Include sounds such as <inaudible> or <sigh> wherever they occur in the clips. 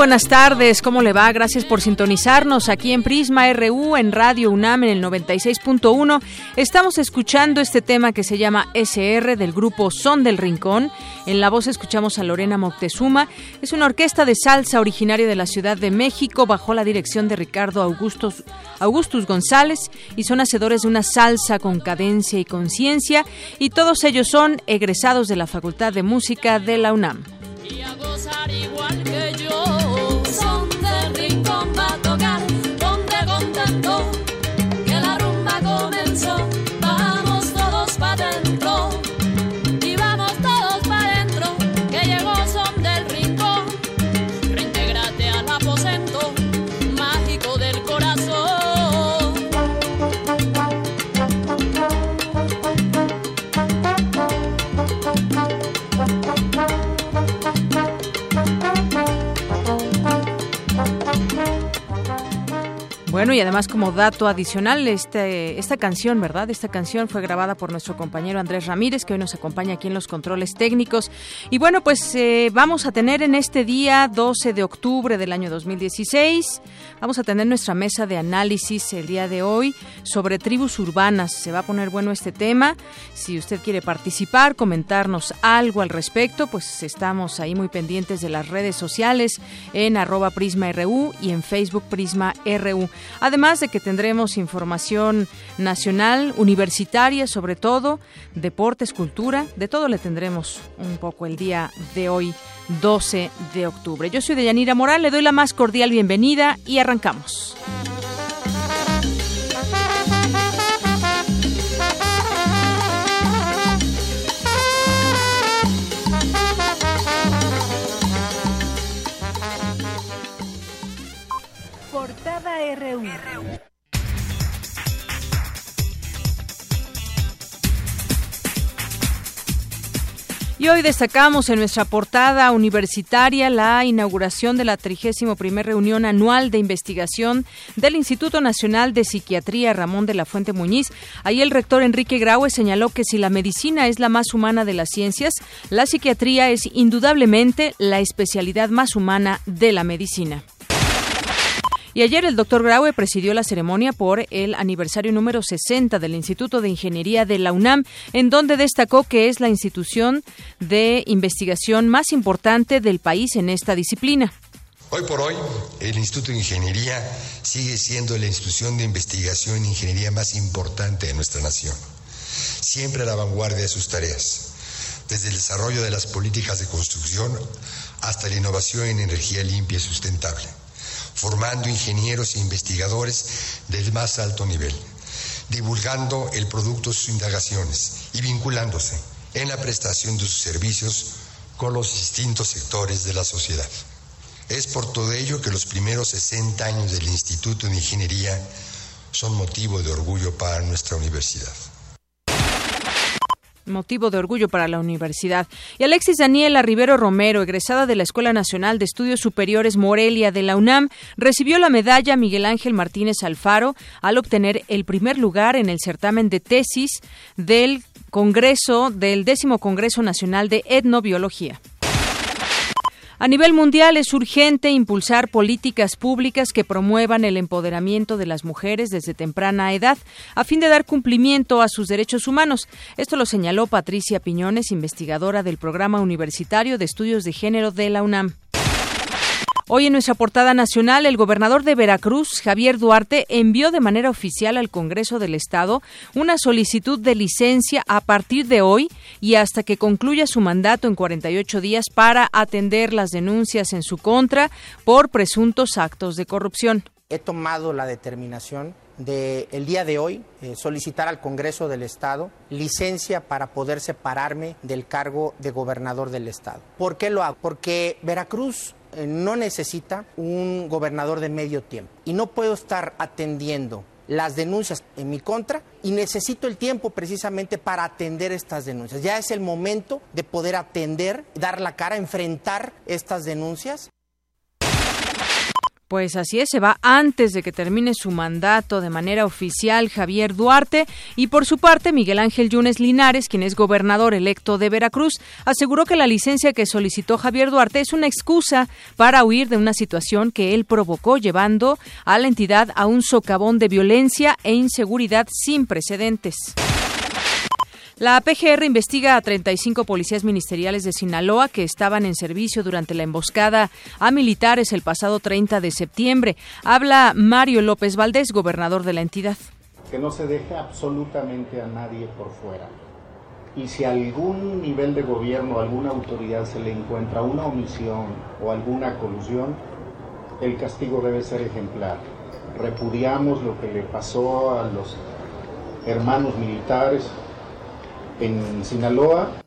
Buenas tardes, ¿cómo le va? Gracias por sintonizarnos aquí en Prisma RU en Radio UNAM en el 96.1. Estamos escuchando este tema que se llama SR del grupo Son del Rincón. En la voz escuchamos a Lorena Moctezuma. Es una orquesta de salsa originaria de la Ciudad de México bajo la dirección de Ricardo Augustus, González y son hacedores de una salsa con cadencia y conciencia y todos ellos son egresados de la Facultad de Música de la UNAM y a gozar igual que Bueno, y además como dato adicional, este, esta canción, ¿verdad? Esta canción fue grabada por nuestro compañero Andrés Ramírez, que hoy nos acompaña aquí en los controles técnicos. Y bueno, pues eh, vamos a tener en este día 12 de octubre del año 2016, vamos a tener nuestra mesa de análisis el día de hoy sobre tribus urbanas. Se va a poner bueno este tema. Si usted quiere participar, comentarnos algo al respecto, pues estamos ahí muy pendientes de las redes sociales en arroba Prisma RU y en Facebook Prisma RU. Además de que tendremos información nacional, universitaria sobre todo, deportes, cultura, de todo le tendremos un poco el día de hoy, 12 de octubre. Yo soy Deyanira Moral, le doy la más cordial bienvenida y arrancamos. Y hoy destacamos en nuestra portada universitaria la inauguración de la 31 reunión anual de investigación del Instituto Nacional de Psiquiatría Ramón de la Fuente Muñiz. Ahí el rector Enrique Graue señaló que si la medicina es la más humana de las ciencias, la psiquiatría es indudablemente la especialidad más humana de la medicina. Y ayer el doctor Graue presidió la ceremonia por el aniversario número 60 del Instituto de Ingeniería de la UNAM, en donde destacó que es la institución de investigación más importante del país en esta disciplina. Hoy por hoy, el Instituto de Ingeniería sigue siendo la institución de investigación en ingeniería más importante de nuestra nación, siempre a la vanguardia de sus tareas, desde el desarrollo de las políticas de construcción hasta la innovación en energía limpia y sustentable formando ingenieros e investigadores del más alto nivel, divulgando el producto de sus indagaciones y vinculándose en la prestación de sus servicios con los distintos sectores de la sociedad. Es por todo ello que los primeros 60 años del Instituto de Ingeniería son motivo de orgullo para nuestra universidad motivo de orgullo para la universidad. Y Alexis Daniela Rivero Romero, egresada de la Escuela Nacional de Estudios Superiores Morelia de la UNAM, recibió la medalla Miguel Ángel Martínez Alfaro al obtener el primer lugar en el certamen de tesis del Congreso del décimo Congreso Nacional de Etnobiología. A nivel mundial es urgente impulsar políticas públicas que promuevan el empoderamiento de las mujeres desde temprana edad, a fin de dar cumplimiento a sus derechos humanos. Esto lo señaló Patricia Piñones, investigadora del Programa Universitario de Estudios de Género de la UNAM. Hoy en nuestra portada nacional, el gobernador de Veracruz, Javier Duarte, envió de manera oficial al Congreso del Estado una solicitud de licencia a partir de hoy y hasta que concluya su mandato en 48 días para atender las denuncias en su contra por presuntos actos de corrupción. He tomado la determinación de el día de hoy eh, solicitar al Congreso del Estado licencia para poder separarme del cargo de gobernador del Estado. ¿Por qué lo hago? Porque Veracruz no necesita un gobernador de medio tiempo y no puedo estar atendiendo las denuncias en mi contra y necesito el tiempo precisamente para atender estas denuncias. Ya es el momento de poder atender, dar la cara, enfrentar estas denuncias. Pues así es, se va antes de que termine su mandato de manera oficial Javier Duarte y por su parte Miguel Ángel Yunes Linares, quien es gobernador electo de Veracruz, aseguró que la licencia que solicitó Javier Duarte es una excusa para huir de una situación que él provocó llevando a la entidad a un socavón de violencia e inseguridad sin precedentes. La PGR investiga a 35 policías ministeriales de Sinaloa que estaban en servicio durante la emboscada a militares el pasado 30 de septiembre. Habla Mario López Valdés, gobernador de la entidad. Que no se deje absolutamente a nadie por fuera. Y si a algún nivel de gobierno, alguna autoridad se le encuentra una omisión o alguna colusión, el castigo debe ser ejemplar. Repudiamos lo que le pasó a los hermanos militares, en Sinaloa.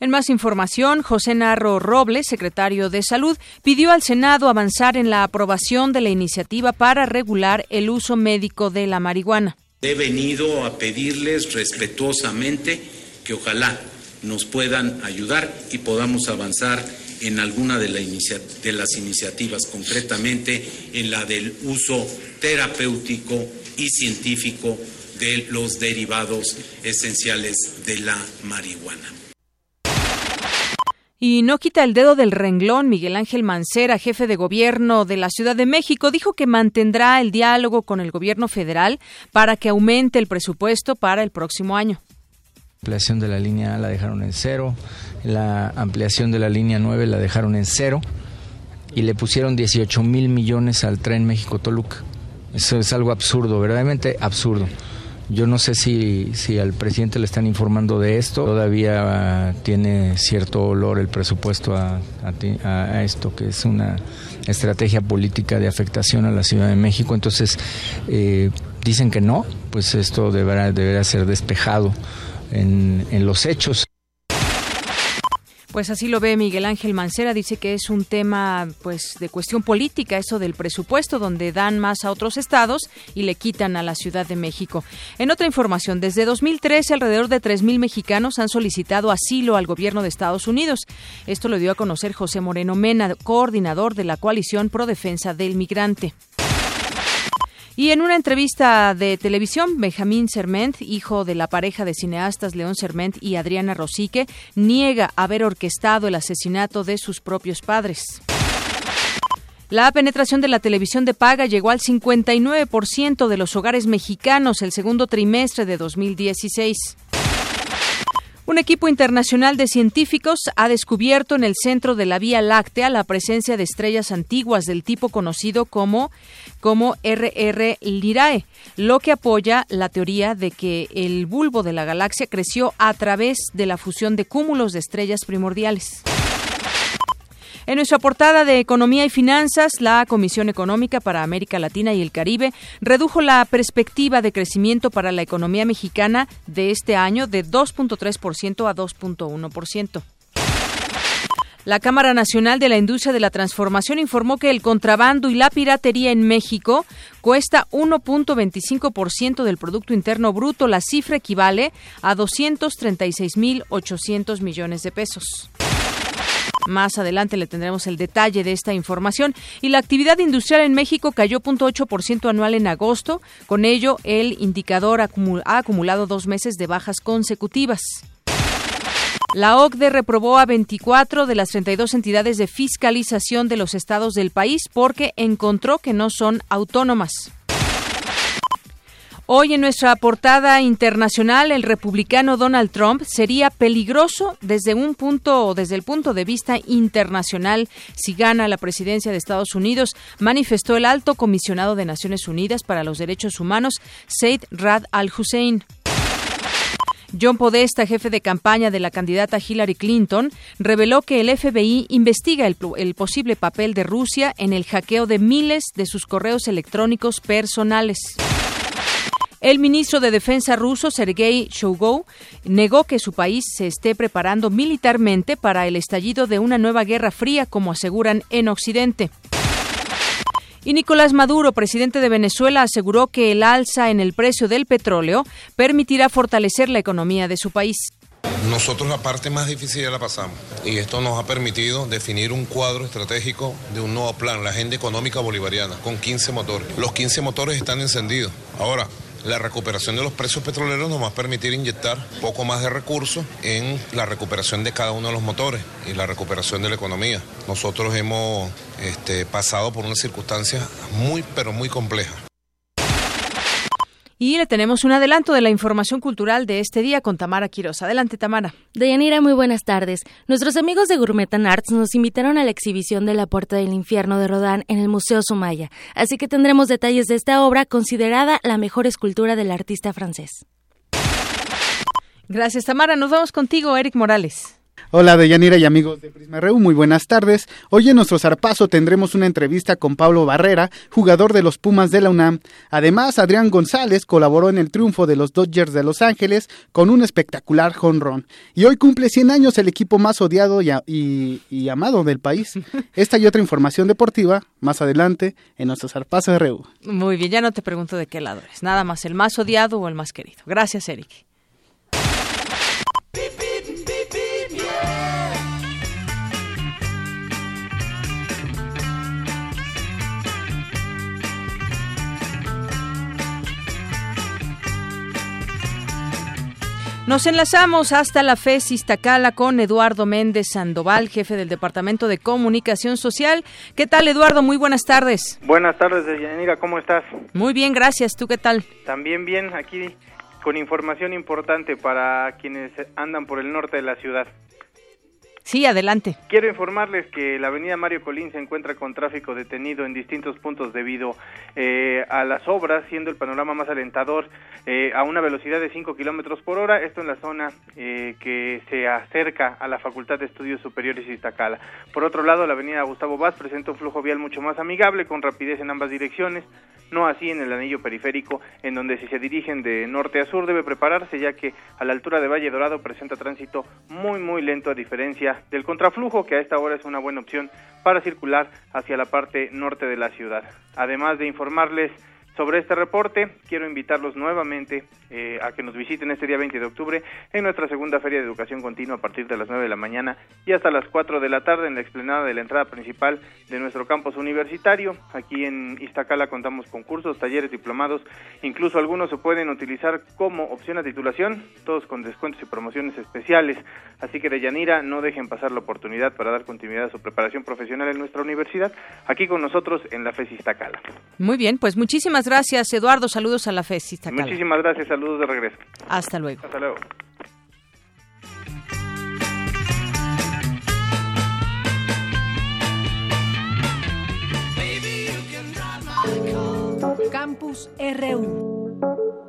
En más información, José Narro Robles, secretario de Salud, pidió al Senado avanzar en la aprobación de la iniciativa para regular el uso médico de la marihuana. He venido a pedirles respetuosamente que ojalá nos puedan ayudar y podamos avanzar en alguna de, de las iniciativas, concretamente en la del uso terapéutico y científico de los derivados esenciales de la marihuana. Y no quita el dedo del renglón, Miguel Ángel Mancera, jefe de gobierno de la Ciudad de México, dijo que mantendrá el diálogo con el gobierno federal para que aumente el presupuesto para el próximo año. La ampliación de la línea A la dejaron en cero, la ampliación de la línea 9 la dejaron en cero y le pusieron 18 mil millones al tren México-Toluca. Eso es algo absurdo, verdaderamente absurdo. Yo no sé si, si al presidente le están informando de esto. Todavía ah, tiene cierto olor el presupuesto a, esto, que es una estrategia política de afectación a la Ciudad de México. Entonces, eh, dicen que no, pues esto deberá, deberá ser despejado en los hechos. Pues así lo ve Miguel Ángel Mancera, dice que es un tema pues de cuestión política eso del presupuesto donde dan más a otros estados y le quitan a la Ciudad de México. En otra información, desde 2013 alrededor de 3000 mexicanos han solicitado asilo al gobierno de Estados Unidos. Esto lo dio a conocer José Moreno Mena, coordinador de la coalición Pro Defensa del Migrante. Y en una entrevista de televisión, Benjamín Serment, hijo de la pareja de cineastas León Serment y Adriana Rosique, niega haber orquestado el asesinato de sus propios padres. La penetración de la televisión de paga llegó al 59% de los hogares mexicanos el segundo trimestre de 2016. Un equipo internacional de científicos ha descubierto en el centro de la Vía Láctea la presencia de estrellas antiguas del tipo conocido como, como RR Lirae, lo que apoya la teoría de que el bulbo de la galaxia creció a través de la fusión de cúmulos de estrellas primordiales. En nuestra portada de Economía y Finanzas, la Comisión Económica para América Latina y el Caribe redujo la perspectiva de crecimiento para la economía mexicana de este año de 2.3% a 2.1%. La Cámara Nacional de la Industria de la Transformación informó que el contrabando y la piratería en México cuesta 1.25% del Producto Interno Bruto. La cifra equivale a 236.800 millones de pesos. Más adelante le tendremos el detalle de esta información. Y la actividad industrial en México cayó 0.8% anual en agosto. Con ello, el indicador ha acumulado dos meses de bajas consecutivas. La OCDE reprobó a 24 de las 32 entidades de fiscalización de los estados del país porque encontró que no son autónomas. Hoy en nuestra portada internacional, el republicano Donald Trump sería peligroso desde un punto o desde el punto de vista internacional si gana la presidencia de Estados Unidos, manifestó el alto comisionado de Naciones Unidas para los Derechos Humanos, Said Rad al-Hussein. John Podesta, jefe de campaña de la candidata Hillary Clinton, reveló que el FBI investiga el, el, posible papel de Rusia en el hackeo de miles de sus correos electrónicos personales. El ministro de Defensa ruso, Sergei Shoigu, negó que su país se esté preparando militarmente para el estallido de una nueva guerra fría, como aseguran en Occidente. Y Nicolás Maduro, presidente de Venezuela, aseguró que el alza en el precio del petróleo permitirá fortalecer la economía de su país. Nosotros la parte más difícil ya la pasamos y esto nos ha permitido definir un cuadro estratégico de un nuevo plan, la agenda económica bolivariana, con 15 motores. Los 15 motores están encendidos. Ahora, la recuperación de los precios petroleros nos va a permitir inyectar poco más de recursos en la recuperación de cada uno de los motores y la recuperación de la economía. Nosotros hemos este, pasado por unas circunstancias muy, pero muy complejas. Y le tenemos un adelanto de la información cultural de este día con Tamara Quiroz. Adelante, Tamara. Deyanira, muy buenas tardes. Nuestros amigos de Gourmetan Arts nos invitaron a la exhibición de La Puerta del Infierno de Rodán en el Museo Sumaya. Así que tendremos detalles de esta obra, considerada la mejor escultura del artista francés. Gracias, Tamara. Nos vamos contigo, Eric Morales. Hola Deyanira y amigos de Prisma RU, muy buenas tardes. Hoy en nuestro zarpazo tendremos una entrevista con Pablo Barrera, jugador de los Pumas de la UNAM. Además, Adrián González colaboró en el triunfo de los Dodgers de Los Ángeles con un espectacular jonrón. Y hoy cumple 100 años el equipo más odiado y, y, y amado del país. <laughs> Esta y otra información deportiva más adelante en nuestro zarpazo RU. Muy bien, ya no te pregunto de qué lado eres, nada más el más odiado o el más querido. Gracias, Eric. Nos enlazamos hasta la FES Iztacala con Eduardo Méndez Sandoval, jefe del Departamento de Comunicación Social. ¿Qué tal, Eduardo? Muy buenas tardes. Buenas tardes, Yanira. ¿Cómo estás? Muy bien, gracias. ¿Tú qué tal? También bien, aquí con información importante para quienes andan por el norte de la ciudad. Sí, adelante. Quiero informarles que la avenida Mario Colín se encuentra con tráfico detenido en distintos puntos debido eh, a las obras, siendo el panorama más alentador eh, a una velocidad de 5 kilómetros por hora. Esto en la zona eh, que se acerca a la Facultad de Estudios Superiores Iztacala. Por otro lado, la avenida Gustavo Vaz presenta un flujo vial mucho más amigable, con rapidez en ambas direcciones. No así en el anillo periférico, en donde si se dirigen de norte a sur debe prepararse, ya que a la altura de Valle Dorado presenta tránsito muy, muy lento, a diferencia del contraflujo, que a esta hora es una buena opción para circular hacia la parte norte de la ciudad. Además de informarles sobre este reporte, quiero invitarlos nuevamente eh, a que nos visiten este día 20 de octubre en nuestra segunda Feria de Educación Continua a partir de las 9 de la mañana y hasta las 4 de la tarde en la explanada de la entrada principal de nuestro campus universitario. Aquí en Iztacala contamos con cursos, talleres, diplomados, incluso algunos se pueden utilizar como opción a titulación, todos con descuentos y promociones especiales. Así que de Yanira, no dejen pasar la oportunidad para dar continuidad a su preparación profesional en nuestra universidad, aquí con nosotros en la FES Iztacala. Muy bien, pues muchísimas gracias, Eduardo. Saludos a la FES Iztacala. Muchísimas gracias, saludos de regreso. Hasta luego. Hasta luego. Campus RU.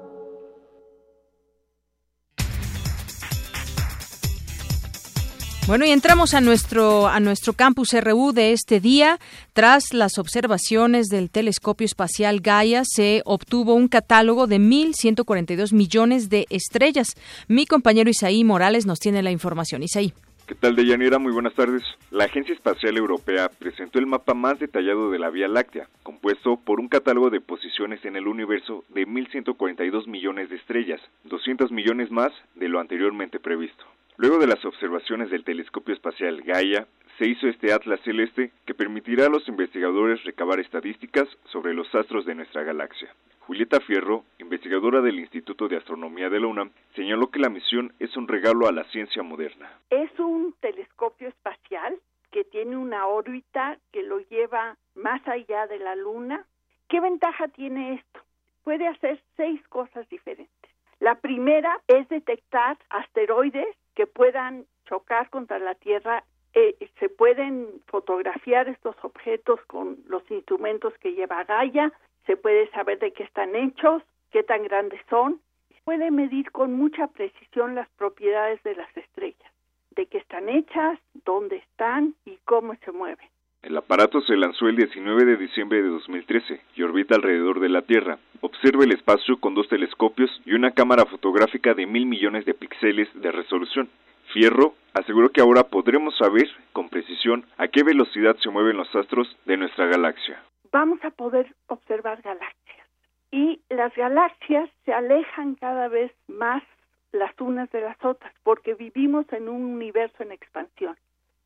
Bueno, y entramos a nuestro, a nuestro campus RU de este día. Tras las observaciones del telescopio espacial Gaia, se obtuvo un catálogo de 1.142 millones de estrellas. Mi compañero Isaí Morales nos tiene la información. Isaí. ¿Qué tal, Deyanira? Muy buenas tardes. La Agencia Espacial Europea presentó el mapa más detallado de la Vía Láctea, compuesto por un catálogo de posiciones en el universo de 1.142 millones de estrellas, 200 millones más de lo anteriormente previsto. Luego de las observaciones del telescopio espacial Gaia, se hizo este atlas celeste que permitirá a los investigadores recabar estadísticas sobre los astros de nuestra galaxia. Julieta Fierro, investigadora del Instituto de Astronomía de la UNAM, señaló que la misión es un regalo a la ciencia moderna. Es un telescopio espacial que tiene una órbita que lo lleva más allá de la Luna. ¿Qué ventaja tiene esto? Puede hacer seis cosas diferentes. La primera es detectar asteroides que puedan chocar contra la Tierra. Eh, se pueden fotografiar estos objetos con los instrumentos que lleva Gaia, se puede saber de qué están hechos, qué tan grandes son, puede medir con mucha precisión las propiedades de las estrellas, de qué están hechas, dónde están y cómo se mueven. El aparato se lanzó el 19 de diciembre de 2013 y orbita alrededor de la Tierra. Observa el espacio con dos telescopios y una cámara fotográfica de mil millones de píxeles de resolución. Fierro aseguró que ahora podremos saber con precisión a qué velocidad se mueven los astros de nuestra galaxia. Vamos a poder observar galaxias y las galaxias se alejan cada vez más las unas de las otras porque vivimos en un universo en expansión.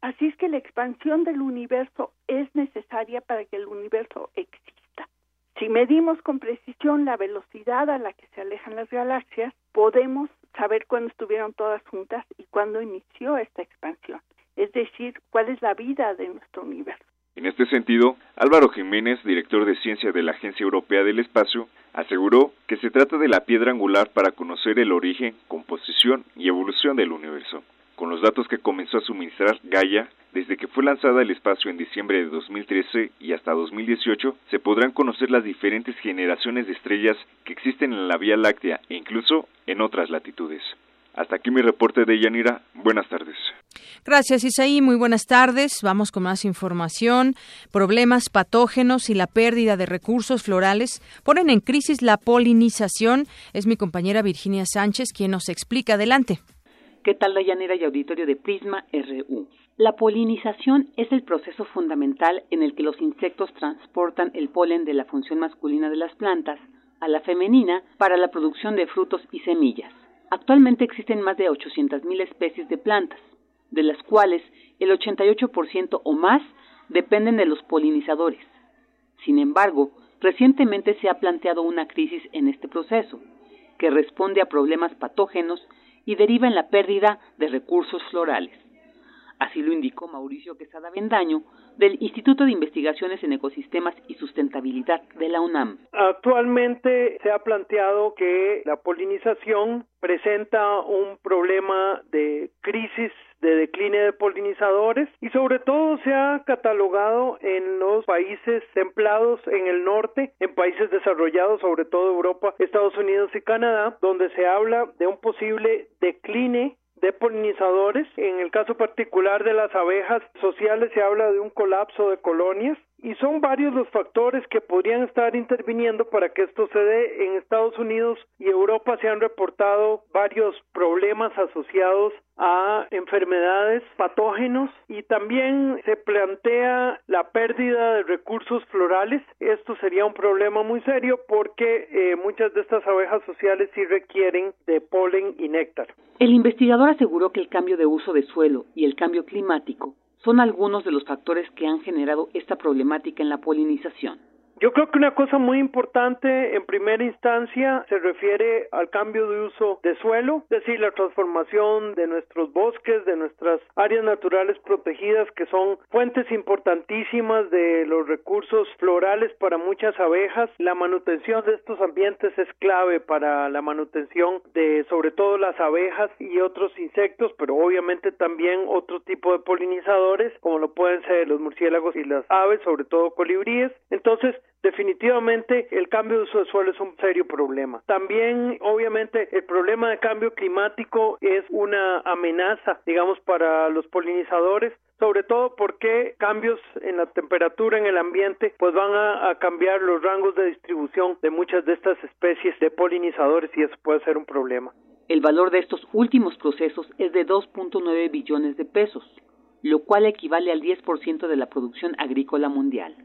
Así es que la expansión del universo es necesaria para que el universo exista. Si medimos con precisión la velocidad a la que se alejan las galaxias, podemos saber cuándo estuvieron todas juntas y cuándo inició esta expansión, es decir, cuál es la vida de nuestro universo. En este sentido, Álvaro Jiménez, director de ciencia de la Agencia Europea del Espacio, aseguró que se trata de la piedra angular para conocer el origen, composición y evolución del universo con los datos que comenzó a suministrar Gaia desde que fue lanzada al espacio en diciembre de 2013 y hasta 2018, se podrán conocer las diferentes generaciones de estrellas que existen en la Vía Láctea e incluso en otras latitudes. Hasta aquí mi reporte de Yanira. Buenas tardes. Gracias, Isaí. Muy buenas tardes. Vamos con más información. Problemas patógenos y la pérdida de recursos florales ponen en crisis la polinización. Es mi compañera Virginia Sánchez quien nos explica. Adelante. ¿Qué tal, Dayanera y auditorio de Prisma RU? La polinización es el proceso fundamental en el que los insectos transportan el polen de la función masculina de las plantas a la femenina para la producción de frutos y semillas. Actualmente existen más de 800.000 especies de plantas, de las cuales el 88% o más dependen de los polinizadores. Sin embargo, recientemente se ha planteado una crisis en este proceso, que responde a problemas patógenos y deriva en la pérdida de recursos florales. Así lo indicó Mauricio Quesada Bendaño del Instituto de Investigaciones en Ecosistemas y Sustentabilidad de la UNAM. Actualmente se ha planteado que la polinización presenta un problema de crisis de decline de polinizadores y sobre todo se ha catalogado en los países templados en el norte, en países desarrollados, sobre todo Europa, Estados Unidos y Canadá, donde se habla de un posible decline de polinizadores. En el caso particular de las abejas sociales se habla de un colapso de colonias y son varios los factores que podrían estar interviniendo para que esto se dé. En Estados Unidos y Europa se han reportado varios problemas asociados a enfermedades, patógenos y también se plantea la pérdida de recursos florales. Esto sería un problema muy serio porque eh, muchas de estas abejas sociales sí requieren de polen y néctar. El investigador aseguró que el cambio de uso de suelo y el cambio climático son algunos de los factores que han generado esta problemática en la polinización. Yo creo que una cosa muy importante en primera instancia se refiere al cambio de uso de suelo, es decir, la transformación de nuestros bosques, de nuestras áreas naturales protegidas que son fuentes importantísimas de los recursos florales para muchas abejas. La manutención de estos ambientes es clave para la manutención de sobre todo las abejas y otros insectos, pero obviamente también otro tipo de polinizadores como lo pueden ser los murciélagos y las aves, sobre todo colibríes. Entonces, definitivamente el cambio de uso de suelo es un serio problema. También, obviamente, el problema de cambio climático es una amenaza, digamos, para los polinizadores sobre todo porque cambios en la temperatura en el ambiente pues van a, a, cambiar los rangos de distribución de muchas de estas especies de polinizadores y eso puede ser un problema. El valor de estos últimos procesos es de 2.9 billones de pesos, lo cual equivale al 10% de la producción agrícola mundial.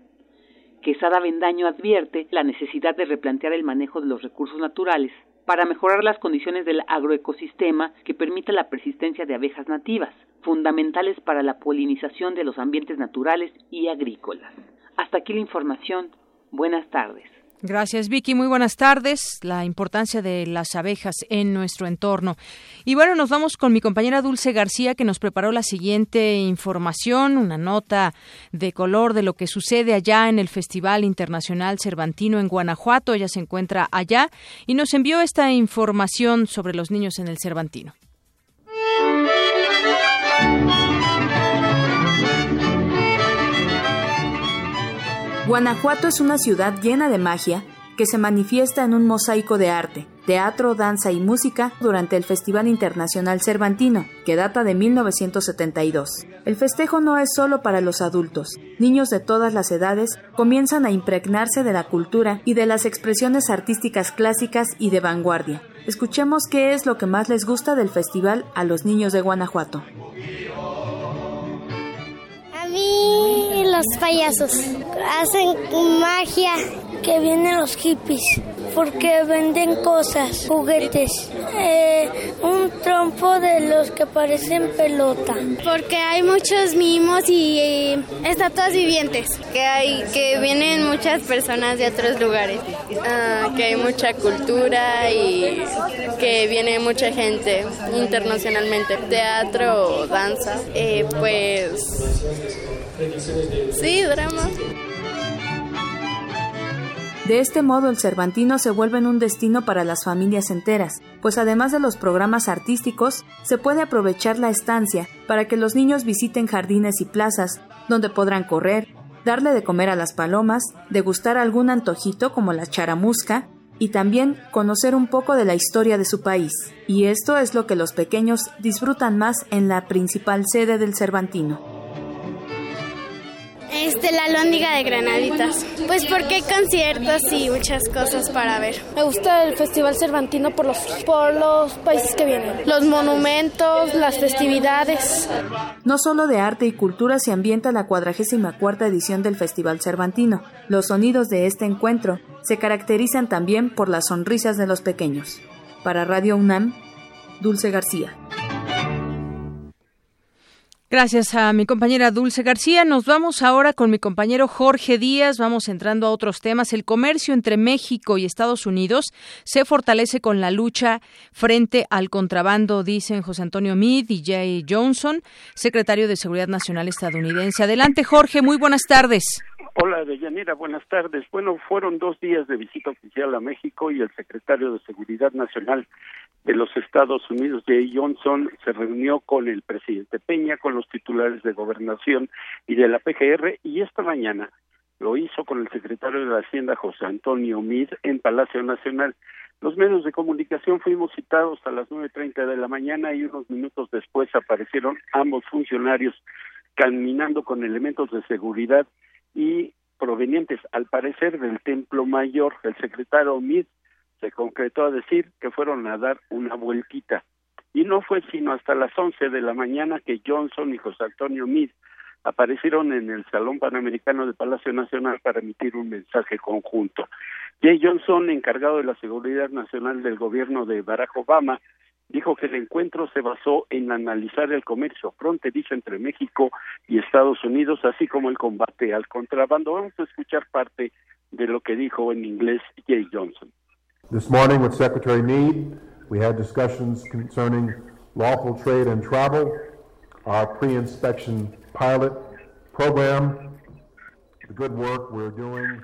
Quesada Vendaño advierte la necesidad de replantear el manejo de los recursos naturales para mejorar las condiciones del agroecosistema que permita la persistencia de abejas nativas, fundamentales para la polinización de los ambientes naturales y agrícolas. Hasta aquí la información. Buenas tardes. Gracias, Vicky. Muy buenas tardes. La importancia de las abejas en nuestro entorno. Y bueno, nos vamos con mi compañera Dulce García, que nos preparó la siguiente información, una nota de color de lo que sucede allá en el Festival Internacional Cervantino en Guanajuato. Ella se encuentra allá y nos envió esta información sobre los niños en el Cervantino. Guanajuato es una ciudad llena de magia que se manifiesta en un mosaico de arte, teatro, danza y música durante el Festival Internacional Cervantino, que data de 1972. El festejo no es solo para los adultos. Niños de todas las edades comienzan a impregnarse de la cultura y de las expresiones artísticas clásicas y de vanguardia. Escuchemos qué es lo que más les gusta del festival a los niños de Guanajuato. Mí los payasos. Hacen magia que vienen los hippies porque venden cosas, juguetes, eh, un trompo de los que parecen pelota. Porque hay muchos mimos y eh, estatuas vivientes. Que hay, que vienen muchas personas de otros lugares. Ah, que hay mucha cultura y que viene mucha gente internacionalmente. Teatro, danza, eh, pues sí, drama. De este modo el Cervantino se vuelve un destino para las familias enteras, pues además de los programas artísticos, se puede aprovechar la estancia para que los niños visiten jardines y plazas, donde podrán correr, darle de comer a las palomas, degustar algún antojito como la charamusca, y también conocer un poco de la historia de su país. Y esto es lo que los pequeños disfrutan más en la principal sede del Cervantino. Este, la lóndiga de Granaditas. Pues porque hay conciertos y muchas cosas para ver. Me gusta el Festival Cervantino por los, por los países que vienen. Los monumentos, las festividades. No solo de arte y cultura se ambienta la 44 edición del Festival Cervantino. Los sonidos de este encuentro se caracterizan también por las sonrisas de los pequeños. Para Radio UNAM, Dulce García. Gracias a mi compañera Dulce García. Nos vamos ahora con mi compañero Jorge Díaz. Vamos entrando a otros temas. El comercio entre México y Estados Unidos se fortalece con la lucha frente al contrabando, dicen José Antonio Meade y Jay Johnson, secretario de Seguridad Nacional estadounidense. Adelante, Jorge. Muy buenas tardes. Hola, Deyanira, buenas tardes. Bueno, fueron dos días de visita oficial a México y el secretario de Seguridad Nacional de los Estados Unidos, Jay Johnson, se reunió con el presidente Peña, con los titulares de gobernación y de la PGR, y esta mañana lo hizo con el secretario de la Hacienda, José Antonio Mid, en Palacio Nacional. Los medios de comunicación fuimos citados a las nueve treinta de la mañana y unos minutos después aparecieron ambos funcionarios caminando con elementos de seguridad y provenientes, al parecer, del Templo Mayor. El secretario Mid se concretó a decir que fueron a dar una vueltita. Y no fue sino hasta las once de la mañana que Johnson y José Antonio Meade aparecieron en el Salón Panamericano de Palacio Nacional para emitir un mensaje conjunto. Jay Johnson, encargado de la seguridad nacional del gobierno de Barack Obama, dijo que el encuentro se basó en analizar el comercio fronterizo entre México y Estados Unidos, así como el combate al contrabando. Vamos a escuchar parte de lo que dijo en inglés Jay Johnson. This morning with Secretary Meade, we had discussions concerning lawful trade and travel, our pre-inspection pilot program, the good work we're doing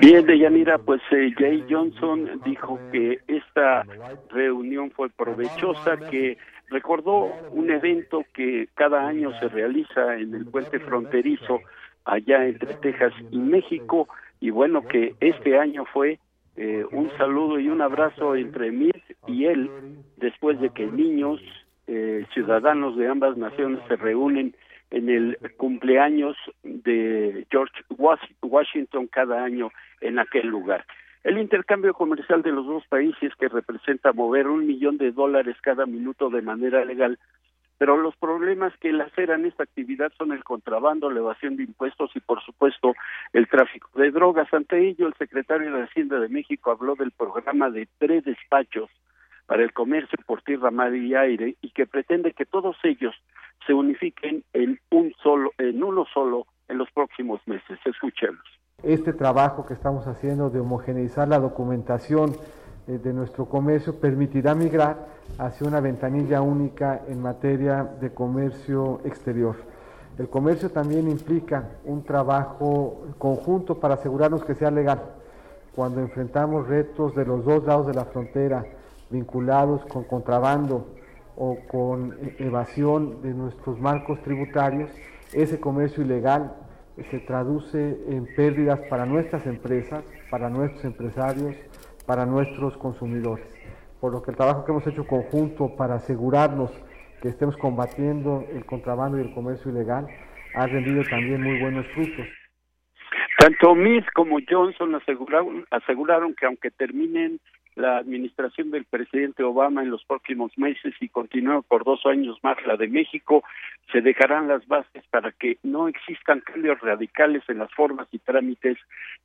Bien, Deyanira, pues eh, Jay Johnson dijo que esta reunión fue provechosa, que recordó un evento que cada año se realiza en el puente fronterizo allá entre Texas y México, y bueno, que este año fue eh, un saludo y un abrazo entre mí y él después de que niños, eh, ciudadanos de ambas naciones se reúnen en el cumpleaños de George Washington cada año en aquel lugar. El intercambio comercial de los dos países que representa mover un millón de dólares cada minuto de manera legal pero los problemas que laceran esta actividad son el contrabando, la evasión de impuestos y, por supuesto, el tráfico de drogas. Ante ello, el secretario de Hacienda de México habló del programa de tres despachos para el comercio por tierra, mar y aire y que pretende que todos ellos se unifiquen en un solo, en uno solo en los próximos meses. Escuchemos. Este trabajo que estamos haciendo de homogeneizar la documentación de nuestro comercio permitirá migrar hacia una ventanilla única en materia de comercio exterior. El comercio también implica un trabajo conjunto para asegurarnos que sea legal. Cuando enfrentamos retos de los dos lados de la frontera vinculados con contrabando o con evasión de nuestros marcos tributarios, ese comercio ilegal se traduce en pérdidas para nuestras empresas, para nuestros empresarios, para nuestros consumidores. Por lo que el trabajo que hemos hecho conjunto para asegurarnos que estemos combatiendo el contrabando y el comercio ilegal ha rendido también muy buenos frutos. Tanto Miss como Johnson aseguraron, aseguraron que aunque terminen la administración del presidente Obama en los próximos meses y continúe por dos años más la de México, se dejarán las bases para que no existan cambios radicales en las formas y trámites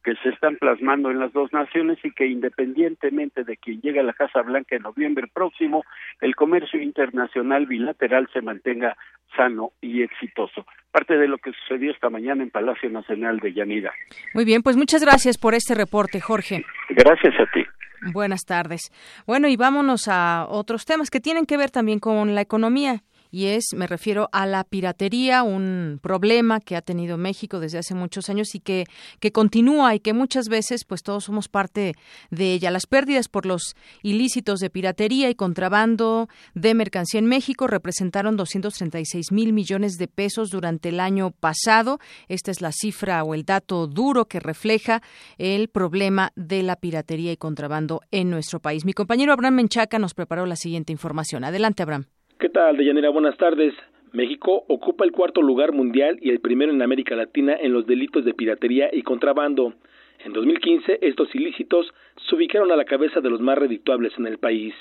que se están plasmando en las dos naciones y que independientemente de quien llegue a la Casa Blanca en noviembre próximo, el comercio internacional bilateral se mantenga sano y exitoso. Parte de lo que sucedió esta mañana en Palacio Nacional de Yanira. Muy bien, pues muchas gracias por este reporte, Jorge. Gracias a ti. Buenas tardes. Bueno, y vámonos a otros temas que tienen que ver también con la economía y es, me refiero a la piratería, un problema que ha tenido México desde hace muchos años y que, que continúa y que muchas veces pues todos somos parte de ella. Las pérdidas por los ilícitos de piratería y contrabando de mercancía en México representaron 236 mil millones de pesos durante el año pasado. Esta es la cifra o el dato duro que refleja el problema de la piratería y contrabando en nuestro país. Mi compañero Abraham Menchaca nos preparó la siguiente información. Adelante, Abraham. ¿Qué tal, Deyanira? Buenas tardes. México ocupa el cuarto lugar mundial y el primero en América Latina en los delitos de piratería y contrabando. En 2015, estos ilícitos se ubicaron a la cabeza de los más redictuables en el país.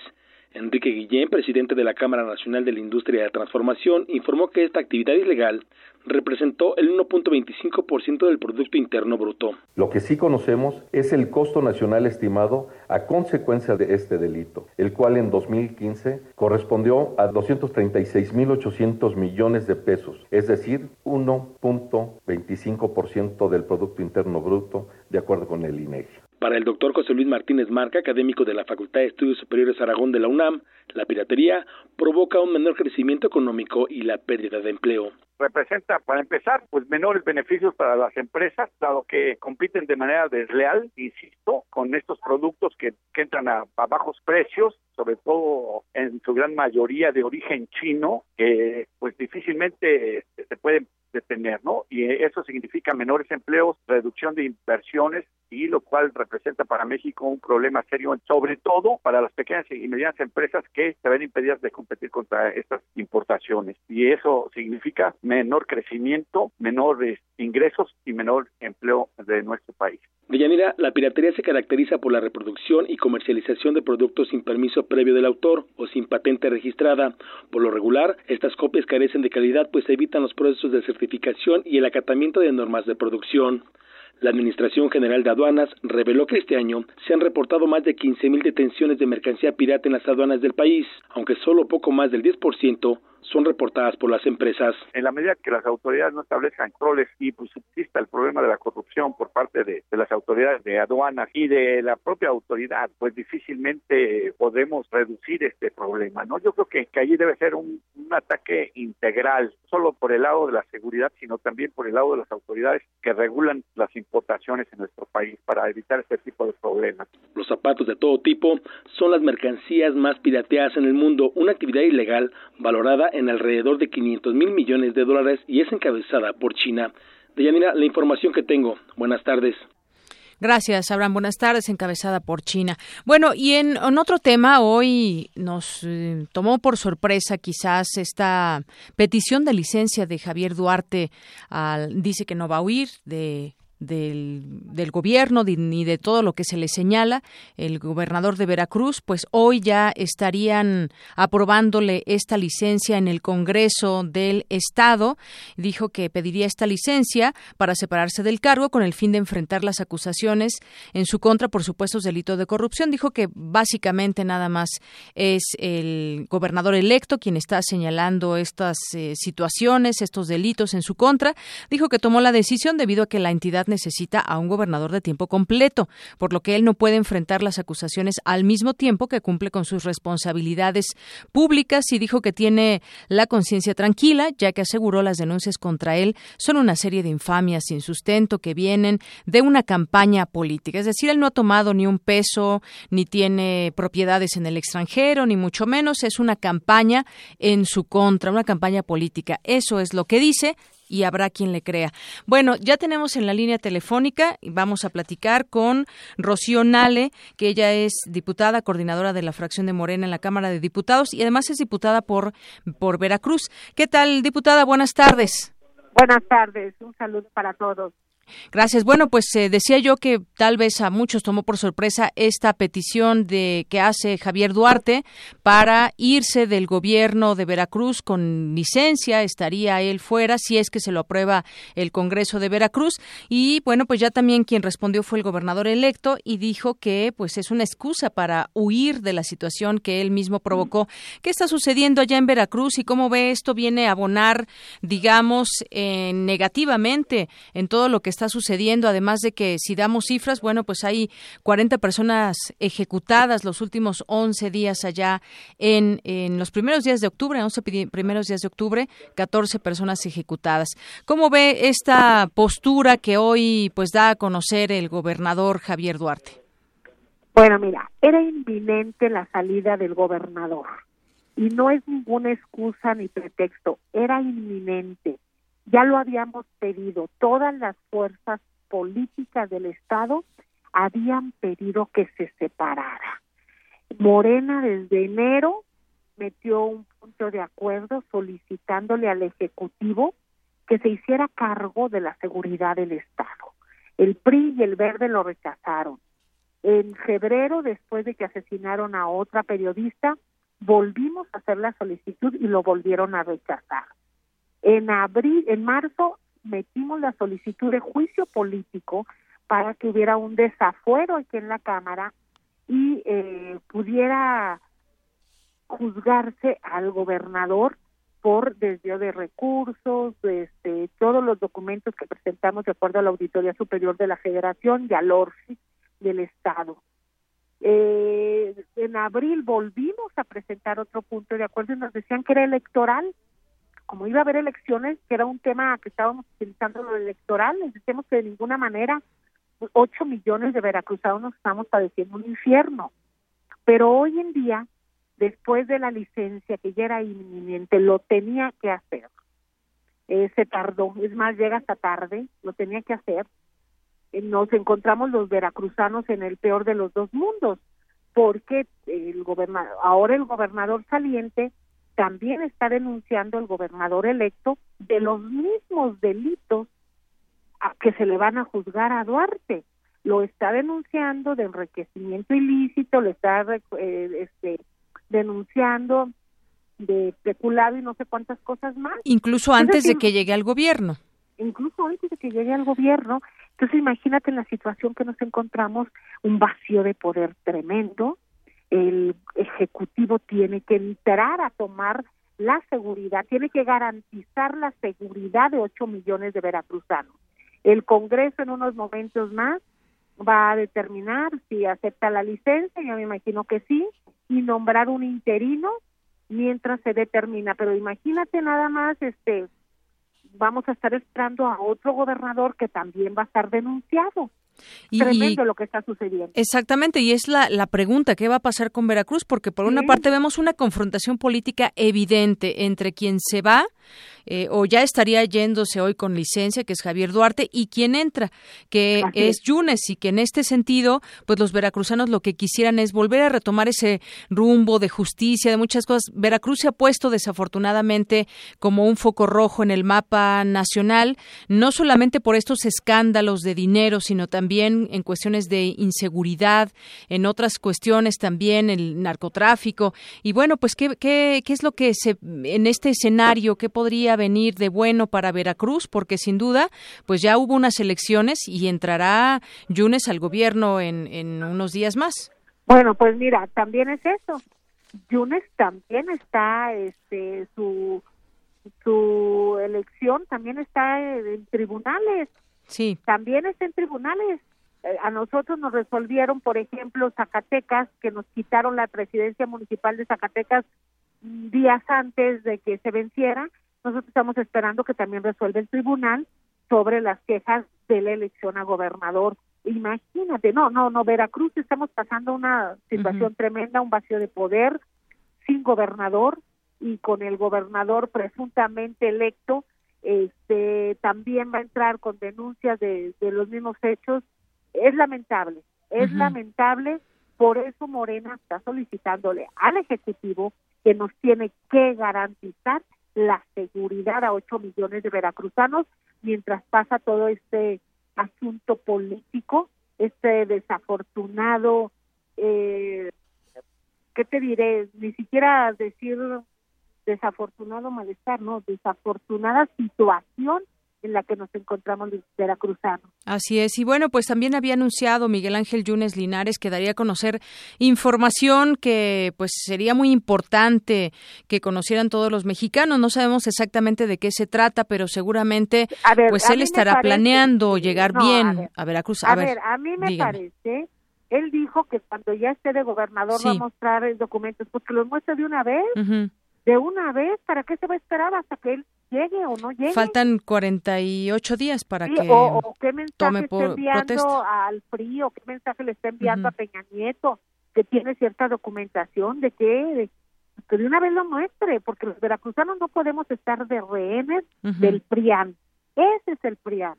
Enrique Guillén, presidente de la Cámara Nacional de la Industria de Transformación, informó que esta actividad ilegal representó el 1.25% del Producto Interno Bruto. Lo que sí conocemos es el costo nacional estimado a consecuencia de este delito, el cual en 2015 correspondió a 236.800 millones de pesos, es decir, 1.25% del Producto Interno Bruto, de acuerdo con el INEGI. Para el doctor José Luis Martínez Marca, académico de la Facultad de Estudios Superiores Aragón de la UNAM, la piratería provoca un menor crecimiento económico y la pérdida de empleo representa, para empezar, pues menores beneficios para las empresas, dado que compiten de manera desleal, insisto, con estos productos que, entran a, bajos precios, sobre todo en su gran mayoría de origen chino, que pues difícilmente se pueden detener, ¿no? Y eso significa menores empleos, reducción de inversiones y lo cual representa para México un problema serio, sobre todo para las pequeñas y medianas empresas que se ven impedidas de competir contra estas importaciones. Y eso significa menor crecimiento, menores ingresos y menor empleo de nuestro país. Deyanira, la piratería se caracteriza por la reproducción y comercialización de productos sin permiso previo del autor o sin patente registrada. Por lo regular, estas copias carecen de calidad pues evitan los procesos de certificación y el acatamiento de normas de producción. La Administración General de Aduanas reveló que este año se han reportado más de 15.000 detenciones de mercancía pirata en las aduanas del país, aunque solo poco más del 10% son reportadas por las empresas. En la medida que las autoridades no establezcan controles y pues exista el problema de la corrupción por parte de, las autoridades de aduanas y de la propia autoridad, pues difícilmente podemos reducir este problema, ¿no? Yo creo que, que allí debe ser un, un ataque integral, solo por el lado de la seguridad, sino también por el lado de las autoridades que regulan las importaciones en nuestro país para evitar este tipo de problemas. Los zapatos de todo tipo son las mercancías más pirateadas en el mundo, una actividad ilegal valorada en alrededor de 500 mil millones de dólares y es encabezada por China. Deyanira, la información que tengo. Buenas tardes. Gracias, Abraham. Buenas tardes, encabezada por China. Bueno, y en, otro tema, hoy nos eh, tomó por sorpresa quizás esta petición de licencia de Javier Duarte. dice que no va a huir de del, gobierno ni de todo lo que se le señala, el gobernador de Veracruz, pues hoy ya estarían aprobándole esta licencia en el Congreso del Estado. Dijo que pediría esta licencia para separarse del cargo con el fin de enfrentar las acusaciones en su contra por supuestos delitos de corrupción. Dijo que básicamente nada más es el gobernador electo quien está señalando estas eh, situaciones, estos delitos en su contra. Dijo que tomó la decisión debido a que la entidad necesita a un gobernador de tiempo completo, por lo que él no puede enfrentar las acusaciones al mismo tiempo que cumple con sus responsabilidades públicas y dijo que tiene la conciencia tranquila, ya que aseguró las denuncias contra él son una serie de infamias sin sustento que vienen de una campaña política. Es decir, él no ha tomado ni un peso, ni tiene propiedades en el extranjero, ni mucho menos. Es una campaña en su contra, una campaña política. Eso es lo que dice y habrá quien le crea. Bueno, ya tenemos en la línea telefónica y vamos a platicar con Rocío Nale, que ella es diputada, coordinadora de la fracción de Morena en la Cámara de Diputados y además es diputada por, por Veracruz. ¿Qué tal, diputada? Buenas tardes. Buenas tardes, un saludo para todos. Gracias. Bueno, pues eh, decía yo que tal vez a muchos tomó por sorpresa esta petición de que hace Javier Duarte para irse del gobierno de Veracruz con licencia, estaría él fuera si es que se lo aprueba el Congreso de Veracruz y bueno, pues ya también quien respondió fue el gobernador electo y dijo que pues es una excusa para huir de la situación que él mismo provocó. ¿Qué está sucediendo allá en Veracruz y cómo ve esto viene a abonar, digamos, eh, negativamente en todo lo que está sucediendo, además de que si damos cifras, bueno, pues hay 40 personas ejecutadas los últimos 11 días allá en, en los primeros días de octubre, 11 primeros días de octubre, 14 personas ejecutadas. ¿Cómo ve esta postura que hoy pues da a conocer el gobernador Javier Duarte? Bueno, mira, era inminente la salida del gobernador y no es ninguna excusa ni pretexto, era inminente. Ya lo habíamos pedido, todas las fuerzas políticas del Estado habían pedido que se separara. Morena desde enero metió un punto de acuerdo solicitándole al Ejecutivo que se hiciera cargo de la seguridad del Estado. El PRI y el Verde lo rechazaron. En febrero, después de que asesinaron a otra periodista, volvimos a hacer la solicitud y lo volvieron a rechazar. En abril, en marzo metimos la solicitud de juicio político para que hubiera un desafuero aquí en la Cámara y eh, pudiera juzgarse al gobernador por desvío de recursos, este, todos los documentos que presentamos de acuerdo a la Auditoría Superior de la Federación y al ORFI del Estado. Eh, en abril volvimos a presentar otro punto de acuerdo y nos decían que era electoral como iba a haber elecciones, que era un tema que estábamos utilizando lo electoral, les decimos que de ninguna manera 8 millones de veracruzanos nos estamos padeciendo un infierno. Pero hoy en día, después de la licencia que ya era inminente, lo tenía que hacer. Eh, se tardó, es más, llega hasta tarde, lo tenía que hacer. Eh, nos encontramos los veracruzanos en el peor de los dos mundos, porque el gobernador, ahora el gobernador saliente también está denunciando el gobernador electo de los mismos delitos a que se le van a juzgar a Duarte. Lo está denunciando de enriquecimiento ilícito, le está eh, este, denunciando de peculado y no sé cuántas cosas más. Incluso antes de que llegue al gobierno. Incluso antes de que llegue al gobierno. Entonces imagínate la situación que nos encontramos, un vacío de poder tremendo, el Ejecutivo tiene que entrar a tomar la seguridad, tiene que garantizar la seguridad de 8 millones de veracruzanos. El Congreso en unos momentos más va a determinar si acepta la licencia, yo me imagino que sí, y nombrar un interino mientras se determina. Pero imagínate nada más, este, vamos a estar esperando a otro gobernador que también va a estar denunciado. Y, Tremendo lo que está sucediendo. Exactamente, y es la, la pregunta, ¿qué va a pasar con Veracruz? Porque por una parte vemos una confrontación política evidente entre quien se va eh, o ya estaría yéndose hoy con licencia, que es Javier Duarte, y quien entra, que es Yunes, y que en este sentido, pues los veracruzanos lo que quisieran es volver a retomar ese rumbo de justicia, de muchas cosas. Veracruz se ha puesto desafortunadamente como un foco rojo en el mapa nacional, no solamente por estos escándalos de dinero, sino también en cuestiones de inseguridad, en otras cuestiones también el narcotráfico. Y bueno, pues qué, qué, qué es lo que se en este escenario, qué podría venir de bueno para Veracruz? Porque sin duda, pues ya hubo unas elecciones y entrará Yunes al gobierno en, en unos días más. Bueno, pues mira, también es eso. Yunes también está, este, su, su elección también está en tribunales. sí. también está en tribunales. Eh, a nosotros nos resolvieron, por ejemplo, Zacatecas, que nos quitaron la presidencia municipal de Zacatecas mm, días antes de que se venciera. Nosotros estamos esperando que también resuelva el tribunal sobre las quejas de la elección a gobernador. Imagínate, no, no, no, Veracruz estamos pasando una situación tremenda, un vacío de poder, sin gobernador y con el gobernador presuntamente electo, este también va a entrar con denuncias de, de los mismos hechos. Es lamentable, es lamentable, por eso Morena está solicitándole al Ejecutivo que nos tiene que garantizar la seguridad a 8 millones de veracruzanos mientras pasa todo este asunto político, este desafortunado, eh, ¿qué te diré? Ni siquiera decir desafortunado malestar, no, desafortunada situación en la que nos encontramos los veracruzanos. Así es. Y bueno, pues también había anunciado Miguel Ángel Yunes Linares que daría a conocer información que pues sería muy importante que conocieran todos los mexicanos. No sabemos exactamente de qué se trata, pero seguramente pues él estará planeando llegar bien a, Veracruz. A, ver, a mí me parece, él dijo que cuando ya esté de gobernador va a mostrar documentos, pues que los muestre de una vez. De una vez, ¿para qué se va a esperar hasta que él llegue o no llegue. Faltan 48 días para que o, qué mensaje está enviando al PRI o qué mensaje le está enviando a Peña Nieto que tiene cierta documentación de que que de una vez lo muestre, porque los veracruzanos no podemos estar de rehenes del PRIAN. Ese es el PRIAN.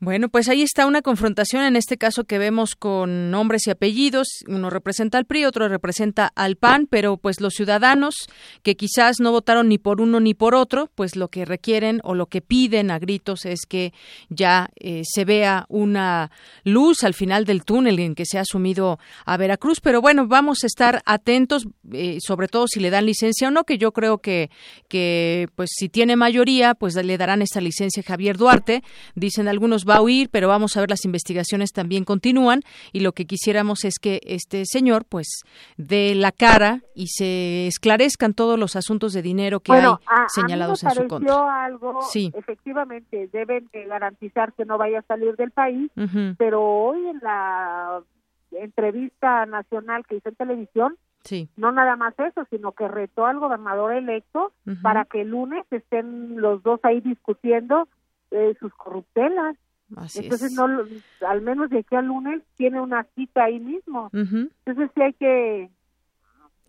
Bueno, pues ahí está una confrontación en este caso que vemos con nombres y apellidos. Uno representa al PRI, otro representa al PAN, pero pues los ciudadanos que quizás no votaron ni por uno ni por otro, pues lo que requieren o lo que piden a gritos es que ya eh, se vea una luz al final del túnel en que se ha asumido a Veracruz. Pero bueno, vamos a estar atentos, eh, sobre todo si le dan licencia o no, que yo creo que, que pues si tiene mayoría, pues le darán esta licencia a Javier Duarte. Dicen algunos va a huir, pero vamos a ver las investigaciones también continúan y lo que quisiéramos es que este señor pues dé la cara y se esclarezcan todos los asuntos de dinero que hay señalados en su contra. algo, sí. efectivamente deben garantizar que no vaya a salir del país, pero hoy en la entrevista nacional que hizo en televisión Sí. No nada más eso, sino que retó al gobernador electo para que el lunes estén los dos ahí discutiendo eh, sus corruptelas. Entonces, no, al menos de aquí al lunes tiene una cita ahí mismo. Entonces, sí hay que...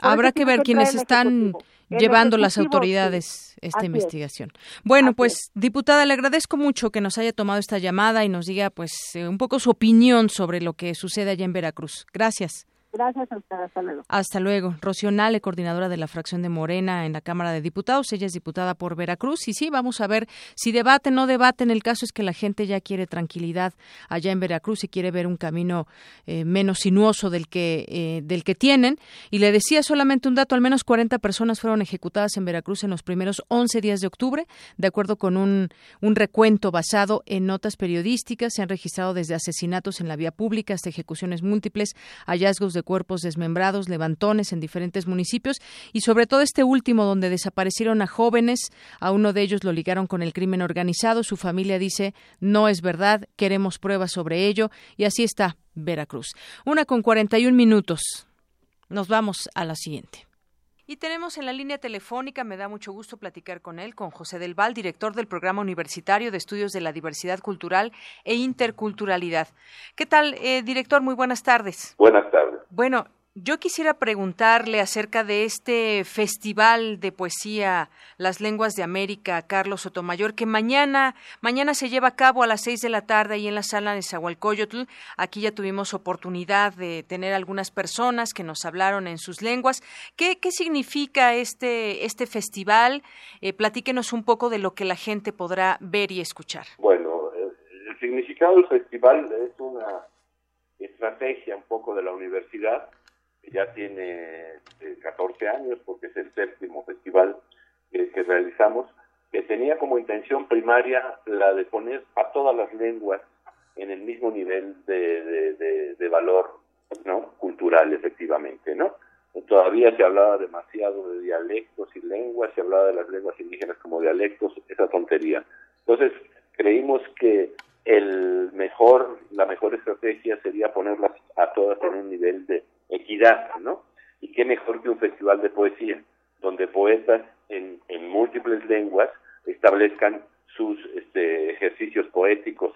Habrá que ver quiénes están llevando las autoridades esta investigación. Bueno, pues diputada, le agradezco mucho que nos haya tomado esta llamada y nos diga pues eh, un poco su opinión sobre lo que sucede allá en Veracruz. Gracias. Gracias a usted, hasta luego. Hasta luego. Rocío Nale, coordinadora de la fracción de Morena en la Cámara de Diputados. Ella es diputada por Veracruz. Y sí, vamos a ver si debaten o no debaten. El caso es que la gente ya quiere tranquilidad allá en Veracruz y quiere ver un camino eh, menos sinuoso del que, eh, del que tienen. Y le decía solamente un dato, al menos 40 personas fueron ejecutadas en Veracruz en los primeros 11 días de octubre, de acuerdo con un, un recuento basado en notas periodísticas. Se han registrado desde asesinatos en la vía pública hasta ejecuciones múltiples, hallazgos de cuerpos desmembrados, levantones en diferentes municipios y sobre todo este último donde desaparecieron a jóvenes, a uno de ellos lo ligaron con el crimen organizado, su familia dice no es verdad, queremos pruebas sobre ello y así está Veracruz. Una con 41 minutos. Nos vamos a la siguiente. Y tenemos en la línea telefónica, me da mucho gusto platicar con él, con José del Val, director del Programa Universitario de Estudios de la Diversidad Cultural e Interculturalidad. ¿Qué tal, eh, director? Muy buenas tardes. Buenas tardes. Bueno, yo quisiera preguntarle acerca de este festival de poesía Las Lenguas de América, Carlos Sotomayor, que mañana, mañana se lleva a cabo a las seis de la tarde ahí en la sala de Zahualcoyotl. Aquí ya tuvimos oportunidad de tener algunas personas que nos hablaron en sus lenguas. ¿Qué, qué significa este, este festival? Eh, platíquenos un poco de lo que la gente podrá ver y escuchar. Bueno, el significado del festival es una estrategia un poco de la universidad ya tiene 14 eh, años, porque es el séptimo festival que, realizamos, que tenía como intención primaria la de poner a todas las lenguas en el mismo nivel de, de, valor no cultural, efectivamente, ¿no? Todavía se hablaba demasiado de dialectos y lenguas, se hablaba de las lenguas indígenas como dialectos, esa tontería. Entonces, creímos que el mejor, la mejor estrategia sería ponerlas a todas en un nivel de equidad, ¿no? Y qué mejor que un festival de poesía, donde poetas en, en múltiples lenguas establezcan sus este, ejercicios poéticos,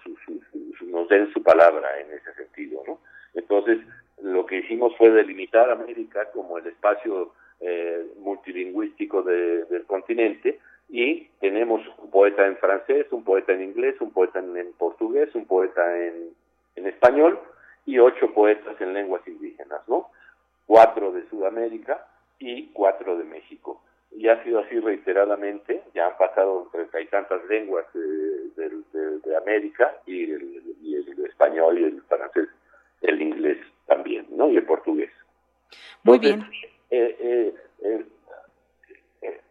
nos den su palabra en ese sentido, ¿no? Entonces, lo que hicimos fue delimitar América como el espacio eh, multilingüístico del continente y tenemos un poeta en francés, un poeta en inglés, un poeta en, portugués, un poeta en, español y ocho poetas en lenguas indígenas, ¿no? Cuatro de Sudamérica y cuatro de México. Y ha sido así reiteradamente, ya han pasado treinta y tantas lenguas de, de, América y el, y el, español y el francés, el inglés también, ¿no? Y el portugués. Muy bien. Eh, eh, eh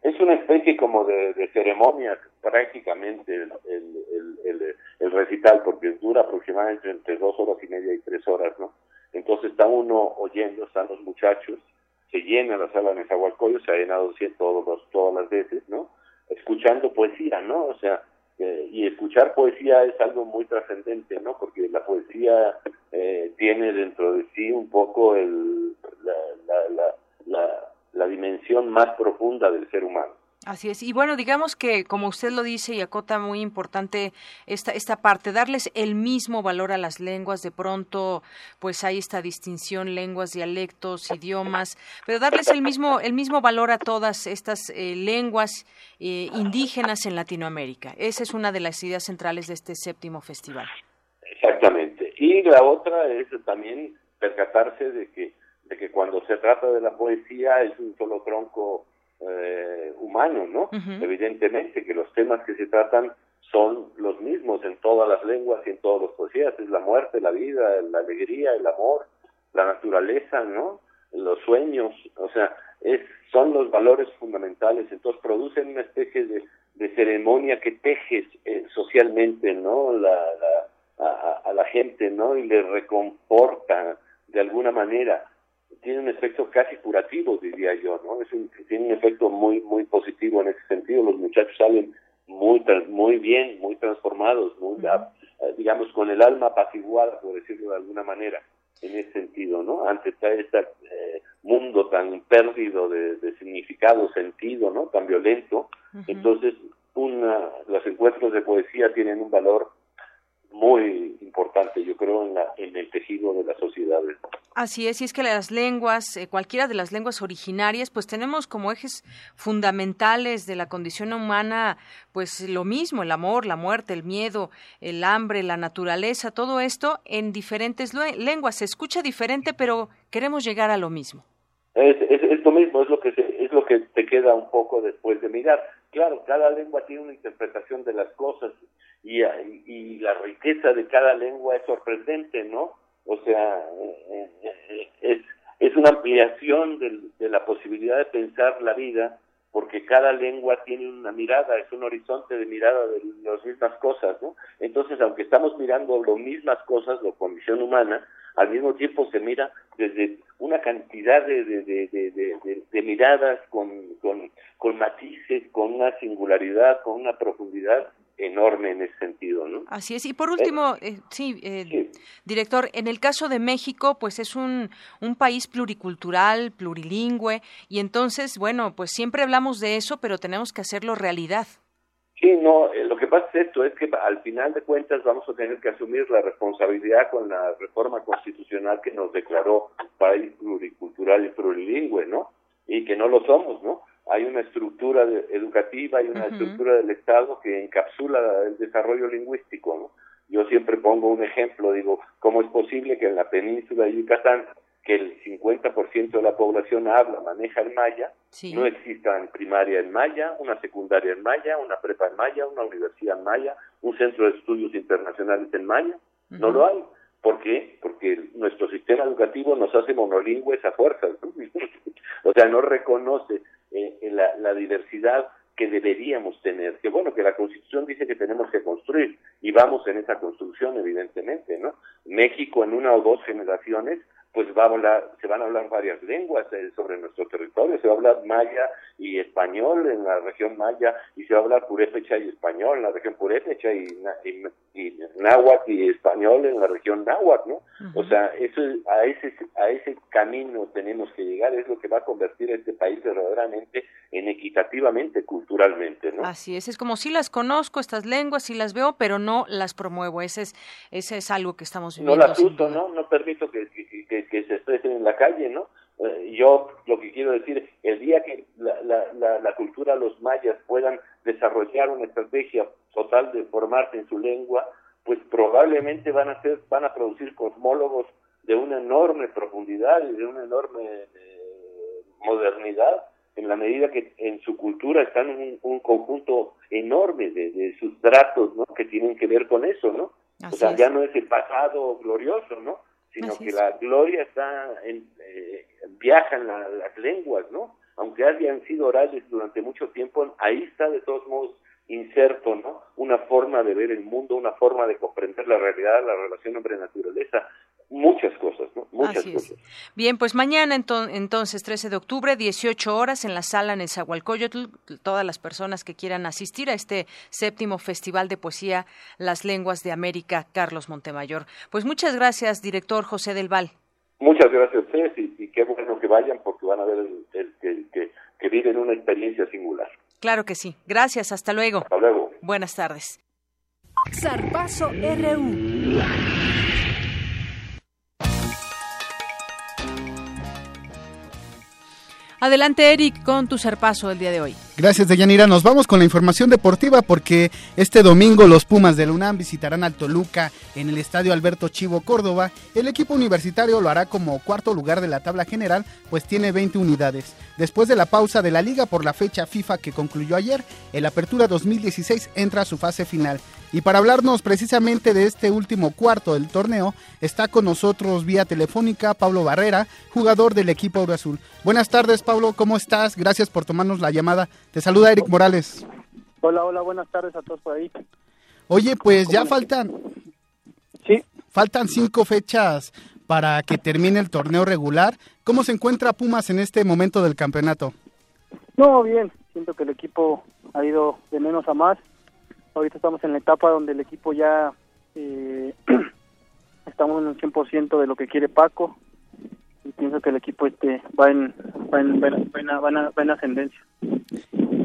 es una especie como de, ceremonia prácticamente el, recital, porque dura aproximadamente entre dos horas y media y tres horas, ¿no? Entonces está uno oyendo, están los muchachos, se llena la sala de Nezahualcóyotl, se ha llenado todos todas las veces, ¿no? Escuchando poesía, ¿no? O sea, eh, y escuchar poesía es algo muy trascendente, ¿no? Porque la poesía eh, tiene dentro de sí un poco el, la, la, la la dimensión más profunda del ser humano. Así es. Y bueno, digamos que, como usted lo dice y acota muy importante esta, esta parte, darles el mismo valor a las lenguas. De pronto, pues hay esta distinción, lenguas, dialectos, idiomas, pero darles el mismo, el mismo valor a todas estas eh, lenguas eh, indígenas en Latinoamérica. Esa es una de las ideas centrales de este séptimo festival. Exactamente. Y la otra es también percatarse de que de que cuando se trata de la poesía es un solo tronco eh, humano, ¿no? Evidentemente que los temas que se tratan son los mismos en todas las lenguas y en todas las poesías, es la muerte, la vida, la alegría, el amor, la naturaleza, ¿no? Los sueños, o sea, es, son los valores fundamentales, entonces producen una especie de, de ceremonia que tejes eh, socialmente, ¿no? La, la, a, a, la gente, ¿no? Y le reconforta de alguna manera tiene un efecto casi curativo, diría yo, ¿no? Es tiene un efecto muy muy positivo en ese sentido. Los muchachos salen muy muy bien, muy transformados, muy, eh, digamos, con el alma apaciguada, por decirlo de alguna manera, en ese sentido, ¿no? Ante este eh, mundo tan perdido de, de, significado, sentido, ¿no? Tan violento. Entonces, una, los encuentros de poesía tienen un valor muy importante, yo creo, en, la, en el tejido de las sociedades. Así es, y es que las lenguas, eh, cualquiera de las lenguas originarias, pues tenemos como ejes fundamentales de la condición humana, pues lo mismo, el amor, la muerte, el miedo, el hambre, la naturaleza, todo esto en diferentes lenguas. Se escucha diferente, pero queremos llegar a lo mismo. Es, es, lo mismo, es lo que es lo que te queda un poco después de mirar. Claro, cada lengua tiene una interpretación de las cosas y, y la riqueza de cada lengua es sorprendente, ¿no? O sea, es, es una ampliación de, de la posibilidad de pensar la vida porque cada lengua tiene una mirada, es un horizonte de mirada de las mismas cosas, ¿no? Entonces, aunque estamos mirando las mismas cosas, la condición humana, al mismo tiempo se mira desde una cantidad de, de, de, de miradas con, con, con matices, con una singularidad, con una profundidad enorme en ese sentido, ¿no? Así es. Y por último, eh, sí, eh, director, en el caso de México, pues es un, un país pluricultural, plurilingüe, y entonces, bueno, pues siempre hablamos de eso, pero tenemos que hacerlo realidad. Sí, no, eh, lo que pasa es esto, es que al final de cuentas vamos a tener que asumir la responsabilidad con la reforma constitucional que nos declaró país pluricultural y plurilingüe, ¿no? Y que no lo somos, ¿no? Hay una estructura educativa, hay una estructura del Estado que encapsula el desarrollo lingüístico. ¿no? Yo siempre pongo un ejemplo, digo, ¿cómo es posible que en la península de Yucatán, que el 50% de la población habla, maneja el maya, no exista en primaria en maya, una secundaria en maya, una prepa en maya, una universidad en maya, un centro de estudios internacionales en maya? No lo hay. ¿Por qué? Porque nuestro sistema educativo nos hace monolingües a fuerzas. <laughs> o sea, no reconoce eh, la, la, diversidad que deberíamos tener. Que bueno, que la Constitución dice que tenemos que construir y vamos en esa construcción, evidentemente, ¿no? México en una o dos generaciones pues va a hablar, se van a hablar varias lenguas eh, sobre nuestro territorio, se va a hablar maya y español en la región maya y se va a hablar purépecha y español en la región purépecha y, y, y, náhuatl y español en la región náhuatl, ¿no? O sea, eso a ese a ese camino tenemos que llegar, es lo que va a convertir a este país verdaderamente en equitativamente culturalmente, ¿no? Así es, es como si las conozco estas lenguas, si las veo, pero no las promuevo, ese es ese es algo que estamos viviendo. No las uso, ¿no? No permito que, en la calle, ¿no? Eh, yo lo que quiero decir, el día que la, la, la, cultura, los mayas puedan desarrollar una estrategia total de formarse en su lengua, pues probablemente van a ser, van a producir cosmólogos de una enorme profundidad y de una enorme eh, modernidad, en la medida que en su cultura están un, conjunto enorme de, de sustratos ¿no? que tienen que ver con eso, ¿no? o sea, ya no es el pasado glorioso, ¿no? Sino que la gloria está en, eh, viaja en las lenguas, ¿no? Aunque hayan sido orales durante mucho tiempo, ahí está de todos modos inserto, ¿no? Una forma de ver el mundo, una forma de comprender la realidad, la relación hombre-naturaleza, muchas cosas, ¿no? Muchas cosas. Bien, pues mañana entonces, 13 de octubre, 18 horas en la sala en el Zahualcoyotl, todas las personas que quieran asistir a este séptimo Festival de Poesía Las Lenguas de América, Carlos Montemayor. Pues muchas gracias, director José del Val. Muchas gracias a ustedes y, qué bueno que vayan porque van a ver el, que, que viven una experiencia singular. Claro que sí. Gracias, hasta luego. Hasta luego. Buenas tardes. Zarpazo RU. Adelante, Eric, con tu zarpazo el día de hoy. Gracias, Deyanira. Nos vamos con la información deportiva porque este domingo los Pumas de la UNAM visitarán al Toluca en el Estadio Alberto Chivo Córdoba. El equipo universitario lo hará como cuarto lugar de la tabla general, pues tiene 20 unidades. Después de la pausa de la liga por la fecha FIFA que concluyó ayer, el Apertura 2016 entra a su fase final. Y para hablarnos precisamente de este último cuarto del torneo, está con nosotros vía telefónica Pablo Barrera, jugador del equipo Azul. Buenas tardes, Pablo, ¿cómo estás? Gracias por tomarnos la llamada. Te saluda Eric Morales. Hola, hola, buenas tardes a todos por ahí. Oye, pues ya faltan. Sí. Faltan cinco fechas para que termine el torneo regular. ¿Cómo se encuentra Pumas en este momento del campeonato? No, bien. Siento que el equipo ha ido de menos a más ahorita estamos en la etapa donde el equipo ya eh, <clears throat> estamos en el 100% de lo que quiere Paco y pienso que el equipo este va en, va en, buena, ascendencia.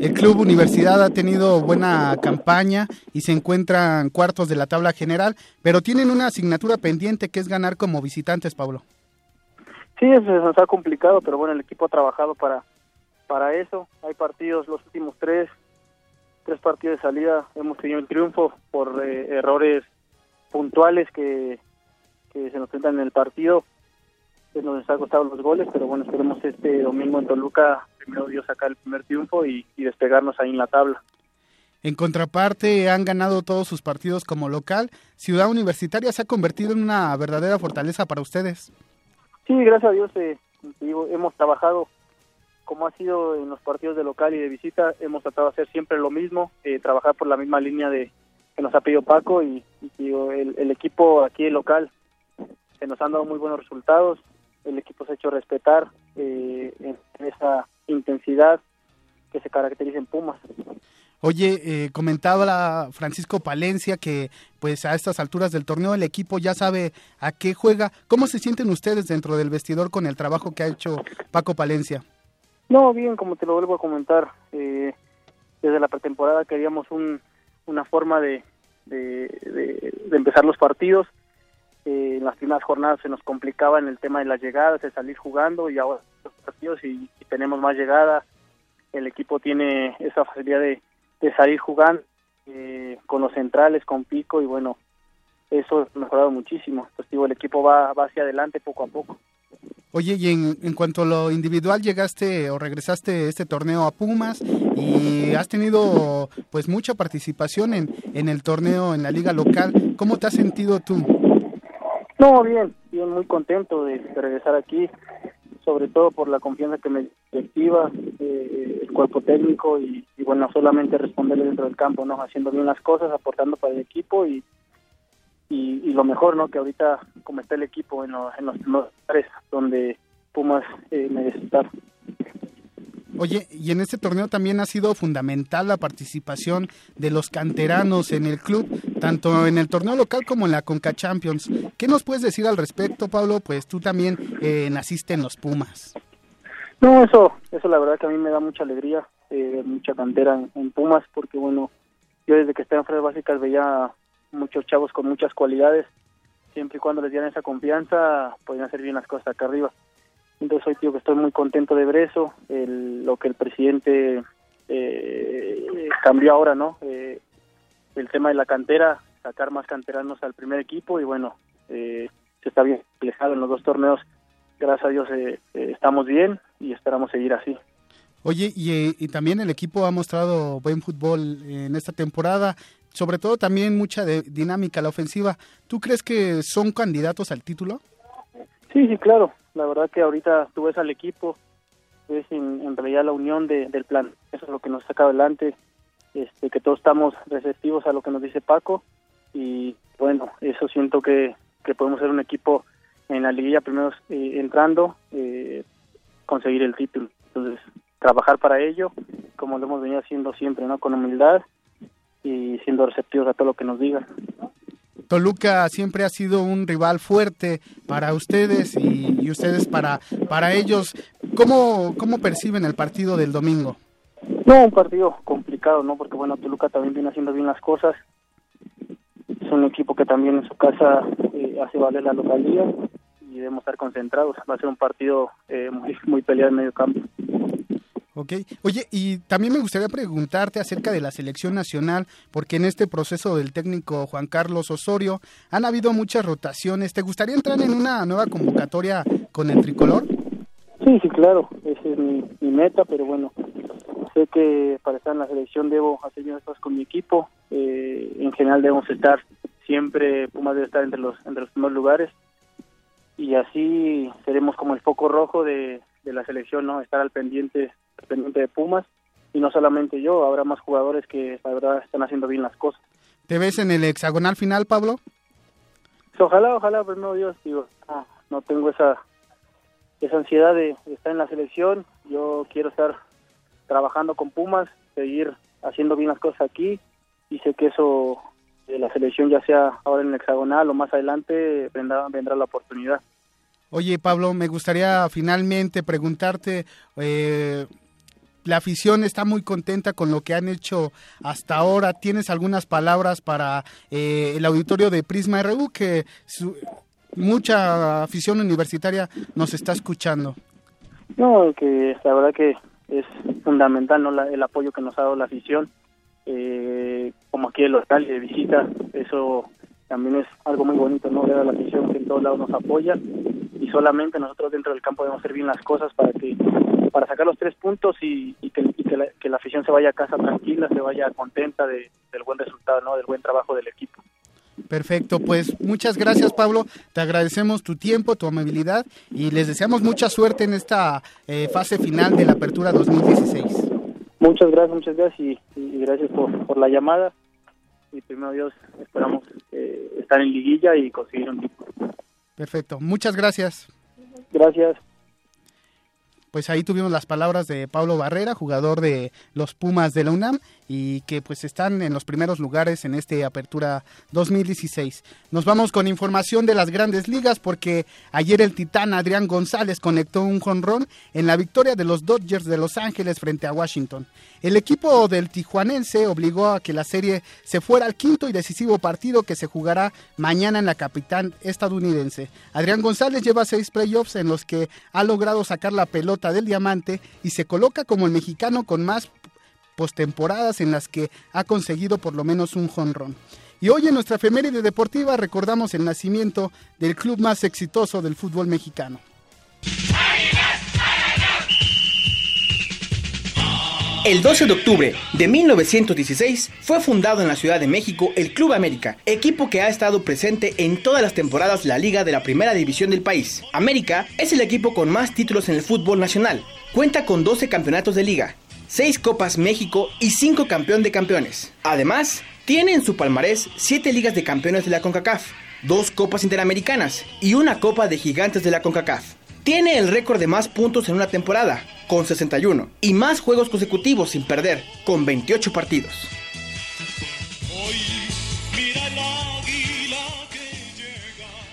El club Universidad ha tenido buena campaña y se encuentran cuartos de la tabla general, pero tienen una asignatura pendiente que es ganar como visitantes, Pablo. Sí, eso nos ha complicado, pero bueno, el equipo ha trabajado para, para eso. Hay partidos, los últimos tres, tres partidos de salida hemos tenido el triunfo por eh, errores puntuales que, que se nos presentan en el partido que nos ha costado los goles pero bueno esperemos este domingo en Toluca primero Dios sacar el primer triunfo y, despegarnos ahí en la tabla en contraparte, han ganado todos sus partidos como local. Ciudad Universitaria se ha convertido en una verdadera fortaleza para ustedes. Sí, gracias a Dios eh, hemos trabajado como ha sido en los partidos de local y de visita, hemos tratado de hacer siempre lo mismo, eh, trabajar por la misma línea de que nos ha pedido Paco y, el, equipo aquí local se nos han dado muy buenos resultados, el equipo se ha hecho respetar eh, en, esa intensidad que se caracteriza en Pumas. Oye, eh, comentaba la Francisco Palencia que pues a estas alturas del torneo el equipo ya sabe a qué juega. ¿Cómo se sienten ustedes dentro del vestidor con el trabajo que ha hecho Paco Palencia? No, bien, como te lo vuelvo a comentar, eh, desde la pretemporada queríamos un, una forma de, de, empezar los partidos. Eh, en las primeras jornadas se nos complicaba en el tema de las llegadas, de salir jugando y ahora los partidos y, tenemos más llegadas. El equipo tiene esa facilidad de, salir jugando eh, con los centrales, con Pico y bueno, eso ha mejorado muchísimo. Pues digo, el equipo va, va hacia adelante poco a poco. Oye, y en, cuanto a lo individual, llegaste o regresaste este torneo a Pumas y has tenido pues mucha participación en, en el torneo en la liga local. ¿Cómo te has sentido tú? No, bien, bien, muy contento de, regresar aquí, sobre todo por la confianza que me activa eh, el cuerpo técnico y, y, bueno, solamente responderle dentro del campo, ¿no? Haciendo bien las cosas, aportando para el equipo y, y, lo mejor, ¿no? Que ahorita como está el equipo en, los, en los, tres donde Pumas eh, merece estar. Oye, y en este torneo también ha sido fundamental la participación de los canteranos en el club, tanto en el torneo local como en la Conca Champions. ¿Qué nos puedes decir al respecto, Pablo? Pues tú también eh, naciste en los Pumas. No, eso, eso la verdad que a mí me da mucha alegría, eh, mucha cantera en, Pumas, porque bueno, yo desde que estaba en Fuerzas Básicas veía muchos chavos con muchas cualidades, siempre y cuando les dieran esa confianza, podían hacer bien las cosas acá arriba. Entonces hoy tío que estoy muy contento de ver eso, lo que el presidente eh, cambió ahora, ¿no? Eh, el tema de la cantera, sacar más canteranos al primer equipo y bueno, eh, se está bien reflejado en los dos torneos. Gracias a Dios eh, eh, estamos bien y esperamos seguir así. Oye, y, y, también el equipo ha mostrado buen fútbol en esta temporada, sobre todo también mucha de, dinámica la ofensiva. ¿Tú crees que son candidatos al título? Sí, sí, claro. La verdad que ahorita tú ves al equipo, es en, realidad la unión del plan. Eso es lo que nos saca adelante, este, que todos estamos receptivos a lo que nos dice Paco y bueno, eso siento que, que podemos ser un equipo en la liguilla primero eh, entrando, eh, conseguir el título. Entonces, trabajar para ello, como lo hemos venido haciendo siempre, ¿no? Con humildad y siendo receptivos a todo lo que nos digan. Toluca siempre ha sido un rival fuerte para ustedes y, ustedes para, para ellos. ¿Cómo, ¿Cómo perciben el partido del domingo? No, un partido complicado, ¿no? Porque bueno, Toluca también viene haciendo bien las cosas. Es un equipo que también en su casa eh, hace valer la localidad y debemos estar concentrados. Va a ser un partido eh, muy, muy peleado en medio campo. Ok. Oye, y también me gustaría preguntarte acerca de la selección nacional, porque en este proceso del técnico Juan Carlos Osorio han habido muchas rotaciones. ¿Te gustaría entrar en una nueva convocatoria con el tricolor? Sí, sí, claro. Esa es mi, meta, pero bueno, sé que para estar en la selección debo hacer bien cosas con mi equipo. Eh, en general debemos estar siempre, Pumas debe estar entre los, entre los primeros lugares y así seremos como el foco rojo de, de la selección, ¿no? Estar al pendiente pendiente de Pumas y no solamente yo, habrá más jugadores que la verdad están haciendo bien las cosas. ¿Te ves en el hexagonal final, Pablo? Ojalá, ojalá, pero no, Dios, digo, no, tengo esa esa ansiedad de, estar en la selección. Yo quiero estar trabajando con Pumas, seguir haciendo bien las cosas aquí y sé que eso de la selección, ya sea ahora en el hexagonal o más adelante, vendrá, vendrá la oportunidad. Oye, Pablo, me gustaría finalmente preguntarte, eh, la afición está muy contenta con lo que han hecho hasta ahora. ¿Tienes algunas palabras para eh, el auditorio de Prisma RU que mucha afición universitaria nos está escuchando? No, que la verdad que es fundamental ¿no? el apoyo que nos ha dado la afición, eh, como aquí el local de visita, eso también es algo muy bonito, ¿no? Ver a la afición que en todos lados nos apoya y solamente nosotros dentro del campo debemos hacer bien las cosas para que para sacar los tres puntos y, que, la, afición se vaya a casa tranquila, se vaya contenta de, del buen resultado, ¿no? Del buen trabajo del equipo. Perfecto, pues muchas gracias Pablo, te agradecemos tu tiempo, tu amabilidad y les deseamos mucha suerte en esta eh, fase final de la Apertura 2016. Muchas gracias, muchas gracias y, gracias por, por la llamada y primero Dios esperamos eh, estar en liguilla y conseguir un título. Perfecto, muchas gracias. Gracias. Pues ahí tuvimos las palabras de Pablo Barrera, jugador de los Pumas de la UNAM y que pues están en los primeros lugares en este Apertura 2016. Nos vamos con información de las grandes ligas porque ayer el titán Adrián González conectó un jonrón en la victoria de los Dodgers de Los Ángeles frente a Washington. El equipo del tijuanense obligó a que la serie se fuera al quinto y decisivo partido que se jugará mañana en la capital estadounidense. Adrián González lleva seis playoffs en los que ha logrado sacar la pelota del diamante y se coloca como el mexicano con más postemporadas en las que ha conseguido por lo menos un jonrón. Y hoy en nuestra efeméride deportiva recordamos el nacimiento del club más exitoso del fútbol mexicano. El 12 de octubre de 1916 fue fundado en la Ciudad de México el Club América, equipo que ha estado presente en todas las temporadas de la liga de la primera división del país. América es el equipo con más títulos en el fútbol nacional. Cuenta con 12 campeonatos de liga, 6 Copas México y 5 Campeón de Campeones. Además, tiene en su palmarés 7 Ligas de Campeones de la CONCACAF, 2 Copas Interamericanas y una Copa de Gigantes de la CONCACAF. Tiene el récord de más puntos en una temporada, con 61, y más juegos consecutivos sin perder, con 28 partidos.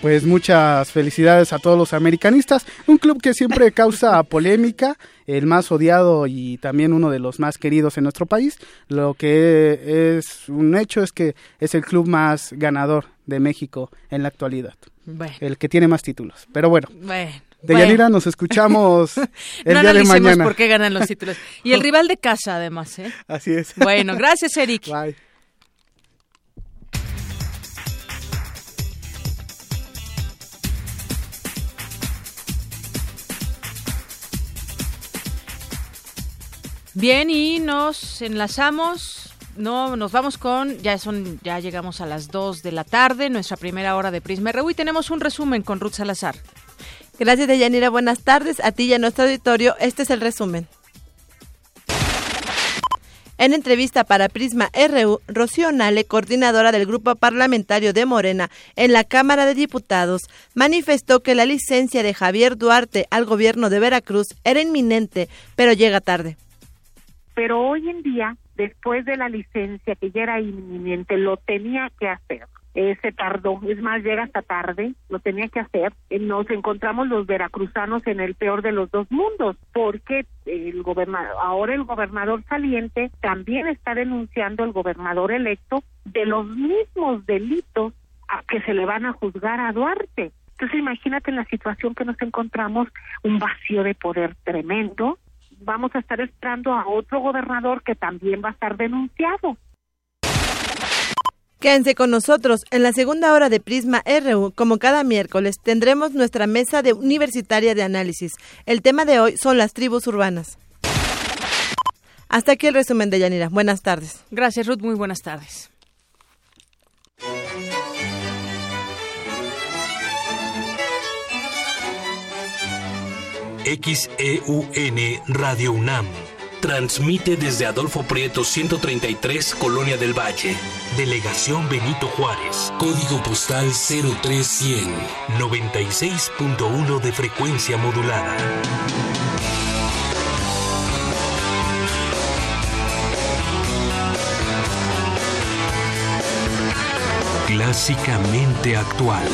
Pues muchas felicidades a todos los americanistas, un club que siempre causa <laughs> polémica, el más odiado y también uno de los más queridos en nuestro país. Lo que es un hecho es que es el club más ganador de México en la actualidad. El que tiene más títulos. Pero bueno. De Yanira nos escuchamos <laughs> el no día de mañana. por qué ganan los títulos. Y el <laughs> rival de casa, además, ¿eh? Así es. Bueno, gracias, <laughs> Eric. Bye. Bien, y nos enlazamos. No, nos vamos con, ya son, ya llegamos a las 2 de la tarde, nuestra primera hora de Prisma RU y tenemos un resumen con Ruth Salazar. Gracias, Deyanira. Buenas tardes. A ti y a nuestro auditorio, este es el resumen. En entrevista para Prisma RU, Rocío Nale, coordinadora del Grupo Parlamentario de Morena en la Cámara de Diputados, manifestó que la licencia de Javier Duarte al gobierno de Veracruz era inminente, pero llega tarde. Pero hoy en día, después de la licencia que ya era inminente, lo tenía que hacer. Eh, se tardó, es más, llega hasta tarde, lo tenía que hacer. Eh, nos encontramos los veracruzanos en el peor de los dos mundos, porque el gobernador, ahora el gobernador saliente también está denunciando al gobernador electo de los mismos delitos a que se le van a juzgar a Duarte. Entonces imagínate en la situación que nos encontramos, un vacío de poder tremendo, vamos a estar esperando a otro gobernador que también va a estar denunciado. Quédense con nosotros. En la segunda hora de Prisma RU, como cada miércoles, tendremos nuestra mesa de universitaria de análisis. El tema de hoy son las tribus urbanas. Hasta aquí el resumen de Yanira. Buenas tardes. Gracias, Ruth. Muy buenas tardes. XEUN Radio UNAM. Transmite desde Adolfo Prieto 133, Colonia del Valle. Delegación Benito Juárez. Código postal 03100. 96.1 de frecuencia modulada. Clásicamente actual.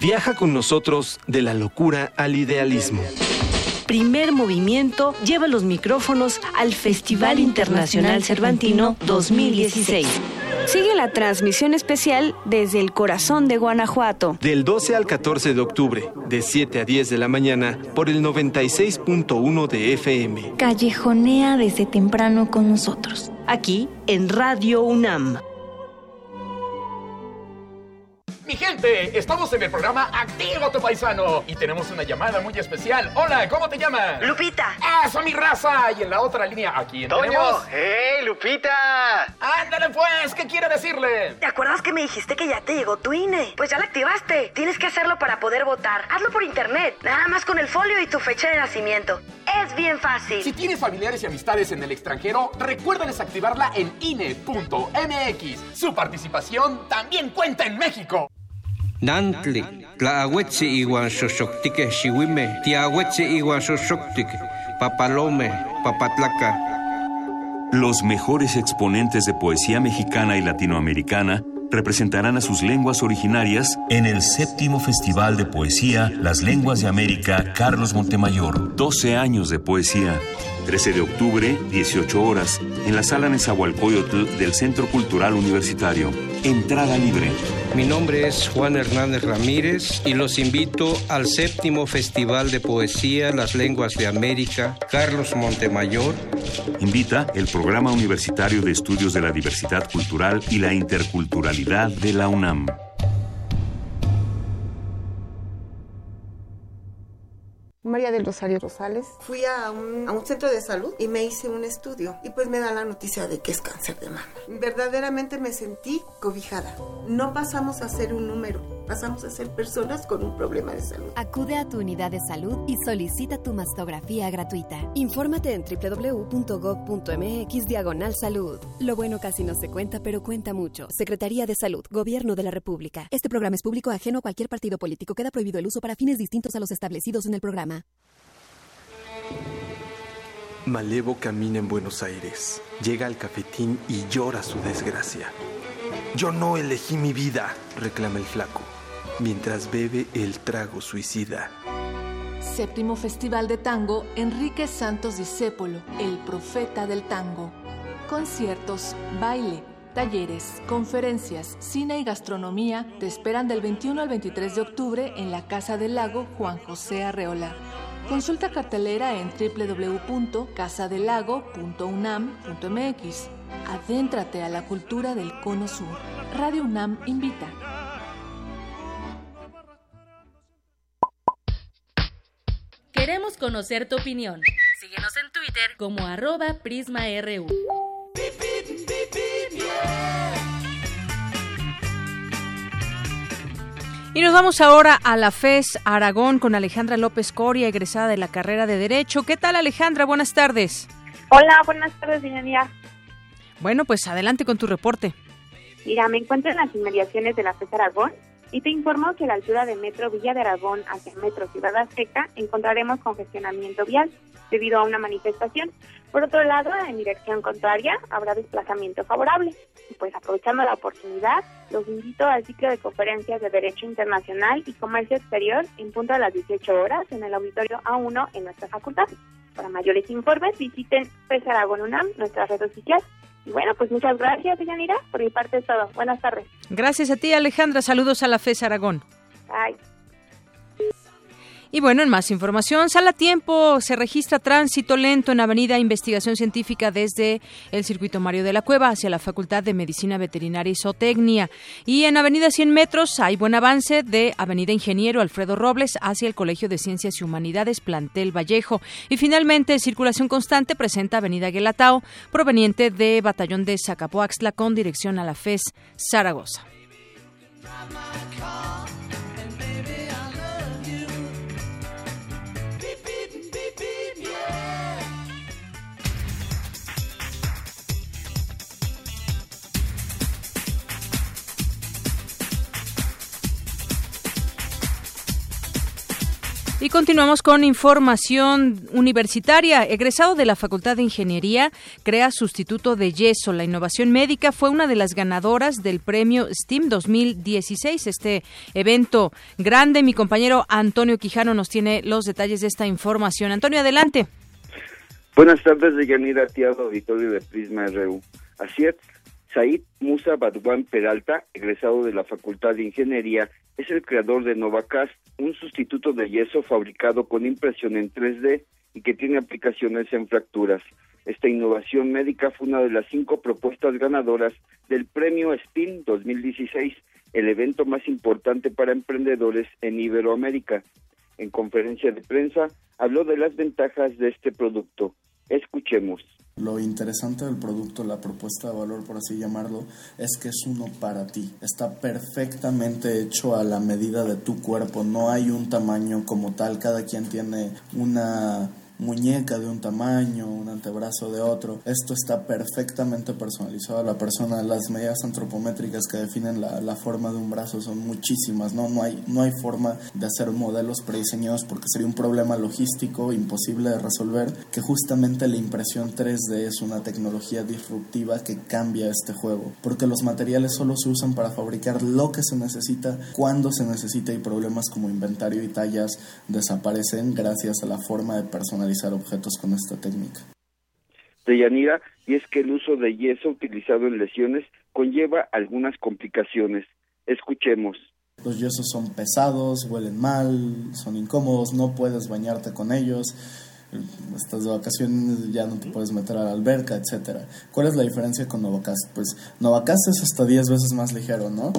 Viaja con nosotros de la locura al idealismo. Primer movimiento lleva los micrófonos al Festival Internacional Cervantino 2016. Sigue la transmisión especial desde el corazón de Guanajuato. Del 12 al 14 de octubre, de 7 a 10 de la mañana, por el 96.1 de FM. Callejonea desde temprano con nosotros. Aquí en Radio UNAM. Mi gente, estamos en el programa Activa tu Paisano y tenemos una llamada muy especial. Hola, ¿cómo te llamas? Lupita. ¡Eso, mi raza! Y en la otra línea, aquí Toño. tenemos... ¡Hey, Lupita! ¡Ándale pues! ¿Qué quiere decirle? ¿Te acuerdas que me dijiste que ya te llegó tu INE? Pues ya la activaste. Tienes que hacerlo para poder votar. Hazlo por internet, nada más con el folio y tu fecha de nacimiento. Es bien fácil. Si tienes familiares y amistades en el extranjero, recuerda desactivarla en INE.mx. Su participación también cuenta en México. Nantli, xoxoctic, papalome, papatlaca. Los mejores exponentes de poesía mexicana y latinoamericana representarán a sus lenguas originarias en el séptimo Festival de Poesía Las Lenguas de América Carlos Montemayor. 12 años de poesía. 13 de octubre, 18 horas, en la sala Nezahualcóyotl del Centro Cultural Universitario. Entrada libre. Mi nombre es Juan Hernández Ramírez y los invito al séptimo Festival de Poesía Las Lenguas de América Carlos Montemayor. Invita el Programa Universitario de Estudios de la Diversidad Cultural y la Interculturalidad de la UNAM. María del Rosario Rosales. Fui a un, a un, centro de salud y me hice un estudio y pues me dan la noticia de que es cáncer de mama. Verdaderamente me sentí cobijada. No pasamos a ser un número, pasamos a ser personas con un problema de salud. Acude a tu unidad de salud y solicita tu mastografía gratuita. Infórmate en www.gov.mx diagonal salud. Lo bueno casi no se cuenta, pero cuenta mucho. Secretaría de Salud, Gobierno de la República. Este programa es público ajeno a cualquier partido político. Queda prohibido el uso para fines distintos a los establecidos en el programa. Malevo camina en Buenos Aires, llega al cafetín y llora su desgracia. Yo no elegí mi vida, reclama el flaco, mientras bebe el trago suicida. Séptimo Festival de Tango Enrique Santos Discépolo, el profeta del tango. Conciertos, baile, talleres, conferencias, cine y gastronomía te esperan del 21 al 23 de octubre en la Casa del Lago Juan José Arreola. Consulta cartelera en www.casadelago.unam.mx. Adéntrate a la cultura del Cono Sur. Radio UNAM invita. Queremos conocer tu opinión. Síguenos en Twitter como arroba PrismaRU. Y nos vamos ahora a la FES Aragón con Alejandra López Coria, egresada de la carrera de Derecho. ¿Qué tal Alejandra? Buenas tardes. Hola, buenas tardes, señoría. Bueno, pues adelante con tu reporte. Mira, me encuentro en las inmediaciones de la FES Aragón y te informo que a la altura de Metro Villa de Aragón hacia Metro Ciudad Azteca encontraremos congestionamiento vial debido a una manifestación. Por otro lado, en dirección contraria habrá desplazamiento favorable. Y pues aprovechando la oportunidad, los invito al ciclo de conferencias de Derecho Internacional y Comercio Exterior en punto a las 18 horas en el auditorio A1 en nuestra facultad. Para mayores informes visiten FES Aragón UNAM, nuestra red oficial. Y bueno, pues muchas gracias, Yanira. Por mi parte es todo. Buenas tardes. Gracias a ti, Alejandra. Saludos a la FES Aragón. Bye. Y bueno, en más información, sala tiempo, se registra tránsito lento en Avenida Investigación Científica desde el Circuito Mario de la Cueva hacia la Facultad de Medicina Veterinaria y Zootecnia. Y en Avenida 100 metros hay buen avance de Avenida Ingeniero Alfredo Robles hacia el Colegio de Ciencias y Humanidades Plantel Vallejo. Y finalmente, circulación constante presenta Avenida Guelatao, proveniente de Batallón de Zacapoaxtla con dirección a la FES Zaragoza. Y continuamos con información universitaria. Egresado de la Facultad de Ingeniería, crea sustituto de yeso. La innovación médica fue una de las ganadoras del premio STEAM 2016. Este evento grande, mi compañero Antonio Quijano nos tiene los detalles de esta información. Antonio, adelante. Buenas tardes, Deyanira Tiago, auditorio de Prisma RU. Así es, Said Musa Badwan Peralta, egresado de la Facultad de Ingeniería, es el creador de Novacast, un sustituto de yeso fabricado con impresión en 3D y que tiene aplicaciones en fracturas. Esta innovación médica fue una de las cinco propuestas ganadoras del Premio SPIN 2016, el evento más importante para emprendedores en Iberoamérica. En conferencia de prensa habló de las ventajas de este producto. Escuchemos. Lo interesante del producto, la propuesta de valor, por así llamarlo, es que es uno para ti. Está perfectamente hecho a la medida de tu cuerpo. No hay un tamaño como tal. Cada quien tiene una muñeca de un tamaño, un antebrazo de otro. Esto está perfectamente personalizado a la persona. Las medidas antropométricas que definen la, la, forma de un brazo son muchísimas, ¿no? No hay, no hay forma de hacer modelos prediseñados porque sería un problema logístico imposible de resolver, que justamente la impresión 3D es una tecnología disruptiva que cambia este juego, porque los materiales solo se usan para fabricar lo que se necesita, cuando se necesita y problemas como inventario y tallas desaparecen gracias a la forma de personalizar objetos con esta técnica. Deyanira, y es que el uso de yeso utilizado en lesiones conlleva algunas complicaciones. Escuchemos. Los yesos son pesados, huelen mal, son incómodos, no puedes bañarte con ellos. Estás de vacaciones, ya no te puedes meter a la alberca, etcétera. ¿Cuál es la diferencia con Novacast? Pues Novacast es hasta 10 veces más ligero, ¿no?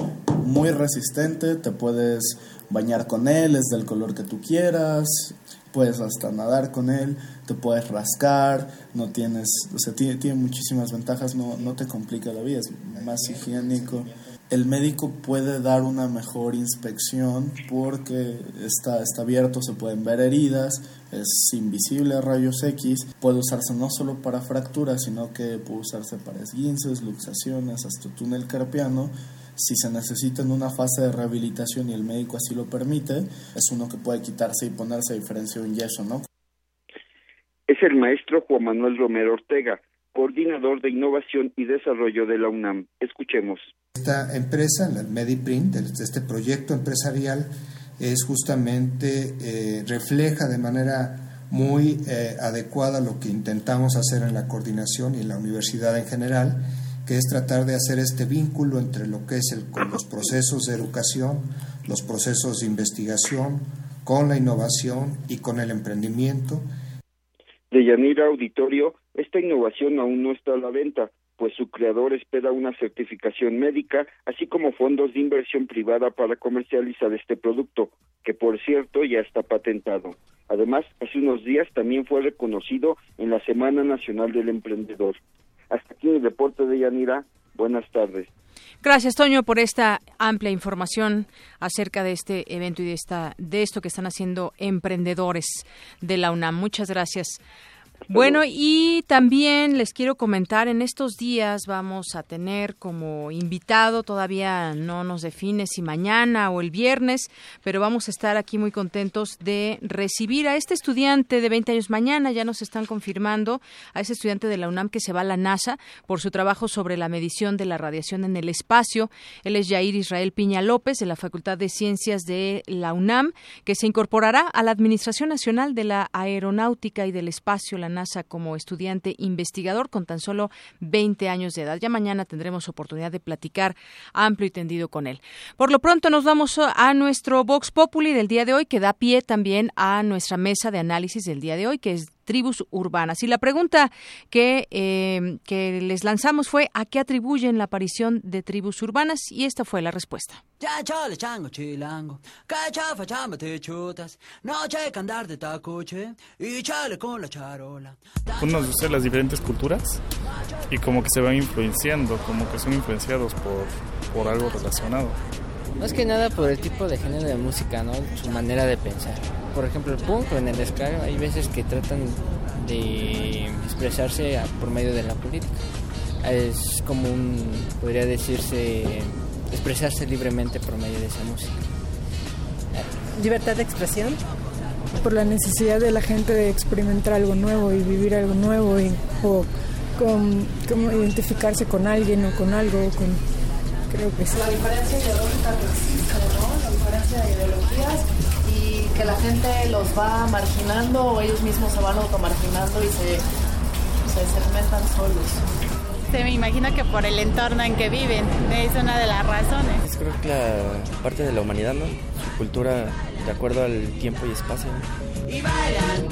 Muy resistente, te puedes bañar con él, es del color que tú quieras, puedes hasta nadar con él, te puedes rascar, no tienes, o sea, tiene, tiene muchísimas ventajas, no, no te complica la vida, es más higiénico. el médico puede dar una mejor inspección porque está, está abierto, se pueden ver heridas, es invisible a rayos X, puede usarse no solo para fracturas, sino que puede usarse para esguinces, luxaciones, hasta túnel carpiano. Si se necesita en una fase de rehabilitación y el médico así lo permite, es uno que puede quitarse y ponerse a diferencia de un yeso, ¿no? Es el maestro Juan Manuel Romero Ortega, coordinador de innovación y desarrollo de la UNAM. Escuchemos. Esta empresa, el MediPrint, este proyecto empresarial, es justamente eh, refleja de manera muy eh, adecuada lo que intentamos hacer en la coordinación y en la universidad en general, que es tratar de hacer este vínculo entre lo que es el, con los procesos de educación, los procesos de investigación, con la innovación y con el emprendimiento. De Yanira Auditorio, esta innovación aún no está a la venta, pues su creador espera una certificación médica, así como fondos de inversión privada para comercializar este producto, que por cierto ya está patentado. Además, hace unos días también fue reconocido en la Semana Nacional del Emprendedor. Hasta aquí el reporte de Yanira. Buenas tardes. Gracias, Toño, por esta amplia información acerca de este evento y de esta de esto que están haciendo emprendedores de la UNAM. Muchas gracias. Bueno, y también les quiero comentar, en estos días vamos a tener como invitado, todavía no nos define si mañana o el viernes, pero vamos a estar aquí muy contentos de recibir a este estudiante de 20 años mañana, ya nos están confirmando, a ese estudiante de la UNAM que se va a la NASA por su trabajo sobre la medición de la radiación en el espacio. Él es Jair Israel Piña López, de la Facultad de Ciencias de la UNAM, que se incorporará a la Administración Nacional de la Aeronáutica y del Espacio, NASA como estudiante investigador con tan solo 20 años de edad. Ya mañana tendremos oportunidad de platicar amplio y tendido con él. Por lo pronto nos vamos a nuestro Vox Populi del día de hoy que da pie también a nuestra mesa de análisis del día de hoy que es tribus urbanas. Y la pregunta que, eh, que les lanzamos fue ¿a qué atribuyen la aparición de tribus urbanas? Y esta fue la respuesta. Uno de las diferentes culturas y como que se van influenciando, como que son influenciados por, por algo relacionado. Más que nada por el tipo de género de música, ¿no? Su manera de pensar. Por ejemplo, el punk en el ska hay veces que tratan de expresarse por medio de la política. Es como un, podría decirse, expresarse libremente por medio de esa música. Libertad de expresión. Por la necesidad de la gente de experimentar algo nuevo y vivir algo nuevo y, o con, como identificarse con alguien o con algo, creo que sí. La diferencia ideológica que existe, ¿no? La diferencia de ideologías y que la gente los va marginando o ellos mismos se van automarginando y se, se segmentan solos. Se me imagina que por el entorno en que viven, es una de las razones. Creo que la parte de la humanidad, ¿no? Su cultura de acuerdo al tiempo y espacio. Y bailan,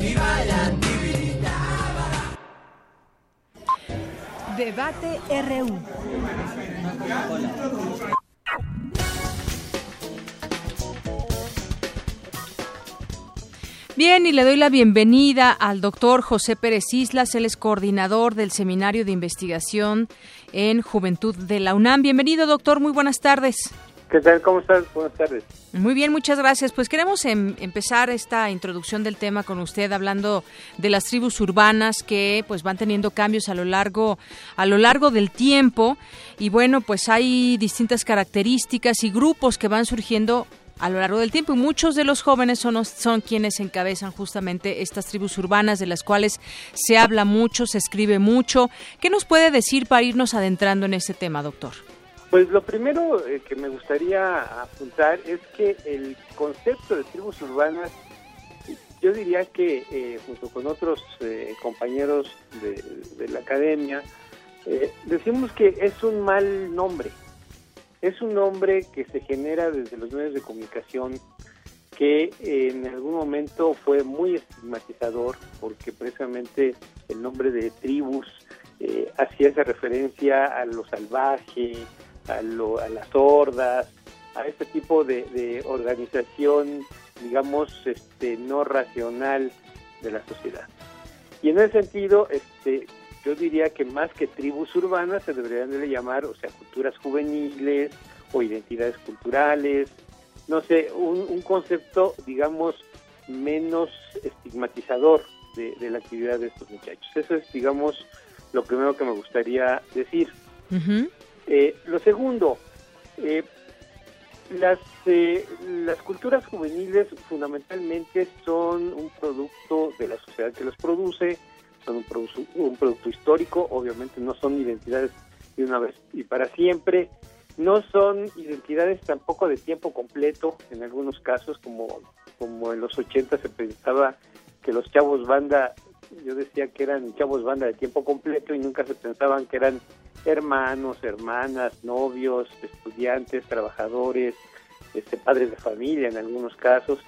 y bailan, Debate RU. Bien, y le doy la bienvenida al doctor José Pérez Islas, él es coordinador del Seminario de Investigación en Juventud de la UNAM. Bienvenido, doctor, muy buenas tardes. ¿Qué tal? ¿Cómo estás? Buenas tardes. Muy bien, muchas gracias. Pues queremos em, empezar esta introducción del tema con usted hablando de las tribus urbanas que pues van teniendo cambios a lo largo a lo largo del tiempo y bueno, pues hay distintas características y grupos que van surgiendo a lo largo del tiempo y muchos de los jóvenes son, son quienes encabezan justamente estas tribus urbanas de las cuales se habla mucho, se escribe mucho. ¿Qué nos puede decir para irnos adentrando en este tema, doctor? Pues lo primero eh, que me gustaría apuntar es que el concepto de tribus urbanas, yo diría que eh, junto con otros eh, compañeros de, la academia, decimos que es un mal nombre. Es un nombre que se genera desde los medios de comunicación que en algún momento fue muy estigmatizador porque precisamente el nombre de tribus hacía esa referencia a lo salvaje, a, las hordas, a este tipo de, organización, digamos, este, no racional de la sociedad. Y en ese sentido, este, yo diría que más que tribus urbanas se deberían de llamar, o sea, culturas juveniles o identidades culturales, no sé, un, concepto, digamos, menos estigmatizador de, la actividad de estos muchachos. Eso es, digamos, lo primero que me gustaría decir. Eh, lo segundo, eh, las, eh, las culturas juveniles fundamentalmente son un producto de la sociedad que los produce, son un, un producto histórico, obviamente no son identidades de una vez y para siempre, no son identidades tampoco de tiempo completo, en algunos casos, como, como en los 80 se pensaba que los chavos banda, yo decía que eran chavos banda de tiempo completo y nunca se pensaban que eran hermanos, hermanas, novios, estudiantes, trabajadores, este, padres de familia en algunos casos.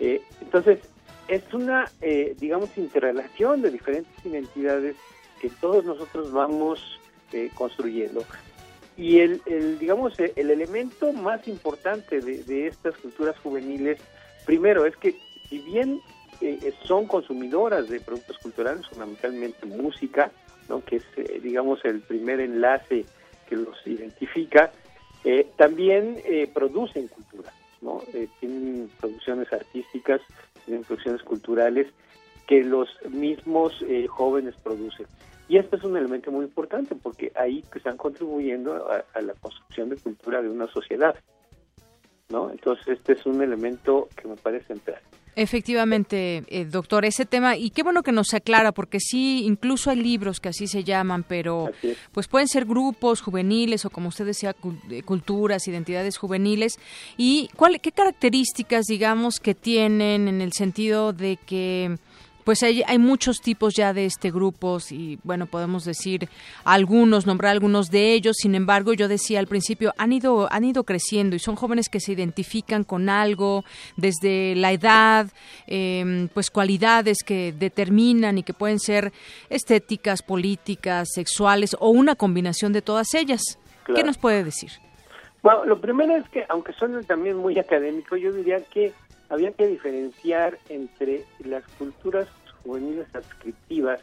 Eh, entonces, es una, eh, digamos, interrelación de diferentes identidades que todos nosotros vamos eh, construyendo. Y el, digamos, el elemento más importante de, estas culturas juveniles, primero, es que si bien son consumidoras de productos culturales, fundamentalmente música, ¿no? que es, digamos, el primer enlace que los identifica, también producen cultura, ¿no? tienen producciones artísticas de producciones culturales que los mismos eh, jóvenes producen. Y esto es un elemento muy importante porque ahí están contribuyendo a, la construcción de cultura de una sociedad. ¿no? Entonces este es un elemento que me parece central. Efectivamente, eh, doctor, ese tema, y qué bueno que nos aclara, porque sí, incluso hay libros que así se llaman, pero pues pueden ser grupos juveniles o como usted decía, culturas, identidades juveniles. ¿Y cuál, qué características, digamos, que tienen en el sentido de que pues hay, hay, muchos tipos ya de este grupos y bueno podemos decir algunos nombrar algunos de ellos. Sin embargo yo decía al principio han ido han ido creciendo y son jóvenes que se identifican con algo desde la edad em, pues cualidades que determinan y que pueden ser estéticas políticas sexuales o una combinación de todas ellas. Qué nos puede decir bueno lo primero es que aunque suene también muy académico yo diría que había que diferenciar entre las culturas juveniles adscriptivas,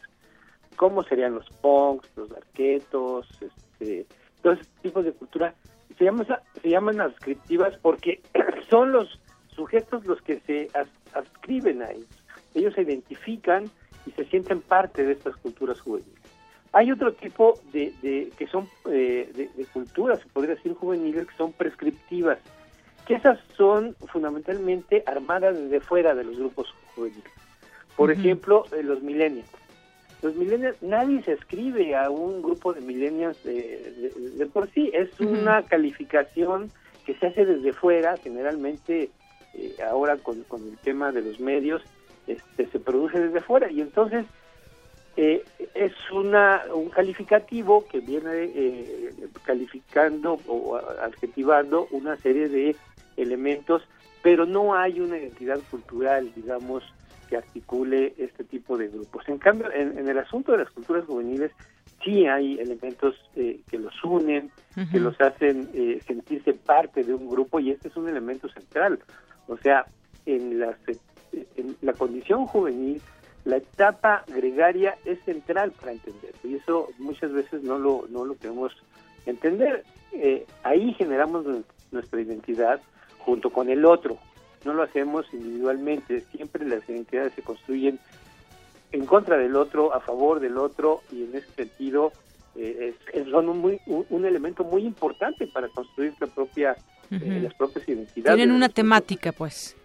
como serían los punks, los arquetos, este, todos esos tipos de cultura, se llaman, se llaman adscriptivas porque <clears throat> son los sujetos los que se adscriben a ellos. Ellos se identifican y se sienten parte de estas culturas juveniles. Hay otro tipo de, que son eh, de, culturas, se podría decir juveniles, que son prescriptivas que esas son fundamentalmente armadas desde fuera de los grupos juveniles. Por ejemplo, eh, los millennials. Los millennials, nadie se escribe a un grupo de millennials de, por sí, es una calificación que se hace desde fuera, generalmente eh, ahora con, el tema de los medios, este, se produce desde fuera y entonces eh, es una un calificativo que viene calificando o adjetivando una serie de elementos, pero no hay una identidad cultural, digamos, que articule este tipo de grupos. En cambio, en, el asunto de las culturas juveniles, sí hay elementos eh, que los unen, que los hacen eh, sentirse parte de un grupo y este es un elemento central. O sea, en la, en la condición juvenil, la etapa gregaria es central para entenderlo y eso muchas veces no lo, no lo queremos entender. Eh, ahí generamos nuestra identidad, junto con el otro. No lo hacemos individualmente, siempre las identidades se construyen en contra del otro, a favor del otro, y en ese sentido eh, es, son un, muy, un, elemento muy importante para construir la propia, eh, las propias identidades. Tienen una temática, pues.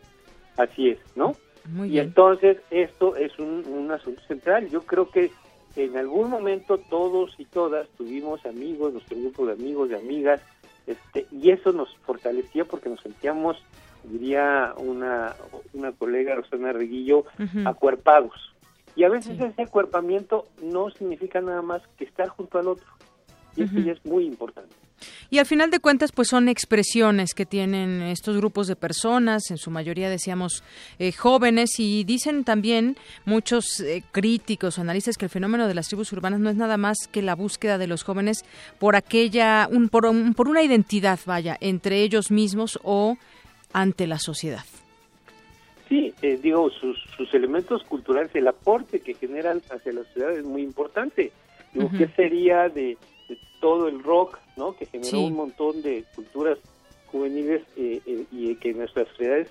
Así es, ¿no? y entonces esto es un, un asunto central. Yo creo que en algún momento todos y todas tuvimos amigos, nuestro grupo de amigos, de amigas, este, y eso nos fortalecía porque nos sentíamos, diría una, una colega, Rosana Reguillo, acuerpados. Y a veces ese acuerpamiento no significa nada más que estar junto al otro. Y ya es muy importante. Y al final de cuentas, pues son expresiones que tienen estos grupos de personas, en su mayoría decíamos eh, jóvenes, y dicen también muchos eh, críticos o analistas que el fenómeno de las tribus urbanas no es nada más que la búsqueda de los jóvenes por aquella, un, por, por una identidad, vaya, entre ellos mismos o ante la sociedad. Sí, eh, digo, sus, sus elementos culturales, el aporte que generan hacia la sociedad es muy importante ¿Qué sería de, todo el rock, ¿no? Que generó un montón de culturas juveniles eh, eh, y que en nuestras sociedades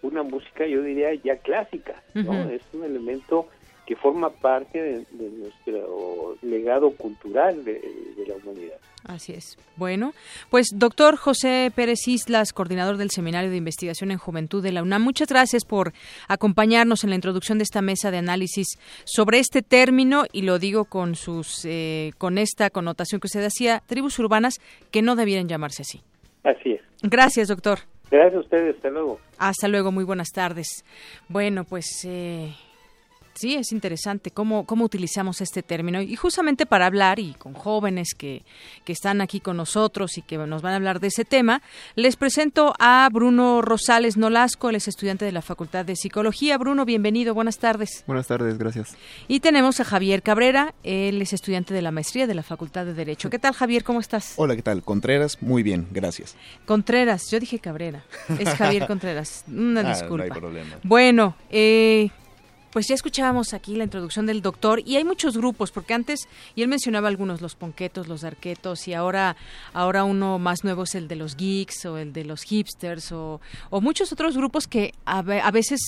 una música, yo diría, ya clásica, ¿no? Es un elemento que forma parte de, nuestro legado cultural de, la humanidad. Así es. Bueno, pues doctor José Pérez Islas, coordinador del Seminario de Investigación en Juventud de la UNAM, muchas gracias por acompañarnos en la introducción de esta mesa de análisis sobre este término y lo digo con sus eh, con esta connotación que usted hacía, tribus urbanas que no debieran llamarse así. Así es. Gracias, doctor. Gracias a ustedes. Hasta luego. Hasta luego. Muy buenas tardes. Bueno, pues eh, Sí, es interesante cómo, cómo utilizamos este término y justamente para hablar y con jóvenes que, que están aquí con nosotros y que nos van a hablar de ese tema, les presento a Bruno Rosales Nolasco, él es estudiante de la Facultad de Psicología. Bruno, bienvenido, buenas tardes. Buenas tardes, gracias. Y tenemos a Javier Cabrera, él es estudiante de la maestría de la Facultad de Derecho. ¿Qué tal, Javier? ¿Cómo estás? Hola, ¿qué tal? Contreras, muy bien, gracias. Contreras, yo dije Cabrera, es Javier <laughs> Contreras, una ah, disculpa. No hay problema. Bueno, eh, pues ya escuchábamos aquí la introducción del doctor y hay muchos grupos, porque antes, y él mencionaba algunos, los ponquetos, los arquetos, y ahora, ahora uno más nuevo es el de los geeks o el de los hipsters o, o muchos otros grupos que a, a veces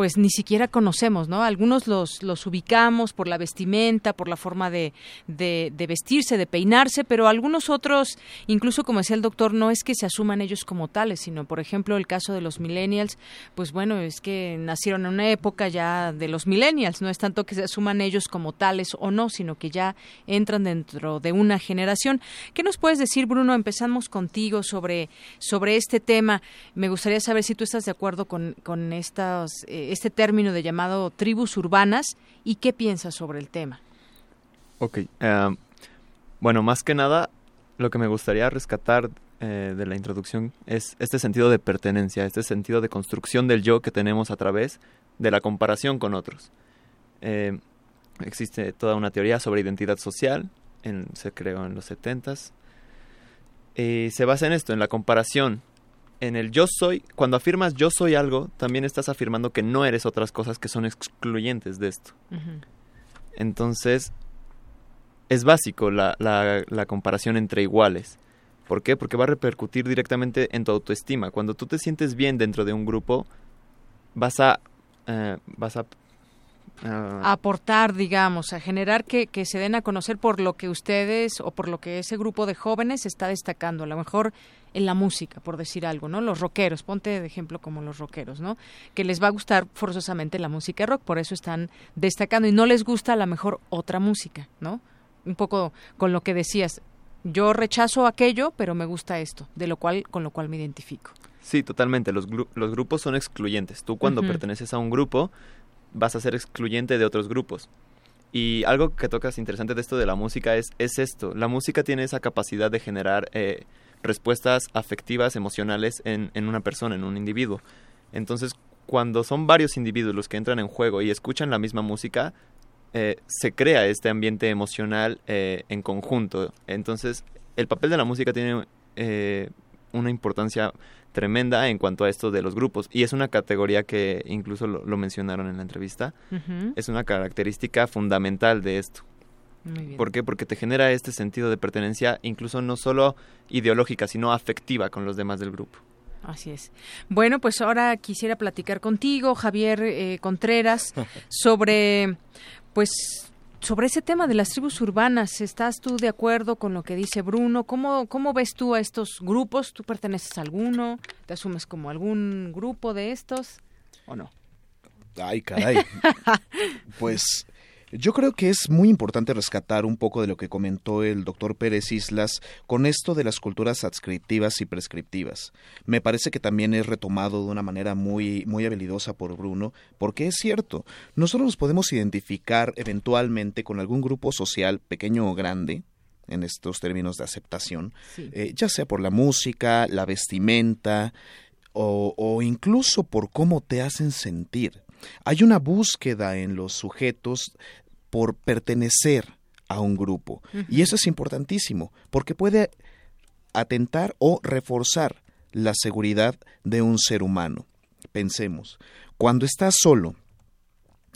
pues ni siquiera conocemos, ¿no? Algunos los, los ubicamos por la vestimenta, por la forma de, de, vestirse, de peinarse, pero algunos otros, incluso como decía el doctor, no es que se asuman ellos como tales, sino, por ejemplo, el caso de los millennials, pues bueno, es que nacieron en una época ya de los millennials, no es tanto que se asuman ellos como tales o no, sino que ya entran dentro de una generación. ¿Qué nos puedes decir, Bruno? Empezamos contigo sobre, sobre este tema. Me gustaría saber si tú estás de acuerdo con, con estas... Eh, este término de llamado tribus urbanas y qué piensas sobre el tema. Ok, em, bueno, más que nada, lo que me gustaría rescatar eh, de la introducción es este sentido de pertenencia, este sentido de construcción del yo que tenemos a través de la comparación con otros. Em, existe toda una teoría sobre identidad social, se creó en los 70 y se basa en esto, en la comparación en el yo soy, cuando afirmas yo soy algo, también estás afirmando que no eres otras cosas que son excluyentes de esto. Entonces, es básico la, la, comparación entre iguales. ¿Por qué? Porque va a repercutir directamente en tu autoestima. Cuando tú te sientes bien dentro de un grupo, vas a, eh, vas a aportar, digamos, a generar que, que, se den a conocer por lo que ustedes o por lo que ese grupo de jóvenes está destacando. A lo mejor en la música, por decir algo, ¿no? Los rockeros, ponte de ejemplo como los rockeros, ¿no? Que les va a gustar forzosamente la música rock, por eso están destacando y no les gusta a lo mejor otra música, ¿no? Un poco con lo que decías, yo rechazo aquello, pero me gusta esto, de lo cual con lo cual me identifico. Sí, totalmente. Los, los grupos son excluyentes. Tú cuando perteneces a un grupo vas a ser excluyente de otros grupos. Y algo que tocas interesante de esto de la música es, es esto. La música tiene esa capacidad de generar eh, respuestas afectivas, emocionales en, en una persona, en un individuo. Entonces, cuando son varios individuos los que entran en juego y escuchan la misma música, eh, se crea este ambiente emocional eh, en conjunto. Entonces, el papel de la música tiene una importancia tremenda en cuanto a esto de los grupos. Y es una categoría que incluso lo, mencionaron en la entrevista. Es una característica fundamental de esto. ¿Por qué? Porque te genera este sentido de pertenencia, incluso no solo ideológica, sino afectiva con los demás del grupo. Así es. Bueno, pues ahora quisiera platicar contigo, Javier eh, Contreras, <laughs> sobre, pues, sobre ese tema de las tribus urbanas. ¿Estás tú de acuerdo con lo que dice Bruno? ¿Cómo, cómo ves tú a estos grupos? ¿Tú perteneces a alguno? ¿Te asumes como algún grupo de estos o no? Ay, caray. <laughs> pues yo creo que es muy importante rescatar un poco de lo que comentó el doctor Pérez Islas con esto de las culturas adscriptivas y prescriptivas. Me parece que también es retomado de una manera muy, muy habilidosa por Bruno, porque es cierto, nosotros nos podemos identificar eventualmente con algún grupo social, pequeño o grande, en estos términos de aceptación, eh, ya sea por la música, la vestimenta, o, o incluso por cómo te hacen sentir. Hay una búsqueda en los sujetos por pertenecer a un grupo. Y eso es importantísimo, porque puede atentar o reforzar la seguridad de un ser humano. Pensemos, cuando estás solo,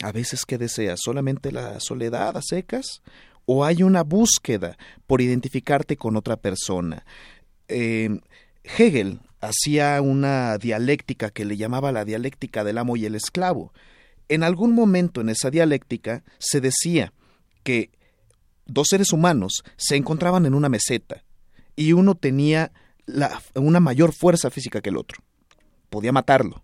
a veces que deseas solamente la soledad a secas o hay una búsqueda por identificarte con otra persona. Eh, Hegel hacía una dialéctica que le llamaba la dialéctica del amo y el esclavo. En algún momento en esa dialéctica se decía que dos seres humanos se encontraban en una meseta y uno tenía una mayor fuerza física que el otro. Podía matarlo,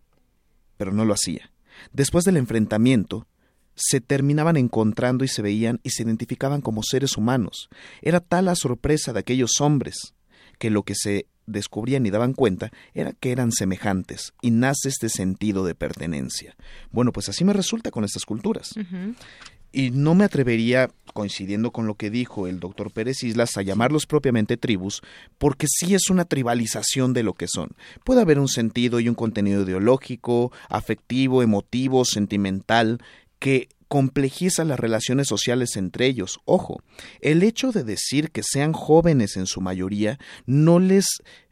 pero no lo hacía. Después del enfrentamiento, se terminaban encontrando y se veían y se identificaban como seres humanos. Era tal la sorpresa de aquellos hombres que lo que se descubrían y daban cuenta era que eran semejantes y nace este sentido de pertenencia. Bueno, pues así me resulta con estas culturas. Y no me atrevería, coincidiendo con lo que dijo el doctor Pérez Islas, a llamarlos propiamente tribus, porque sí es una tribalización de lo que son. Puede haber un sentido y un contenido ideológico, afectivo, emotivo, sentimental, que complejiza las relaciones sociales entre ellos. Ojo, el hecho de decir que sean jóvenes en su mayoría no les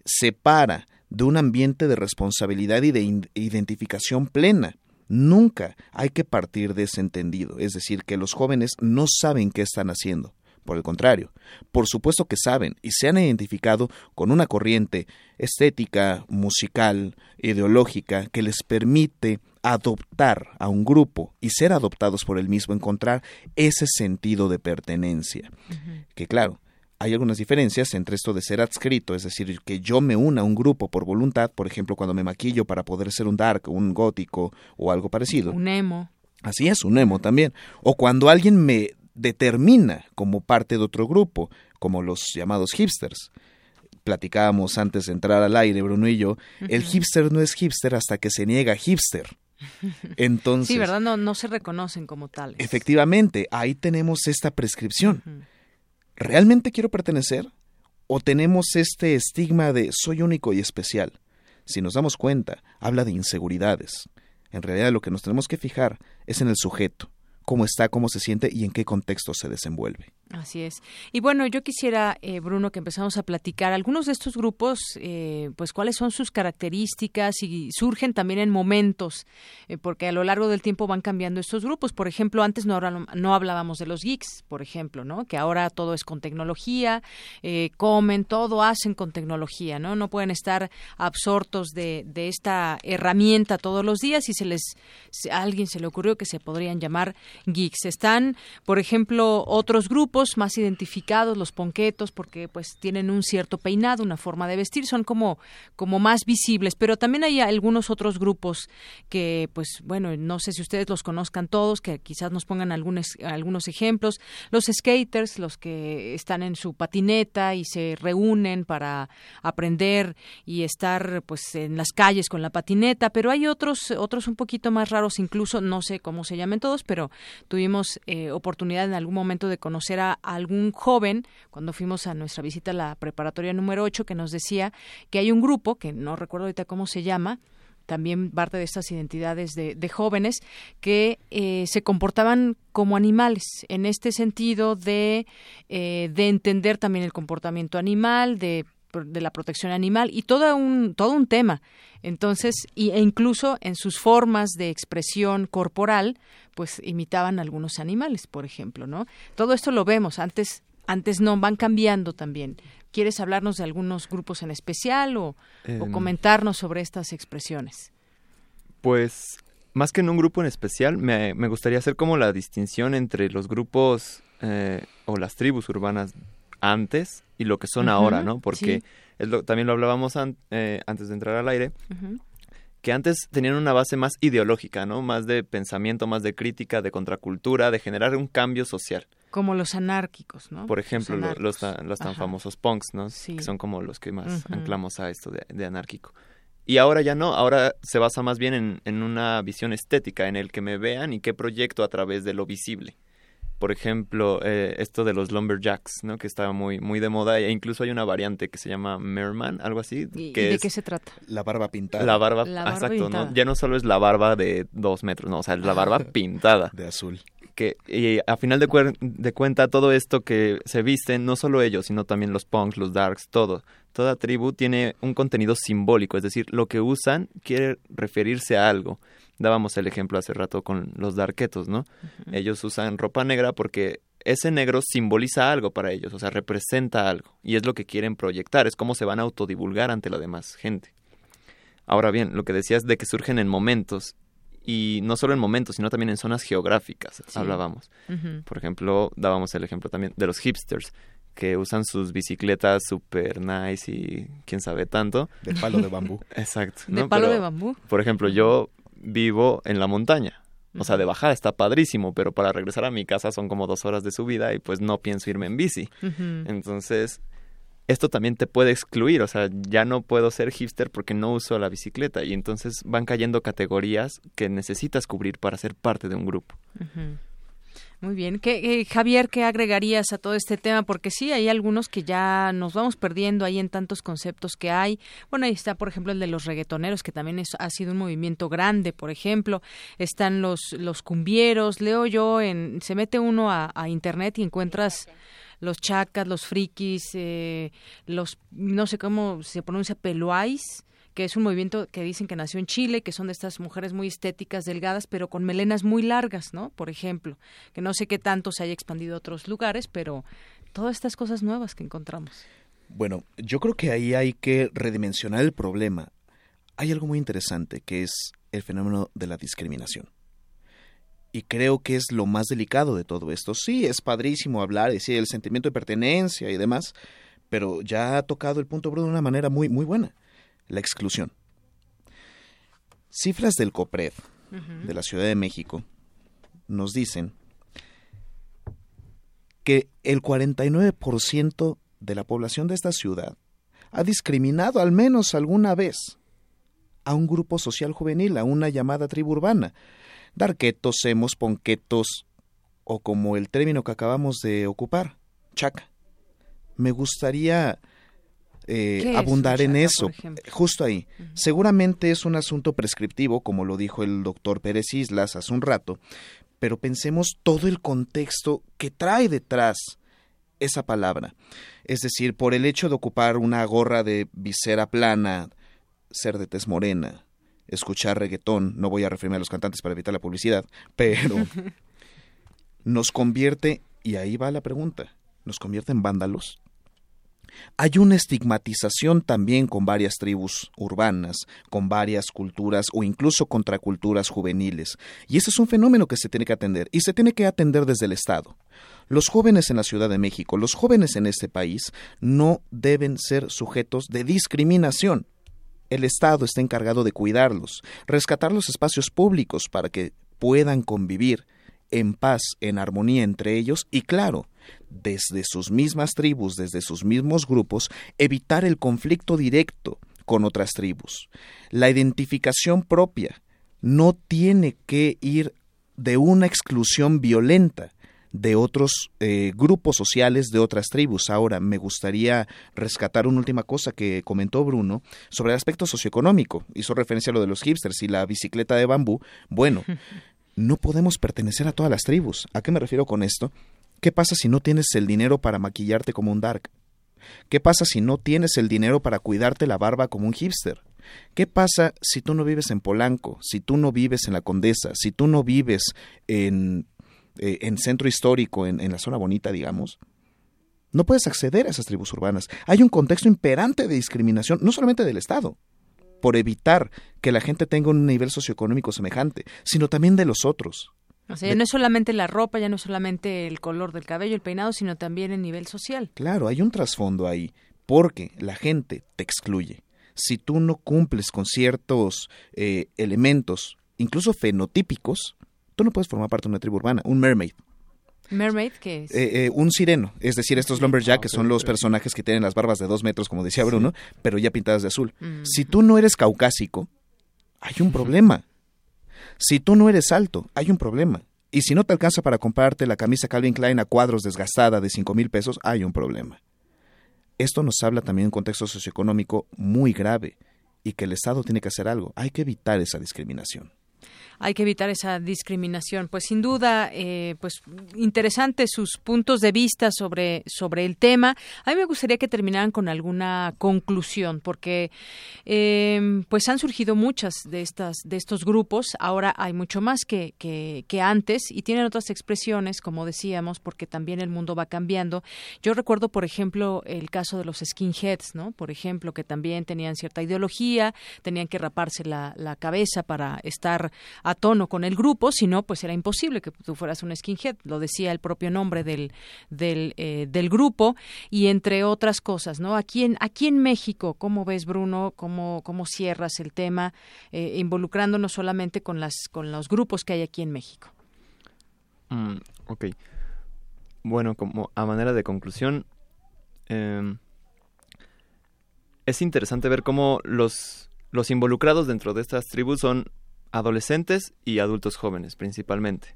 separa de un ambiente de responsabilidad y de identificación plena. Nunca hay que partir de ese entendido, es decir, que los jóvenes no saben qué están haciendo. Por el contrario, por supuesto que saben y se han identificado con una corriente estética, musical, ideológica que les permite adoptar a un grupo y ser adoptados por el mismo, encontrar ese sentido de pertenencia. Que claro, hay algunas diferencias entre esto de ser adscrito, es decir, que yo me una a un grupo por voluntad, por ejemplo, cuando me maquillo para poder ser un dark, un gótico o algo parecido. Un emo. Así es, un emo también. O cuando alguien me determina como parte de otro grupo, como los llamados hipsters. Platicábamos antes de entrar al aire, Bruno y yo, el hipster no es hipster hasta que se niega hipster. Entonces, sí, ¿verdad? No, no se reconocen como tales. Efectivamente, ahí tenemos esta prescripción. ¿Realmente quiero pertenecer? ¿O tenemos este estigma de soy único y especial? Si nos damos cuenta, habla de inseguridades. En realidad lo que nos tenemos que fijar es en el sujeto, cómo está, cómo se siente y en qué contexto se desenvuelve. Así es. Y bueno, yo quisiera, eh, Bruno, que empezamos a platicar algunos de estos grupos, eh, pues cuáles son sus características y surgen también en momentos, eh, porque a lo largo del tiempo van cambiando estos grupos. Por ejemplo, antes no, no hablábamos de los geeks, por ejemplo, ¿no? Que ahora todo es con tecnología, comen, todo hacen con tecnología, ¿no? No pueden estar absortos de, de esta herramienta todos los días y se les, a alguien se le ocurrió que se podrían llamar geeks. Están, por ejemplo, otros grupos más identificados, los ponquetos, porque pues tienen un cierto peinado, una forma de vestir, son como, como más visibles, pero también hay algunos otros grupos que pues bueno, no sé si ustedes los conozcan todos, que quizás nos pongan algunos, algunos ejemplos, los skaters, los que están en su patineta y se reúnen para aprender y estar pues en las calles con la patineta, pero hay otros, otros un poquito más raros, incluso no sé cómo se llamen todos, pero tuvimos eh, oportunidad en algún momento de conocer a algún joven cuando fuimos a nuestra visita a la preparatoria número 8 que nos decía que hay un grupo, que no recuerdo ahorita cómo se llama, también parte de estas identidades de, jóvenes que eh, se comportaban como animales en este sentido de, eh, de entender también el comportamiento animal de de la protección animal y todo un todo un tema. Entonces y, e incluso en sus formas de expresión corporal pues imitaban algunos animales por ejemplo no todo esto lo vemos. Antes antes no van cambiando también. Quieres hablarnos de algunos grupos en especial o, em. comentarnos sobre estas expresiones pues más que en un grupo en especial me, me gustaría hacer como la distinción entre los grupos eh, o las tribus urbanas antes y lo que son ahora, ¿no? Porque también lo hablábamos eh, antes de entrar al aire, que antes tenían una base más ideológica, ¿no? Más de pensamiento, más de crítica, de contracultura, de generar un cambio social. Como los anárquicos, ¿no? Por ejemplo, los, los, tan famosos punks, ¿no? Que son como los que más anclamos a esto de, de, anárquico. Y ahora ya no, ahora se basa más bien en, en una visión estética, en el que me vean y qué proyecto a través de lo visible por ejemplo, eh, esto de los lumberjacks, ¿no? Que está muy, muy de moda e incluso hay una variante que se llama Merman, algo así. ¿Y, de qué se trata? La barba pintada. La barba, exacto, ¿no? Ya no solo es la barba de dos metros, no, o sea, es la barba pintada. De azul. Que, y a final de, de cuenta, todo esto que se visten, no solo ellos, sino también los punks, los darks, todo. Toda tribu tiene un contenido simbólico, es decir, lo que usan quiere referirse a algo dábamos el ejemplo hace rato con los darquetos, ¿no? Ellos usan ropa negra porque ese negro simboliza algo para ellos, o sea, representa algo, y es lo que quieren proyectar, es cómo se van a autodivulgar ante la demás gente. Ahora bien, lo que decías de que surgen en momentos, y no solo en momentos, sino también en zonas geográficas, hablábamos. Por ejemplo, dábamos el ejemplo también de los hipsters, que usan sus bicicletas super nice y quién sabe tanto. De palo de bambú. <laughs> Exacto. De palo de bambú. Por ejemplo, yo vivo en la montaña. O sea, de bajada está padrísimo, pero para regresar a mi casa son como dos horas de subida y pues no pienso irme en bici. Entonces, esto también te puede excluir, o sea, ya no puedo ser hipster porque no uso la bicicleta y entonces van cayendo categorías que necesitas cubrir para ser parte de un grupo. Muy bien. ¿Qué, eh, Javier, ¿qué agregarías a todo este tema? Porque sí, hay algunos que ya nos vamos perdiendo ahí en tantos conceptos que hay. Bueno, ahí está, por ejemplo, el de los reggaetoneros, que también es, ha sido un movimiento grande, por ejemplo. Están los, los cumbieros. Leo yo, en, se mete uno a, internet y encuentras los chacas, los frikis, eh, los, no sé cómo se pronuncia, peluais que es un movimiento que dicen que nació en Chile, que son de estas mujeres muy estéticas, delgadas, pero con melenas muy largas, ¿no? Por ejemplo, que no sé qué tanto se haya expandido a otros lugares, pero todas estas cosas nuevas que encontramos. Bueno, yo creo que ahí hay que redimensionar el problema. Hay algo muy interesante que es el fenómeno de la discriminación. Y creo que es lo más delicado de todo esto. Sí, es padrísimo hablar, decir el sentimiento de pertenencia y demás, pero ya ha tocado el punto Bruno de una manera muy, muy buena la exclusión. Cifras del COPRED de la Ciudad de México nos dicen que el 49% de la población de esta ciudad ha discriminado al menos alguna vez a un grupo social juvenil, a una llamada tribu urbana. Darquetos, hemos, ponquetos, o como el término que acabamos de ocupar, chaca. Me gustaría eh, abundar en eso, justo ahí. Seguramente es un asunto prescriptivo, como lo dijo el doctor Pérez Islas hace un rato, pero pensemos todo el contexto que trae detrás esa palabra. Es decir, por el hecho de ocupar una gorra de visera plana, ser de tez morena, escuchar reggaetón, no voy a referirme a los cantantes para evitar la publicidad, pero <laughs> nos convierte, y ahí va la pregunta, ¿nos convierte en vándalos? Hay una estigmatización también con varias tribus urbanas, con varias culturas o incluso contraculturas juveniles. Y ese es un fenómeno que se tiene que atender y se tiene que atender desde el Estado. Los jóvenes en la Ciudad de México, los jóvenes en este país, no deben ser sujetos de discriminación. El Estado está encargado de cuidarlos, rescatar los espacios públicos para que puedan convivir en paz, en armonía entre ellos y claro, desde sus mismas tribus, desde sus mismos grupos, evitar el conflicto directo con otras tribus. La identificación propia no tiene que ir de una exclusión violenta de otros eh, grupos sociales de otras tribus. Ahora, me gustaría rescatar una última cosa que comentó Bruno sobre el aspecto socioeconómico. Hizo referencia a lo de los hipsters y la bicicleta de bambú. Bueno, <laughs> no podemos pertenecer a todas las tribus. ¿A qué me refiero con esto? ¿Qué pasa si no tienes el dinero para maquillarte como un dark? ¿Qué pasa si no tienes el dinero para cuidarte la barba como un hipster? ¿Qué pasa si tú no vives en Polanco, si tú no vives en la Condesa, si tú no vives en, eh, en centro histórico, en, en la zona bonita, digamos? No puedes acceder a esas tribus urbanas. Hay un contexto imperante de discriminación, no solamente del Estado, por evitar que la gente tenga un nivel socioeconómico semejante, sino también de los otros. O sea, ya no es solamente la ropa, ya no es solamente el color del cabello, el peinado, sino también el nivel social. Claro, hay un trasfondo ahí, porque la gente te excluye. Si tú no cumples con ciertos eh, elementos, incluso fenotípicos, tú no puedes formar parte de una tribu urbana, un mermaid. ¿Mermaid qué es? Eh, eh, un sireno, es decir, estos lumberjack, que son los personajes que tienen las barbas de dos metros, como decía Bruno, pero ya pintadas de azul. Mm. Si tú no eres caucásico, hay un problema. Si tú no eres alto, hay un problema. Y si no te alcanza para comprarte la camisa Calvin Klein a cuadros desgastada de cinco mil pesos, hay un problema. Esto nos habla también de un contexto socioeconómico muy grave y que el Estado tiene que hacer algo. Hay que evitar esa discriminación. Hay que evitar esa discriminación. Pues sin duda, eh, pues interesantes sus puntos de vista sobre, sobre el tema. A mí me gustaría que terminaran con alguna conclusión, porque eh, pues han surgido muchas de estas, de estos grupos. Ahora hay mucho más que, que, que antes y tienen otras expresiones, como decíamos, porque también el mundo va cambiando. Yo recuerdo, por ejemplo, el caso de los skinheads, ¿no? Por ejemplo, que también tenían cierta ideología, tenían que raparse la, la cabeza para estar a tono con el grupo, si no, pues era imposible que tú fueras un skinhead, lo decía el propio nombre del, del, eh, del grupo, y entre otras cosas, ¿no? Aquí en, aquí en México, ¿cómo ves, Bruno? ¿Cómo, cómo cierras el tema, eh, involucrándonos solamente con, las, con los grupos que hay aquí en México? Mm, ok. Bueno, como a manera de conclusión, eh, es interesante ver cómo los, los involucrados dentro de estas tribus son adolescentes y adultos jóvenes principalmente.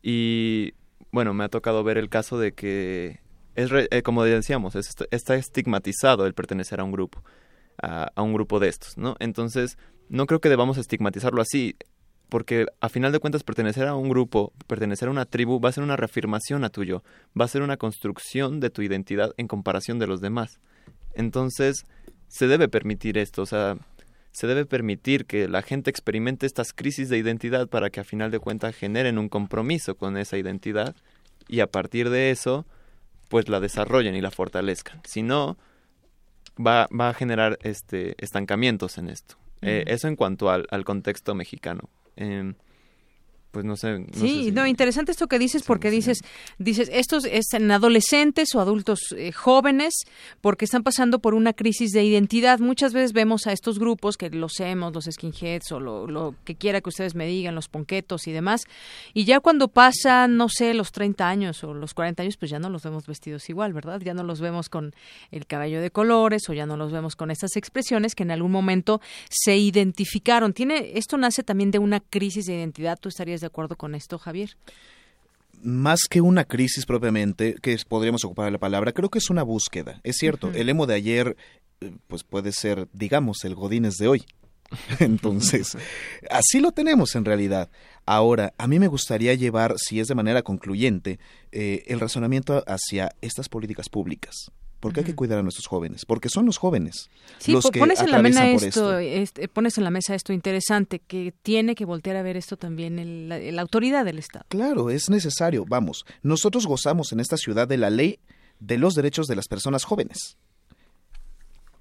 Y bueno, me ha tocado ver el caso de que es eh, como decíamos, es, está estigmatizado el pertenecer a un grupo, a, a, un grupo de estos, ¿no? Entonces, no creo que debamos estigmatizarlo así, porque a final de cuentas pertenecer a un grupo, pertenecer a una tribu, va a ser una reafirmación a tuyo, va a ser una construcción de tu identidad en comparación de los demás. Entonces, se debe permitir esto, o sea, se debe permitir que la gente experimente estas crisis de identidad para que a final de cuentas generen un compromiso con esa identidad y a partir de eso pues la desarrollen y la fortalezcan. Si no, va, va a generar este estancamientos en esto. Eh, eso en cuanto al, al contexto mexicano. Eh, pues no sé. No sí, sé si... no, interesante esto que dices porque dices, dices, estos es en adolescentes o adultos eh, jóvenes porque están pasando por una crisis de identidad. Muchas veces vemos a estos grupos que los hemos, los skinheads o lo, lo, que quiera que ustedes me digan, los ponquetos y demás, y ya cuando pasan, no sé, los 30 años o los 40 años, pues ya no los vemos vestidos igual, ¿verdad? Ya no los vemos con el cabello de colores o ya no los vemos con estas expresiones que en algún momento se identificaron. Tiene esto nace también de una crisis de identidad, tú estarías de acuerdo con esto, Javier? Más que una crisis propiamente, que podríamos ocupar la palabra, creo que es una búsqueda. Es cierto, uh -huh. el emo de ayer, pues puede ser, digamos, el Godínez de hoy. <laughs> Entonces, así lo tenemos en realidad. Ahora, a mí me gustaría llevar, si es de manera concluyente, eh, el razonamiento hacia estas políticas públicas porque uh -huh. hay que cuidar a nuestros jóvenes, porque son los jóvenes sí, los que pones en la mesa esto, esto. Este, pones en la mesa esto interesante, que tiene que voltear a ver esto también el, la, la, autoridad del Estado. Claro, es necesario. Vamos, nosotros gozamos en esta ciudad de la ley de los derechos de las personas jóvenes.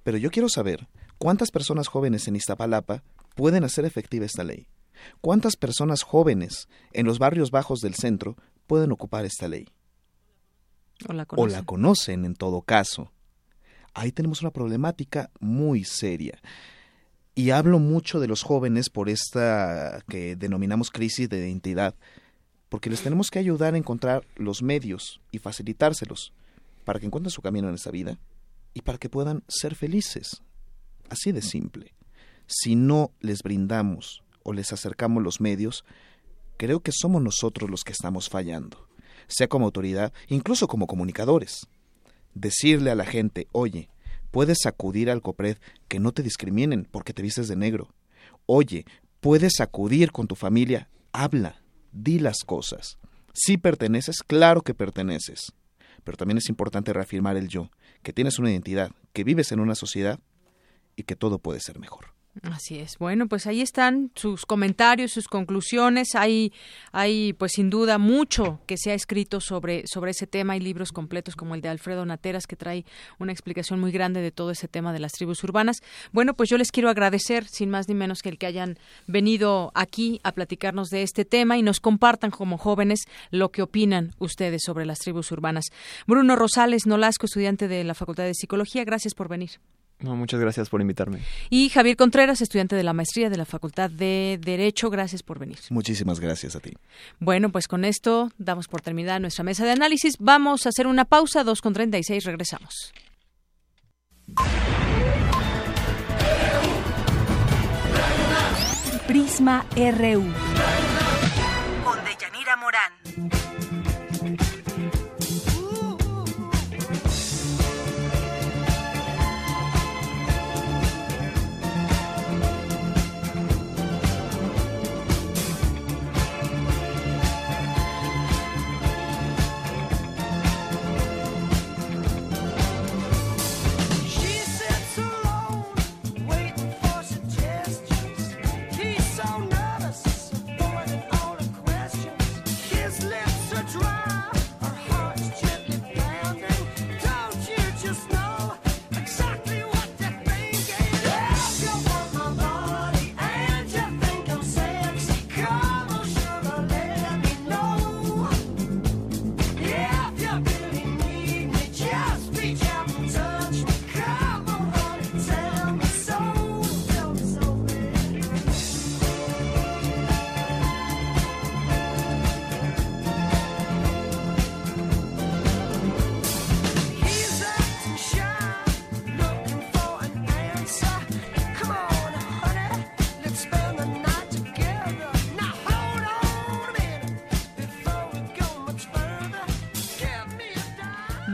Pero yo quiero saber cuántas personas jóvenes en Iztapalapa pueden hacer efectiva esta ley. ¿Cuántas personas jóvenes en los barrios bajos del centro pueden ocupar esta ley? O la, o la conocen en todo caso. Ahí tenemos una problemática muy seria. Y hablo mucho de los jóvenes por esta que denominamos crisis de identidad, porque les tenemos que ayudar a encontrar los medios y facilitárselos para que encuentren su camino en esta vida y para que puedan ser felices. Así de simple. Si no les brindamos o les acercamos los medios, creo que somos nosotros los que estamos fallando sea como autoridad, incluso como comunicadores. Decirle a la gente, oye, puedes acudir al COPRED que no te discriminen porque te vistes de negro. Oye, puedes acudir con tu familia, habla, di las cosas. Si perteneces, claro que perteneces. Pero también es importante reafirmar el yo, que tienes una identidad, que vives en una sociedad y que todo puede ser mejor. Así es. Bueno, pues ahí están sus comentarios, sus conclusiones. Hay, hay, pues sin duda, mucho que se ha escrito sobre, sobre ese tema. Hay libros completos como el de Alfredo Nateras que trae una explicación muy grande de todo ese tema de las tribus urbanas. Bueno, pues yo les quiero agradecer, sin más ni menos que el que hayan venido aquí a platicarnos de este tema y nos compartan como jóvenes lo que opinan ustedes sobre las tribus urbanas. Bruno Rosales Nolasco, estudiante de la Facultad de Psicología, gracias por venir. No, muchas gracias por invitarme. Y Javier Contreras, estudiante de la maestría de la Facultad de Derecho, gracias por venir. Muchísimas gracias a ti. Bueno, pues con esto damos por terminada nuestra mesa de análisis. Vamos a hacer una pausa, 2 con 36, regresamos. Prisma RU. Con Deyanira Morán.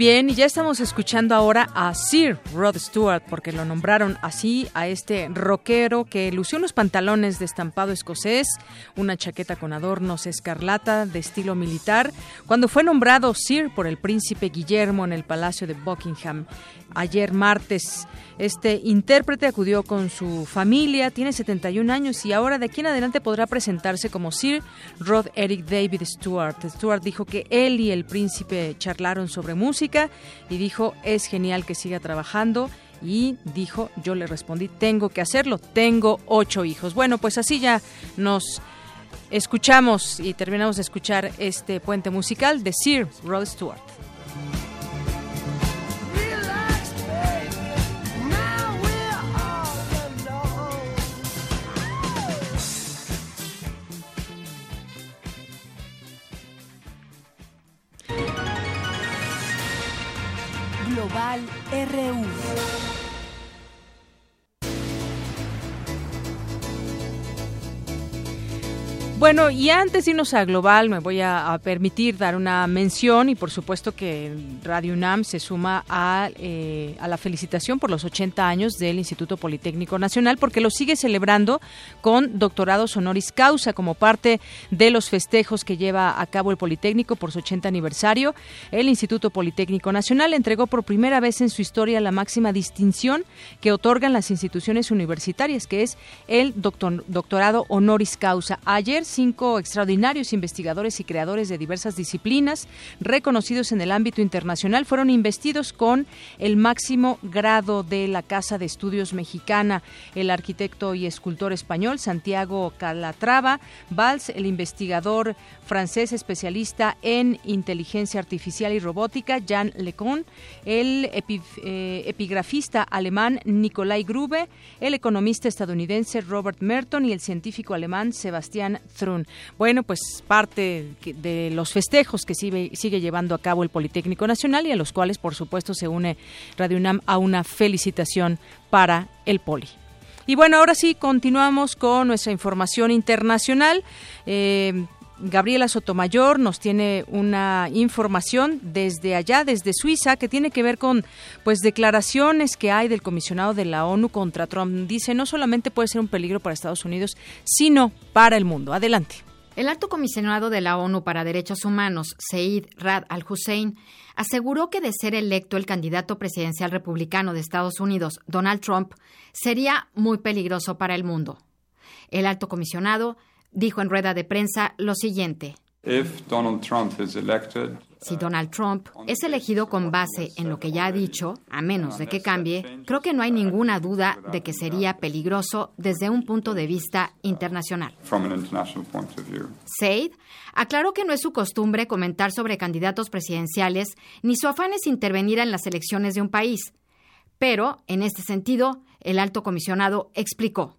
Bien, y ya estamos escuchando ahora a Sir Rod Stewart, porque lo nombraron así a este rockero que lució unos pantalones de estampado escocés, una chaqueta con adornos escarlata de estilo militar, cuando fue nombrado Sir por el príncipe Guillermo en el Palacio de Buckingham ayer martes. Este intérprete acudió con su familia, tiene 71 años y ahora de aquí en adelante podrá presentarse como Sir Rod Eric David Stewart. Stewart dijo que él y el príncipe charlaron sobre música y dijo es genial que siga trabajando y dijo, yo le respondí, tengo que hacerlo, tengo ocho hijos. Bueno, pues así ya nos escuchamos y terminamos de escuchar este puente musical de Sir Rod Stewart. RU. Bueno, y antes de irnos a Global, me voy a, permitir dar una mención y por supuesto que Radio UNAM se suma a, eh, la felicitación por los 80 años del Instituto Politécnico Nacional porque lo sigue celebrando con doctorados honoris causa como parte de los festejos que lleva a cabo el Politécnico por su 80 aniversario. El Instituto Politécnico Nacional entregó por primera vez en su historia la máxima distinción que otorgan las instituciones universitarias, que es el doctor, doctorado honoris causa. Ayer extraordinarios investigadores y creadores de diversas disciplinas reconocidos en el ámbito internacional fueron investidos con el máximo grado de la Casa de Estudios Mexicana. El arquitecto y escultor español Santiago Calatrava Valls, el investigador francés especialista en inteligencia artificial y robótica Jan Lecon, el eh, epigrafista alemán Nikolai Grube, el economista estadounidense Robert Merton y el científico alemán Sebastián bueno, pues parte de los festejos que sigue, llevando a cabo el Politécnico Nacional y a los cuales, por supuesto, se une Radio UNAM a una felicitación para el Poli. Y bueno, ahora sí, continuamos con nuestra información internacional. Eh, Gabriela Sotomayor nos tiene una información desde allá, desde Suiza, que tiene que ver con pues declaraciones que hay del comisionado de la ONU contra Trump. Dice, no solamente puede ser un peligro para Estados Unidos, sino para el mundo. Adelante. El alto comisionado de la ONU para Derechos Humanos, Said Rad al-Hussein, aseguró que de ser electo el candidato presidencial republicano de Estados Unidos, Donald Trump, sería muy peligroso para el mundo. El alto comisionado dijo en rueda de prensa lo siguiente. si Donald Trump es elegido con base en lo que ya ha dicho, a menos de que cambie, creo que no hay ninguna duda de que sería peligroso desde un punto de vista internacional. Said aclaró que no es su costumbre comentar sobre candidatos presidenciales ni su afán es intervenir en las elecciones de un país. Pero, en este sentido, el alto comisionado explicó.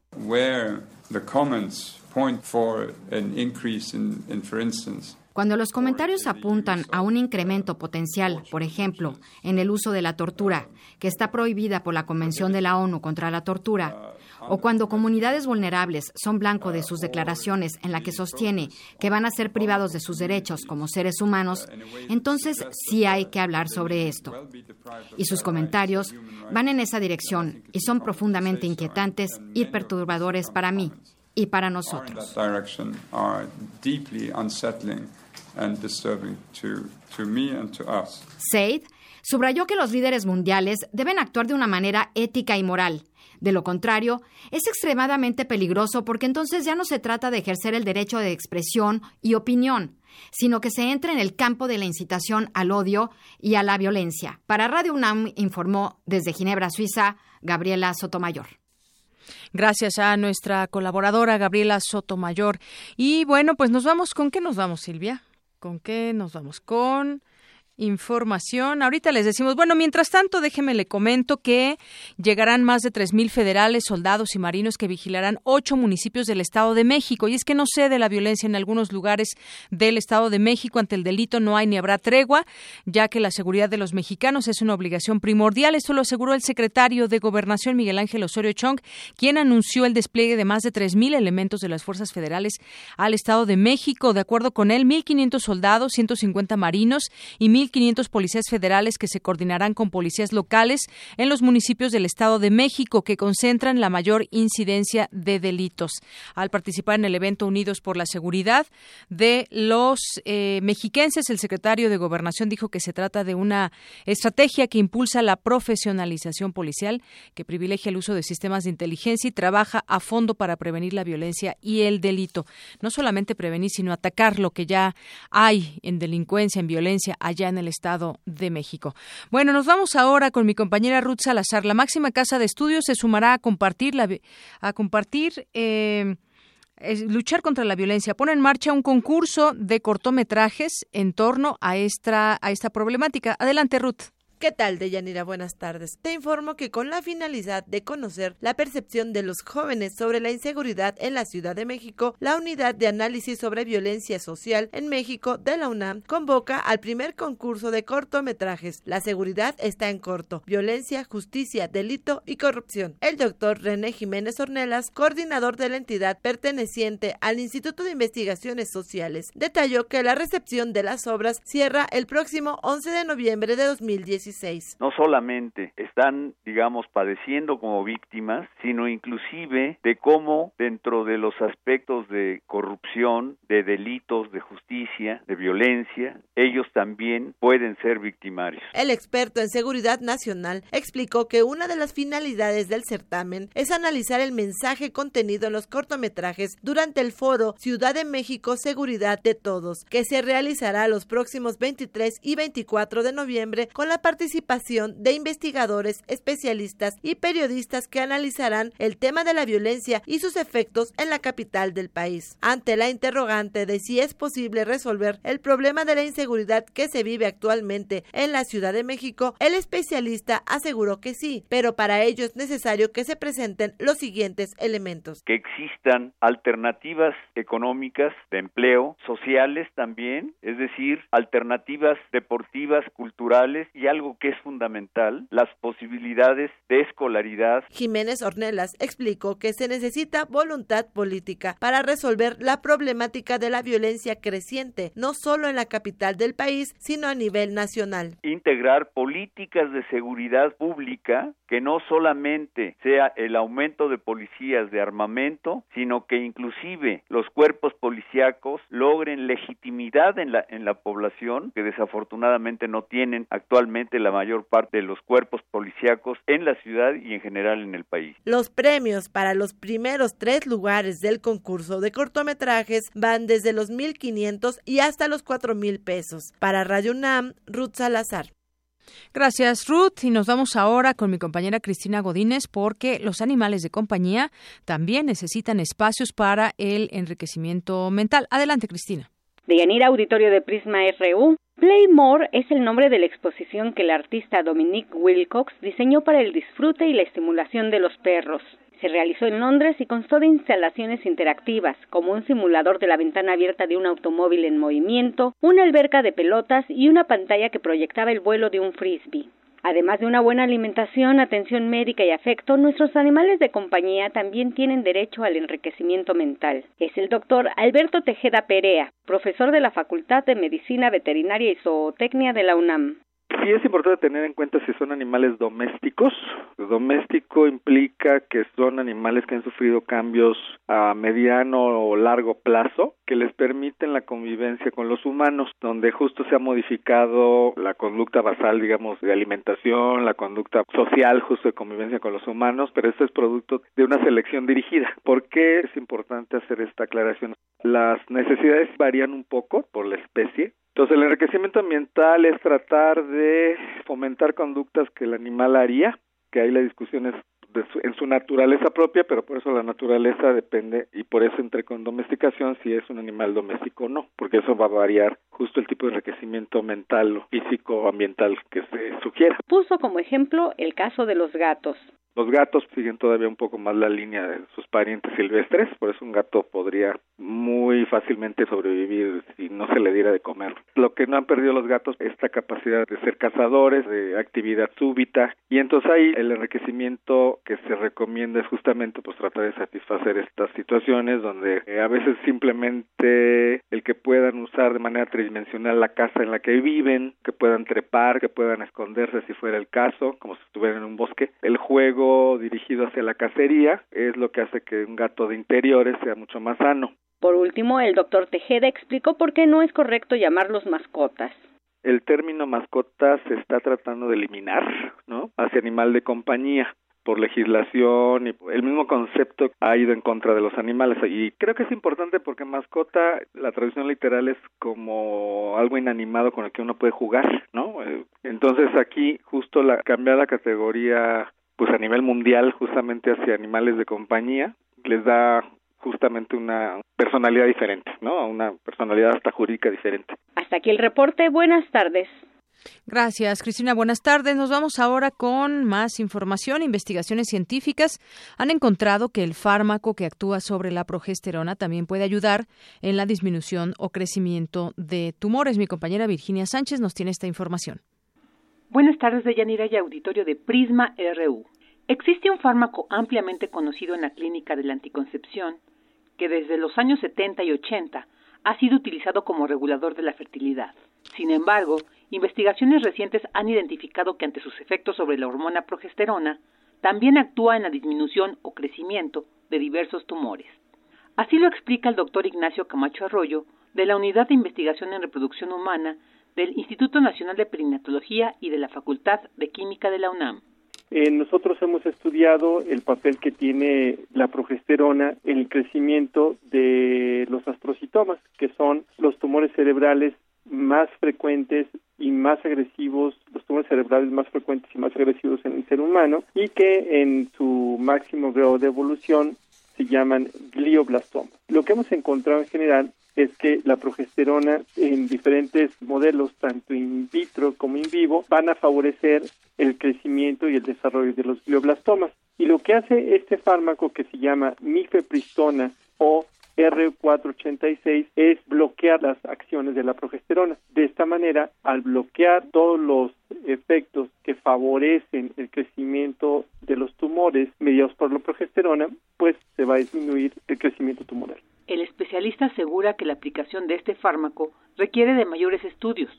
Cuando los comentarios apuntan a un incremento potencial, por ejemplo, en el uso de la tortura, que está prohibida por la Convención de la ONU contra la Tortura, o cuando comunidades vulnerables son blanco de sus declaraciones en la que sostiene que van a ser privados de sus derechos como seres humanos, entonces sí hay que hablar sobre esto. Y sus comentarios van en esa dirección y son profundamente inquietantes y perturbadores para mí y para nosotros. Said subrayó que los líderes mundiales deben actuar de una manera ética y moral. De lo contrario, es extremadamente peligroso porque entonces ya no se trata de ejercer el derecho de expresión y opinión, sino que se entra en el campo de la incitación al odio y a la violencia. Para Radio UNAM informó desde Ginebra, Suiza, Gabriela Sotomayor. Gracias a nuestra colaboradora Gabriela Sotomayor. Y bueno, pues nos vamos, ¿con qué nos vamos, Silvia? ¿Con qué nos vamos? Con información. Ahorita les decimos, bueno, mientras tanto, déjeme le comento que llegarán más de 3.000 federales, soldados y marinos que vigilarán ocho municipios del Estado de México. Y es que no cede la violencia en algunos lugares del Estado de México. Ante el delito no hay ni habrá tregua, ya que la seguridad de los mexicanos es una obligación primordial. Esto lo aseguró el secretario de Gobernación, Miguel Ángel Osorio Chong, quien anunció el despliegue de más de 3.000 elementos de las fuerzas federales al Estado de México. De acuerdo con él, 1.500 soldados, 150 marinos y 1.500 policías federales que se coordinarán con policías locales en los municipios del Estado de México, que concentran la mayor incidencia de delitos. Al participar en el evento Unidos por la Seguridad de los eh, mexiquenses, el secretario de Gobernación dijo que se trata de una estrategia que impulsa la profesionalización policial, que privilegia el uso de sistemas de inteligencia y trabaja a fondo para prevenir la violencia y el delito. No solamente prevenir, sino atacar lo que ya hay en delincuencia, en violencia allá en el Estado de México. Bueno, nos vamos ahora con mi compañera Ruth Salazar. La máxima casa de estudios se sumará a compartir la, a compartir eh, luchar contra la violencia. Pone en marcha un concurso de cortometrajes en torno a esta, a esta problemática. Adelante, Ruth. ¿Qué tal, Deyanira? Buenas tardes. Te informo que con la finalidad de conocer la percepción de los jóvenes sobre la inseguridad en la Ciudad de México, la Unidad de Análisis sobre Violencia Social en México de la UNAM convoca al primer concurso de cortometrajes. La seguridad está en corto. Violencia, justicia, delito y corrupción. El doctor René Jiménez Ornelas, coordinador de la entidad perteneciente al Instituto de Investigaciones Sociales, detalló que la recepción de las obras cierra el próximo 11 de noviembre de 2017 no solamente están, digamos, padeciendo como víctimas, sino inclusive de cómo dentro de los aspectos de corrupción, de delitos, de justicia, de violencia, ellos también pueden ser victimarios. El experto en seguridad nacional explicó que una de las finalidades del certamen es analizar el mensaje contenido en los cortometrajes durante el foro Ciudad de México Seguridad de Todos, que se realizará los próximos 23 y 24 de noviembre con la participación participación de investigadores, especialistas y periodistas que analizarán el tema de la violencia y sus efectos en la capital del país. Ante la interrogante de si es posible resolver el problema de la inseguridad que se vive actualmente en la Ciudad de México, el especialista aseguró que sí, pero para ello es necesario que se presenten los siguientes elementos. Que existan alternativas económicas de empleo, sociales también, es decir, alternativas deportivas, culturales y algo que es fundamental, las posibilidades de escolaridad. Jiménez Ornelas explicó que se necesita voluntad política para resolver la problemática de la violencia creciente, no solo en la capital del país, sino a nivel nacional. Integrar políticas de seguridad pública que no solamente sea el aumento de policías de armamento, sino que inclusive los cuerpos policíacos logren legitimidad en la, en la población, que desafortunadamente no tienen actualmente la mayor parte de los cuerpos policíacos en la ciudad y en general en el país. Los premios para los primeros tres lugares del concurso de cortometrajes van desde los 1.500 y hasta los 4.000 pesos. Para Radio UNAM, Ruth Salazar. Gracias, Ruth. Y nos vamos ahora con mi compañera Cristina Godínez porque los animales de compañía también necesitan espacios para el enriquecimiento mental. Adelante, Cristina. De Yanira Auditorio de Prisma RU, Playmore es el nombre de la exposición que el artista Dominique Wilcox diseñó para el disfrute y la estimulación de los perros. Se realizó en Londres y constó de instalaciones interactivas, como un simulador de la ventana abierta de un automóvil en movimiento, una alberca de pelotas y una pantalla que proyectaba el vuelo de un frisbee. Además de una buena alimentación, atención médica y afecto, nuestros animales de compañía también tienen derecho al enriquecimiento mental. Es el doctor Alberto Tejeda Perea, profesor de la Facultad de Medicina Veterinaria y Zootecnia de la UNAM. Sí es importante tener en cuenta si son animales domésticos. Doméstico implica que son animales que han sufrido cambios a mediano o largo plazo que les permiten la convivencia con los humanos, donde justo se ha modificado la conducta basal, digamos, de alimentación, la conducta social justo de convivencia con los humanos, pero esto es producto de una selección dirigida. ¿Por qué es importante hacer esta aclaración? Las necesidades varían un poco por la especie, entonces, el enriquecimiento ambiental es tratar de fomentar conductas que el animal haría, que ahí la discusión es en su naturaleza propia, pero por eso la naturaleza depende y por eso entre con domesticación si es un animal doméstico o no, porque eso va a variar justo el tipo de enriquecimiento mental físico ambiental que se sugiera. Puso como ejemplo el caso de los gatos. Los gatos siguen todavía un poco más la línea de sus parientes silvestres, por eso un gato podría muy fácilmente sobrevivir si no se le diera de comer. Lo que no han perdido los gatos es esta capacidad de ser cazadores, de actividad súbita, y entonces ahí el enriquecimiento que se recomienda es justamente pues tratar de satisfacer estas situaciones donde eh, a veces simplemente el que puedan usar de manera tridimensional la casa en la que viven, que puedan trepar, que puedan esconderse si fuera el caso, como si estuvieran en un bosque, el juego dirigido hacia la cacería es lo que hace que un gato de interiores sea mucho más sano. Por último, el doctor Tejeda explicó por qué no es correcto llamarlos mascotas. El término mascota se está tratando de eliminar, ¿no? Hacia animal de compañía por legislación y el mismo concepto ha ido en contra de los animales y creo que es importante porque mascota la traducción literal es como algo inanimado con el que uno puede jugar, ¿no? Eh, entonces aquí justo la cambiar la categoría pues a nivel mundial justamente hacia animales de compañía les da justamente una personalidad diferente, ¿no? Una personalidad hasta jurídica diferente. Hasta aquí el reporte. Buenas tardes. Gracias, Cristina. Buenas tardes. Nos vamos ahora con más información. Investigaciones científicas han encontrado que el fármaco que actúa sobre la progesterona también puede ayudar en la disminución o crecimiento de tumores. Mi compañera Virginia Sánchez nos tiene esta información. Buenas tardes, Deyanira y auditorio de Prisma RU. Existe un fármaco ampliamente conocido en la clínica de la anticoncepción que desde los años 70 y 80 ha sido utilizado como regulador de la fertilidad. Sin embargo, investigaciones recientes han identificado que ante sus efectos sobre la hormona progesterona, también actúa en la disminución o crecimiento de diversos tumores. Así lo explica el doctor Ignacio Camacho Arroyo, de la Unidad de Investigación en Reproducción Humana del Instituto Nacional de Perinatología y de la Facultad de Química de la UNAM. Eh, nosotros hemos estudiado el papel que tiene la progesterona en el crecimiento de los astrocitomas, que son los tumores cerebrales más frecuentes y más agresivos, los tumores cerebrales más frecuentes y más agresivos en el ser humano, y que en su máximo grado de evolución se llaman glioblastomas. Lo que hemos encontrado en general es que la progesterona en diferentes modelos, tanto in vitro como in vivo, van a favorecer el crecimiento y el desarrollo de los glioblastomas. Y lo que hace este fármaco que se llama mifepristona o R486 es bloquear las acciones de la progesterona. De esta manera, al bloquear todos los efectos que favorecen el crecimiento de los tumores mediados por la progesterona, pues se va a disminuir el crecimiento tumoral. El especialista asegura que la aplicación de este fármaco requiere de mayores estudios,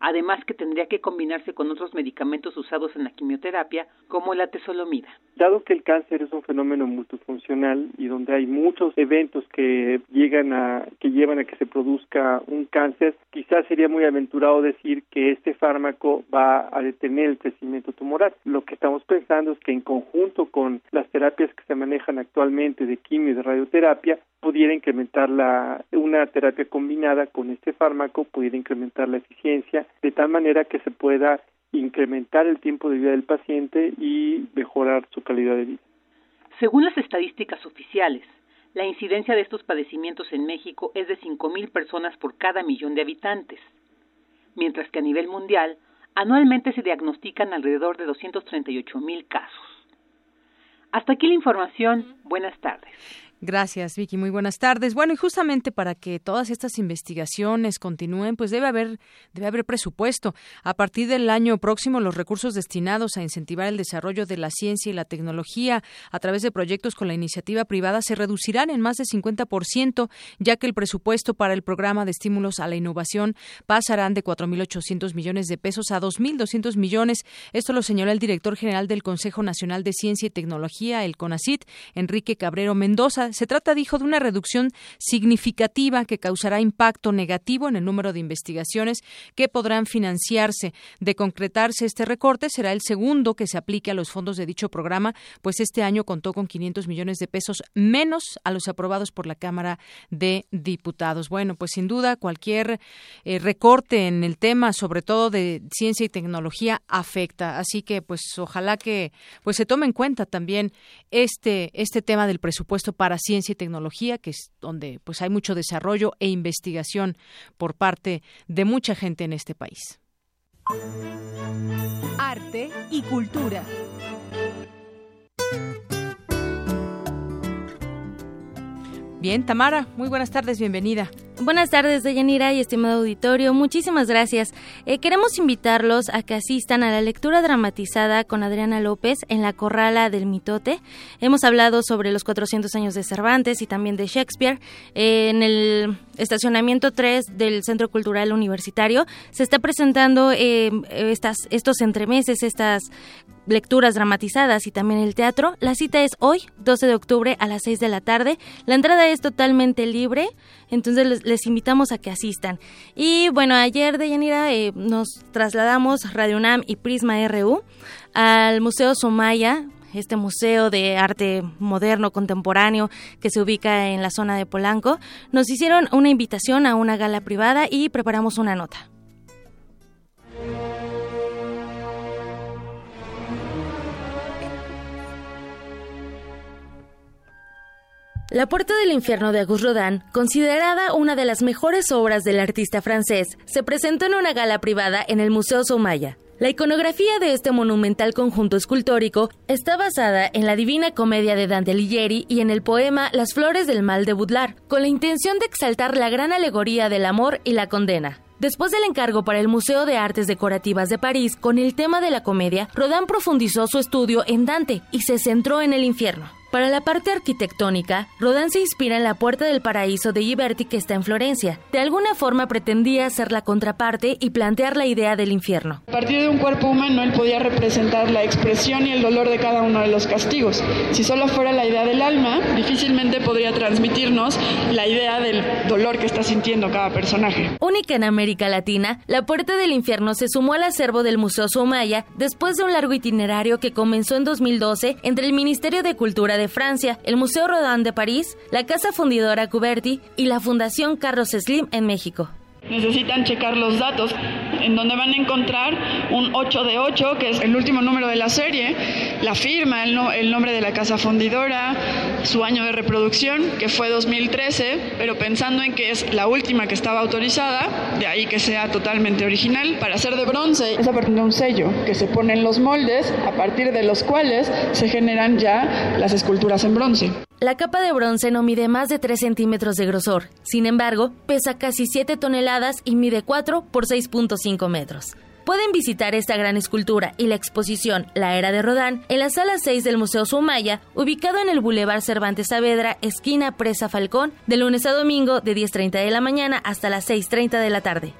además que tendría que combinarse con otros medicamentos usados en la quimioterapia, como la tesolomida. Dado que el cáncer es un fenómeno multifuncional y donde hay muchos eventos que llegan a que llevan a que se produzca un cáncer, quizás sería muy aventurado decir que este fármaco va a detener el crecimiento tumoral. Lo que estamos pensando es que en conjunto con las terapias que se manejan actualmente de quimio y de radioterapia, pudiera incrementar la, una terapia combinada con este fármaco, pudiera incrementar la eficiencia de tal manera que se pueda incrementar el tiempo de vida del paciente y mejorar su calidad de vida. Según las estadísticas oficiales, la incidencia de estos padecimientos en México es de 5.000 personas por cada millón de habitantes, mientras que a nivel mundial anualmente se diagnostican alrededor de 238.000 casos. Hasta aquí la información. Buenas tardes. Gracias, Vicky. Muy buenas tardes. Bueno, y justamente para que todas estas investigaciones continúen, pues debe haber debe haber presupuesto. A partir del año próximo, los recursos destinados a incentivar el desarrollo de la ciencia y la tecnología a través de proyectos con la iniciativa privada se reducirán en más de 50%, ya que el presupuesto para el programa de estímulos a la innovación pasarán de 4.800 millones de pesos a 2.200 millones. Esto lo señaló el director general del Consejo Nacional de Ciencia y Tecnología, el CONACIT, Enrique Cabrero Mendoza. Se trata, dijo, de una reducción significativa que causará impacto negativo en el número de investigaciones que podrán financiarse. De concretarse este recorte, será el segundo que se aplique a los fondos de dicho programa, pues este año contó con 500 millones de pesos menos a los aprobados por la Cámara de Diputados. Bueno, pues sin duda cualquier eh, recorte en el tema, sobre todo de ciencia y tecnología, afecta. Así que, pues ojalá que pues se tome en cuenta también este este tema del presupuesto ciencia y tecnología, que es donde pues hay mucho desarrollo e investigación por parte de mucha gente en este país. Arte y cultura. Bien, Tamara, muy buenas tardes, bienvenida. Buenas tardes, Deyanira y estimado auditorio. Muchísimas gracias. Eh, queremos invitarlos a que asistan a la lectura dramatizada con Adriana López en la Corrala del Mitote. Hemos hablado sobre los 400 años de Cervantes y también de Shakespeare. En el estacionamiento 3 del Centro Cultural Universitario se está presentando eh, estas, estos entremeses, estas lecturas dramatizadas y también el teatro. La cita es hoy, 12 de octubre a las 6 de la tarde. La entrada es totalmente libre, entonces les, invitamos a que asistan. Y bueno, ayer de Yanira eh, nos trasladamos Radio UNAM y Prisma RU al Museo Somaya, este museo de arte moderno contemporáneo que se ubica en la zona de Polanco. Nos hicieron una invitación a una gala privada y preparamos una nota. La Puerta del Infierno de Auguste Rodin, considerada una de las mejores obras del artista francés, se presentó en una gala privada en el Museo Soumaya. La iconografía de este monumental conjunto escultórico está basada en la Divina Comedia de Dante Alighieri y en el poema Las Flores del Mal de Baudelaire, con la intención de exaltar la gran alegoría del amor y la condena. Después del encargo para el Museo de Artes Decorativas de París con el tema de la comedia, Rodin profundizó su estudio en Dante y se centró en el infierno. Para la parte arquitectónica, Rodin se inspira en la Puerta del Paraíso de Ghiberti que está en Florencia. De alguna forma pretendía ser la contraparte y plantear la idea del infierno. A partir de un cuerpo humano él podía representar la expresión y el dolor de cada uno de los castigos. Si solo fuera la idea del alma, difícilmente podría transmitirnos la idea del dolor que está sintiendo cada personaje. Única en América Latina, la Puerta del Infierno se sumó al acervo del Museo Soumaya después de un largo itinerario que comenzó en 2012 entre el Ministerio de Cultura de Francia, el Museo Rodin de París, la Casa Fundidora Cuberti y la Fundación Carlos Slim en México. Necesitan checar los datos, en donde van a encontrar un 8 de 8, que es el último número de la serie, la firma, el, nombre de la casa fundidora, su año de reproducción, que fue 2013, pero pensando en que es la última que estaba autorizada, de ahí que sea totalmente original. Para ser de bronce es a de un sello que se pone en los moldes, a partir de los cuales se generan ya las esculturas en bronce. La capa de bronce no mide más de 3 centímetros de grosor, sin embargo, pesa casi 7 toneladas y mide 4 por 6.5 metros. Pueden visitar esta gran escultura y la exposición La Era de Rodán en la sala 6 del Museo Sumaya, ubicado en el Boulevard Cervantes Saavedra, esquina Presa Falcón, de lunes a domingo de 10.30 de la mañana hasta las 6.30 de la tarde.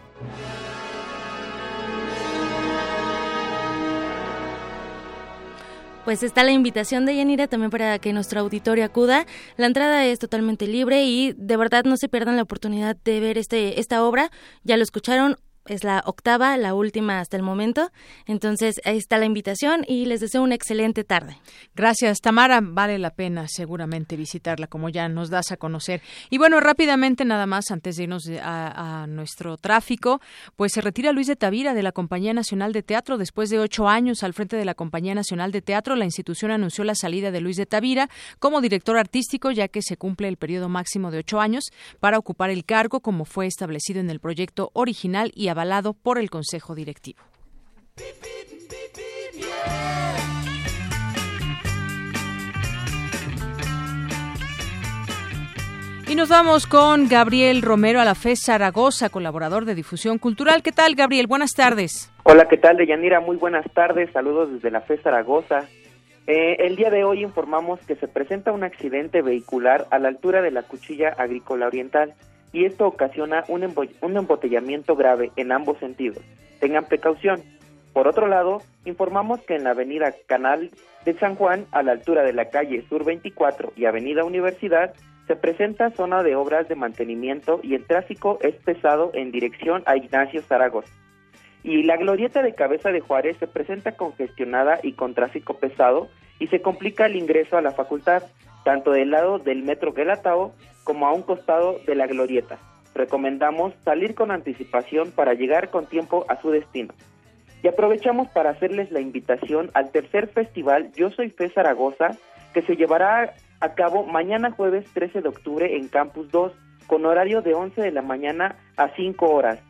Pues está la invitación de Yanira también para que nuestro auditorio acuda. La entrada es totalmente libre y de verdad no se pierdan la oportunidad de ver este esta obra. Ya lo escucharon, es la octava, la última hasta el momento. Entonces, ahí está la invitación y les deseo una excelente tarde. Gracias, Tamara. Vale la pena seguramente visitarla, como ya nos das a conocer. Y bueno, rápidamente, nada más, antes de irnos a, nuestro tráfico, pues se retira Luis de Tavira de la Compañía Nacional de Teatro. Después de ocho años al frente de la Compañía Nacional de Teatro, la institución anunció la salida de Luis de Tavira como director artístico, ya que se cumple el periodo máximo de ocho años para ocupar el cargo, como fue establecido en el proyecto original y avalado por el Consejo Directivo. Y nos vamos con Gabriel Romero a la FES Zaragoza, colaborador de difusión cultural. ¿Qué tal, Gabriel? Buenas tardes. Hola, ¿qué tal, Deyanira? Muy buenas tardes. Saludos desde la FES Zaragoza. Eh, el día de hoy informamos que se presenta un accidente vehicular a la altura de la cuchilla agrícola oriental y esto ocasiona un, un embotellamiento grave en ambos sentidos. Tengan precaución. Por otro lado, informamos que en la avenida Canal de San Juan, a la altura de la calle Sur 24 y avenida Universidad, se presenta zona de obras de mantenimiento y el tráfico es pesado en dirección a Ignacio Zaragoza. Y la glorieta de Cabeza de Juárez se presenta congestionada y con tráfico pesado y se complica el ingreso a la facultad, tanto del lado del metro Guelatao como a un costado de la glorieta. Recomendamos salir con anticipación para llegar con tiempo a su destino. Y aprovechamos para hacerles la invitación al tercer festival Yo Soy Fe Zaragoza, que se llevará a cabo mañana jueves 13 de octubre en Campus 2, con horario de 11 de la mañana a 5 horas.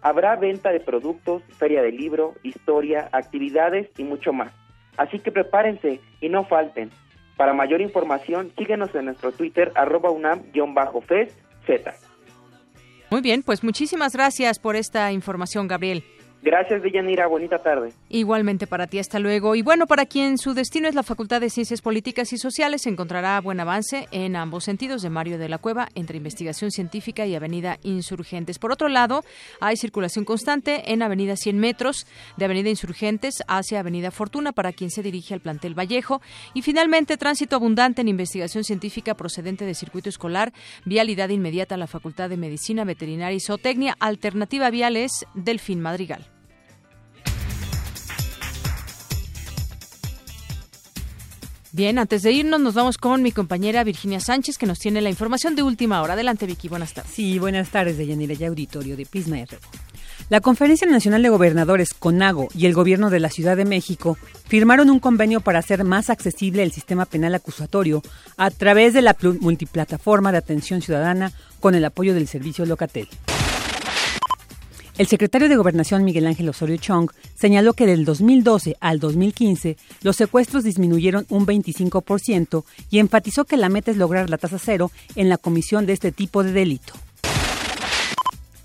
Habrá venta de productos, feria de libro, historia, actividades y mucho más. Así que prepárense y no falten. Para mayor información, síguenos en nuestro Twitter, arroba UNAM-FES. Muy bien, pues muchísimas gracias por esta información, Gabriel. Gracias, Deyanira. Bonita tarde. Igualmente para ti, hasta luego. Y bueno, para quien su destino es la Facultad de Ciencias Políticas y Sociales, encontrará buen avance en ambos sentidos de Mario de la Cueva, entre Investigación Científica y Avenida Insurgentes. Por otro lado, hay circulación constante en Avenida 100 metros, de Avenida Insurgentes hacia Avenida Fortuna, para quien se dirige al plantel Vallejo. Y finalmente, tránsito abundante en Investigación Científica procedente de circuito escolar, vialidad inmediata a la Facultad de Medicina, Veterinaria y Zootecnia, alternativa vial es Delfín Madrigal. Bien, antes de irnos nos vamos con mi compañera Virginia Sánchez que nos tiene la información de última hora. Adelante Vicky, buenas tardes. Sí, buenas tardes de Yanira y Auditorio de Pisma R. La Conferencia Nacional de Gobernadores, CONAGO, y el Gobierno de la Ciudad de México firmaron un convenio para hacer más accesible el sistema penal acusatorio a través de la multiplataforma de atención ciudadana con el apoyo del servicio Locatel. El secretario de Gobernación Miguel Ángel Osorio Chong señaló que del 2012 al 2015 los secuestros disminuyeron un 25% y enfatizó que la meta es lograr la tasa cero en la comisión de este tipo de delito.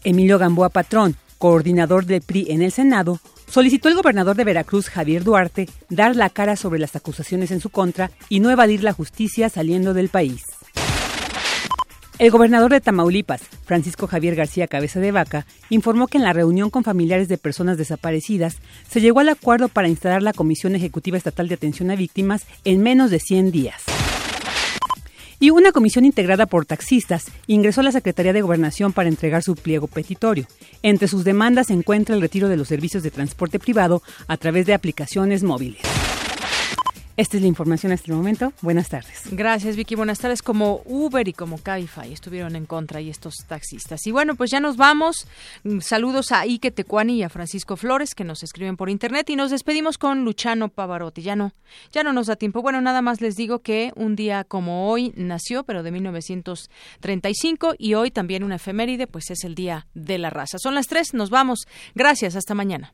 Emilio Gamboa Patrón, coordinador del PRI en el Senado, solicitó al gobernador de Veracruz, Javier Duarte, dar la cara sobre las acusaciones en su contra y no evadir la justicia saliendo del país. El gobernador de Tamaulipas, Francisco Javier García Cabeza de Vaca, informó que en la reunión con familiares de personas desaparecidas se llegó al acuerdo para instalar la Comisión Ejecutiva Estatal de Atención a Víctimas en menos de 100 días. Y una comisión integrada por taxistas ingresó a la Secretaría de Gobernación para entregar su pliego petitorio. Entre sus demandas se encuentra el retiro de los servicios de transporte privado a través de aplicaciones móviles. Esta es la información hasta el momento. Buenas tardes. Gracias, Vicky. Buenas tardes. Como Uber y como Cabify estuvieron en contra y estos taxistas. Y bueno, pues ya nos vamos. Mm, saludos a Ike Tecuani y a Francisco Flores que nos escriben por internet y nos despedimos con Luciano Pavarotti. Ya no, ya no nos da tiempo. Bueno, nada más les digo que un día como hoy nació, pero de 1935 y hoy también una efeméride, pues es el Día de la Raza. Son las tres, nos vamos. Gracias, hasta mañana.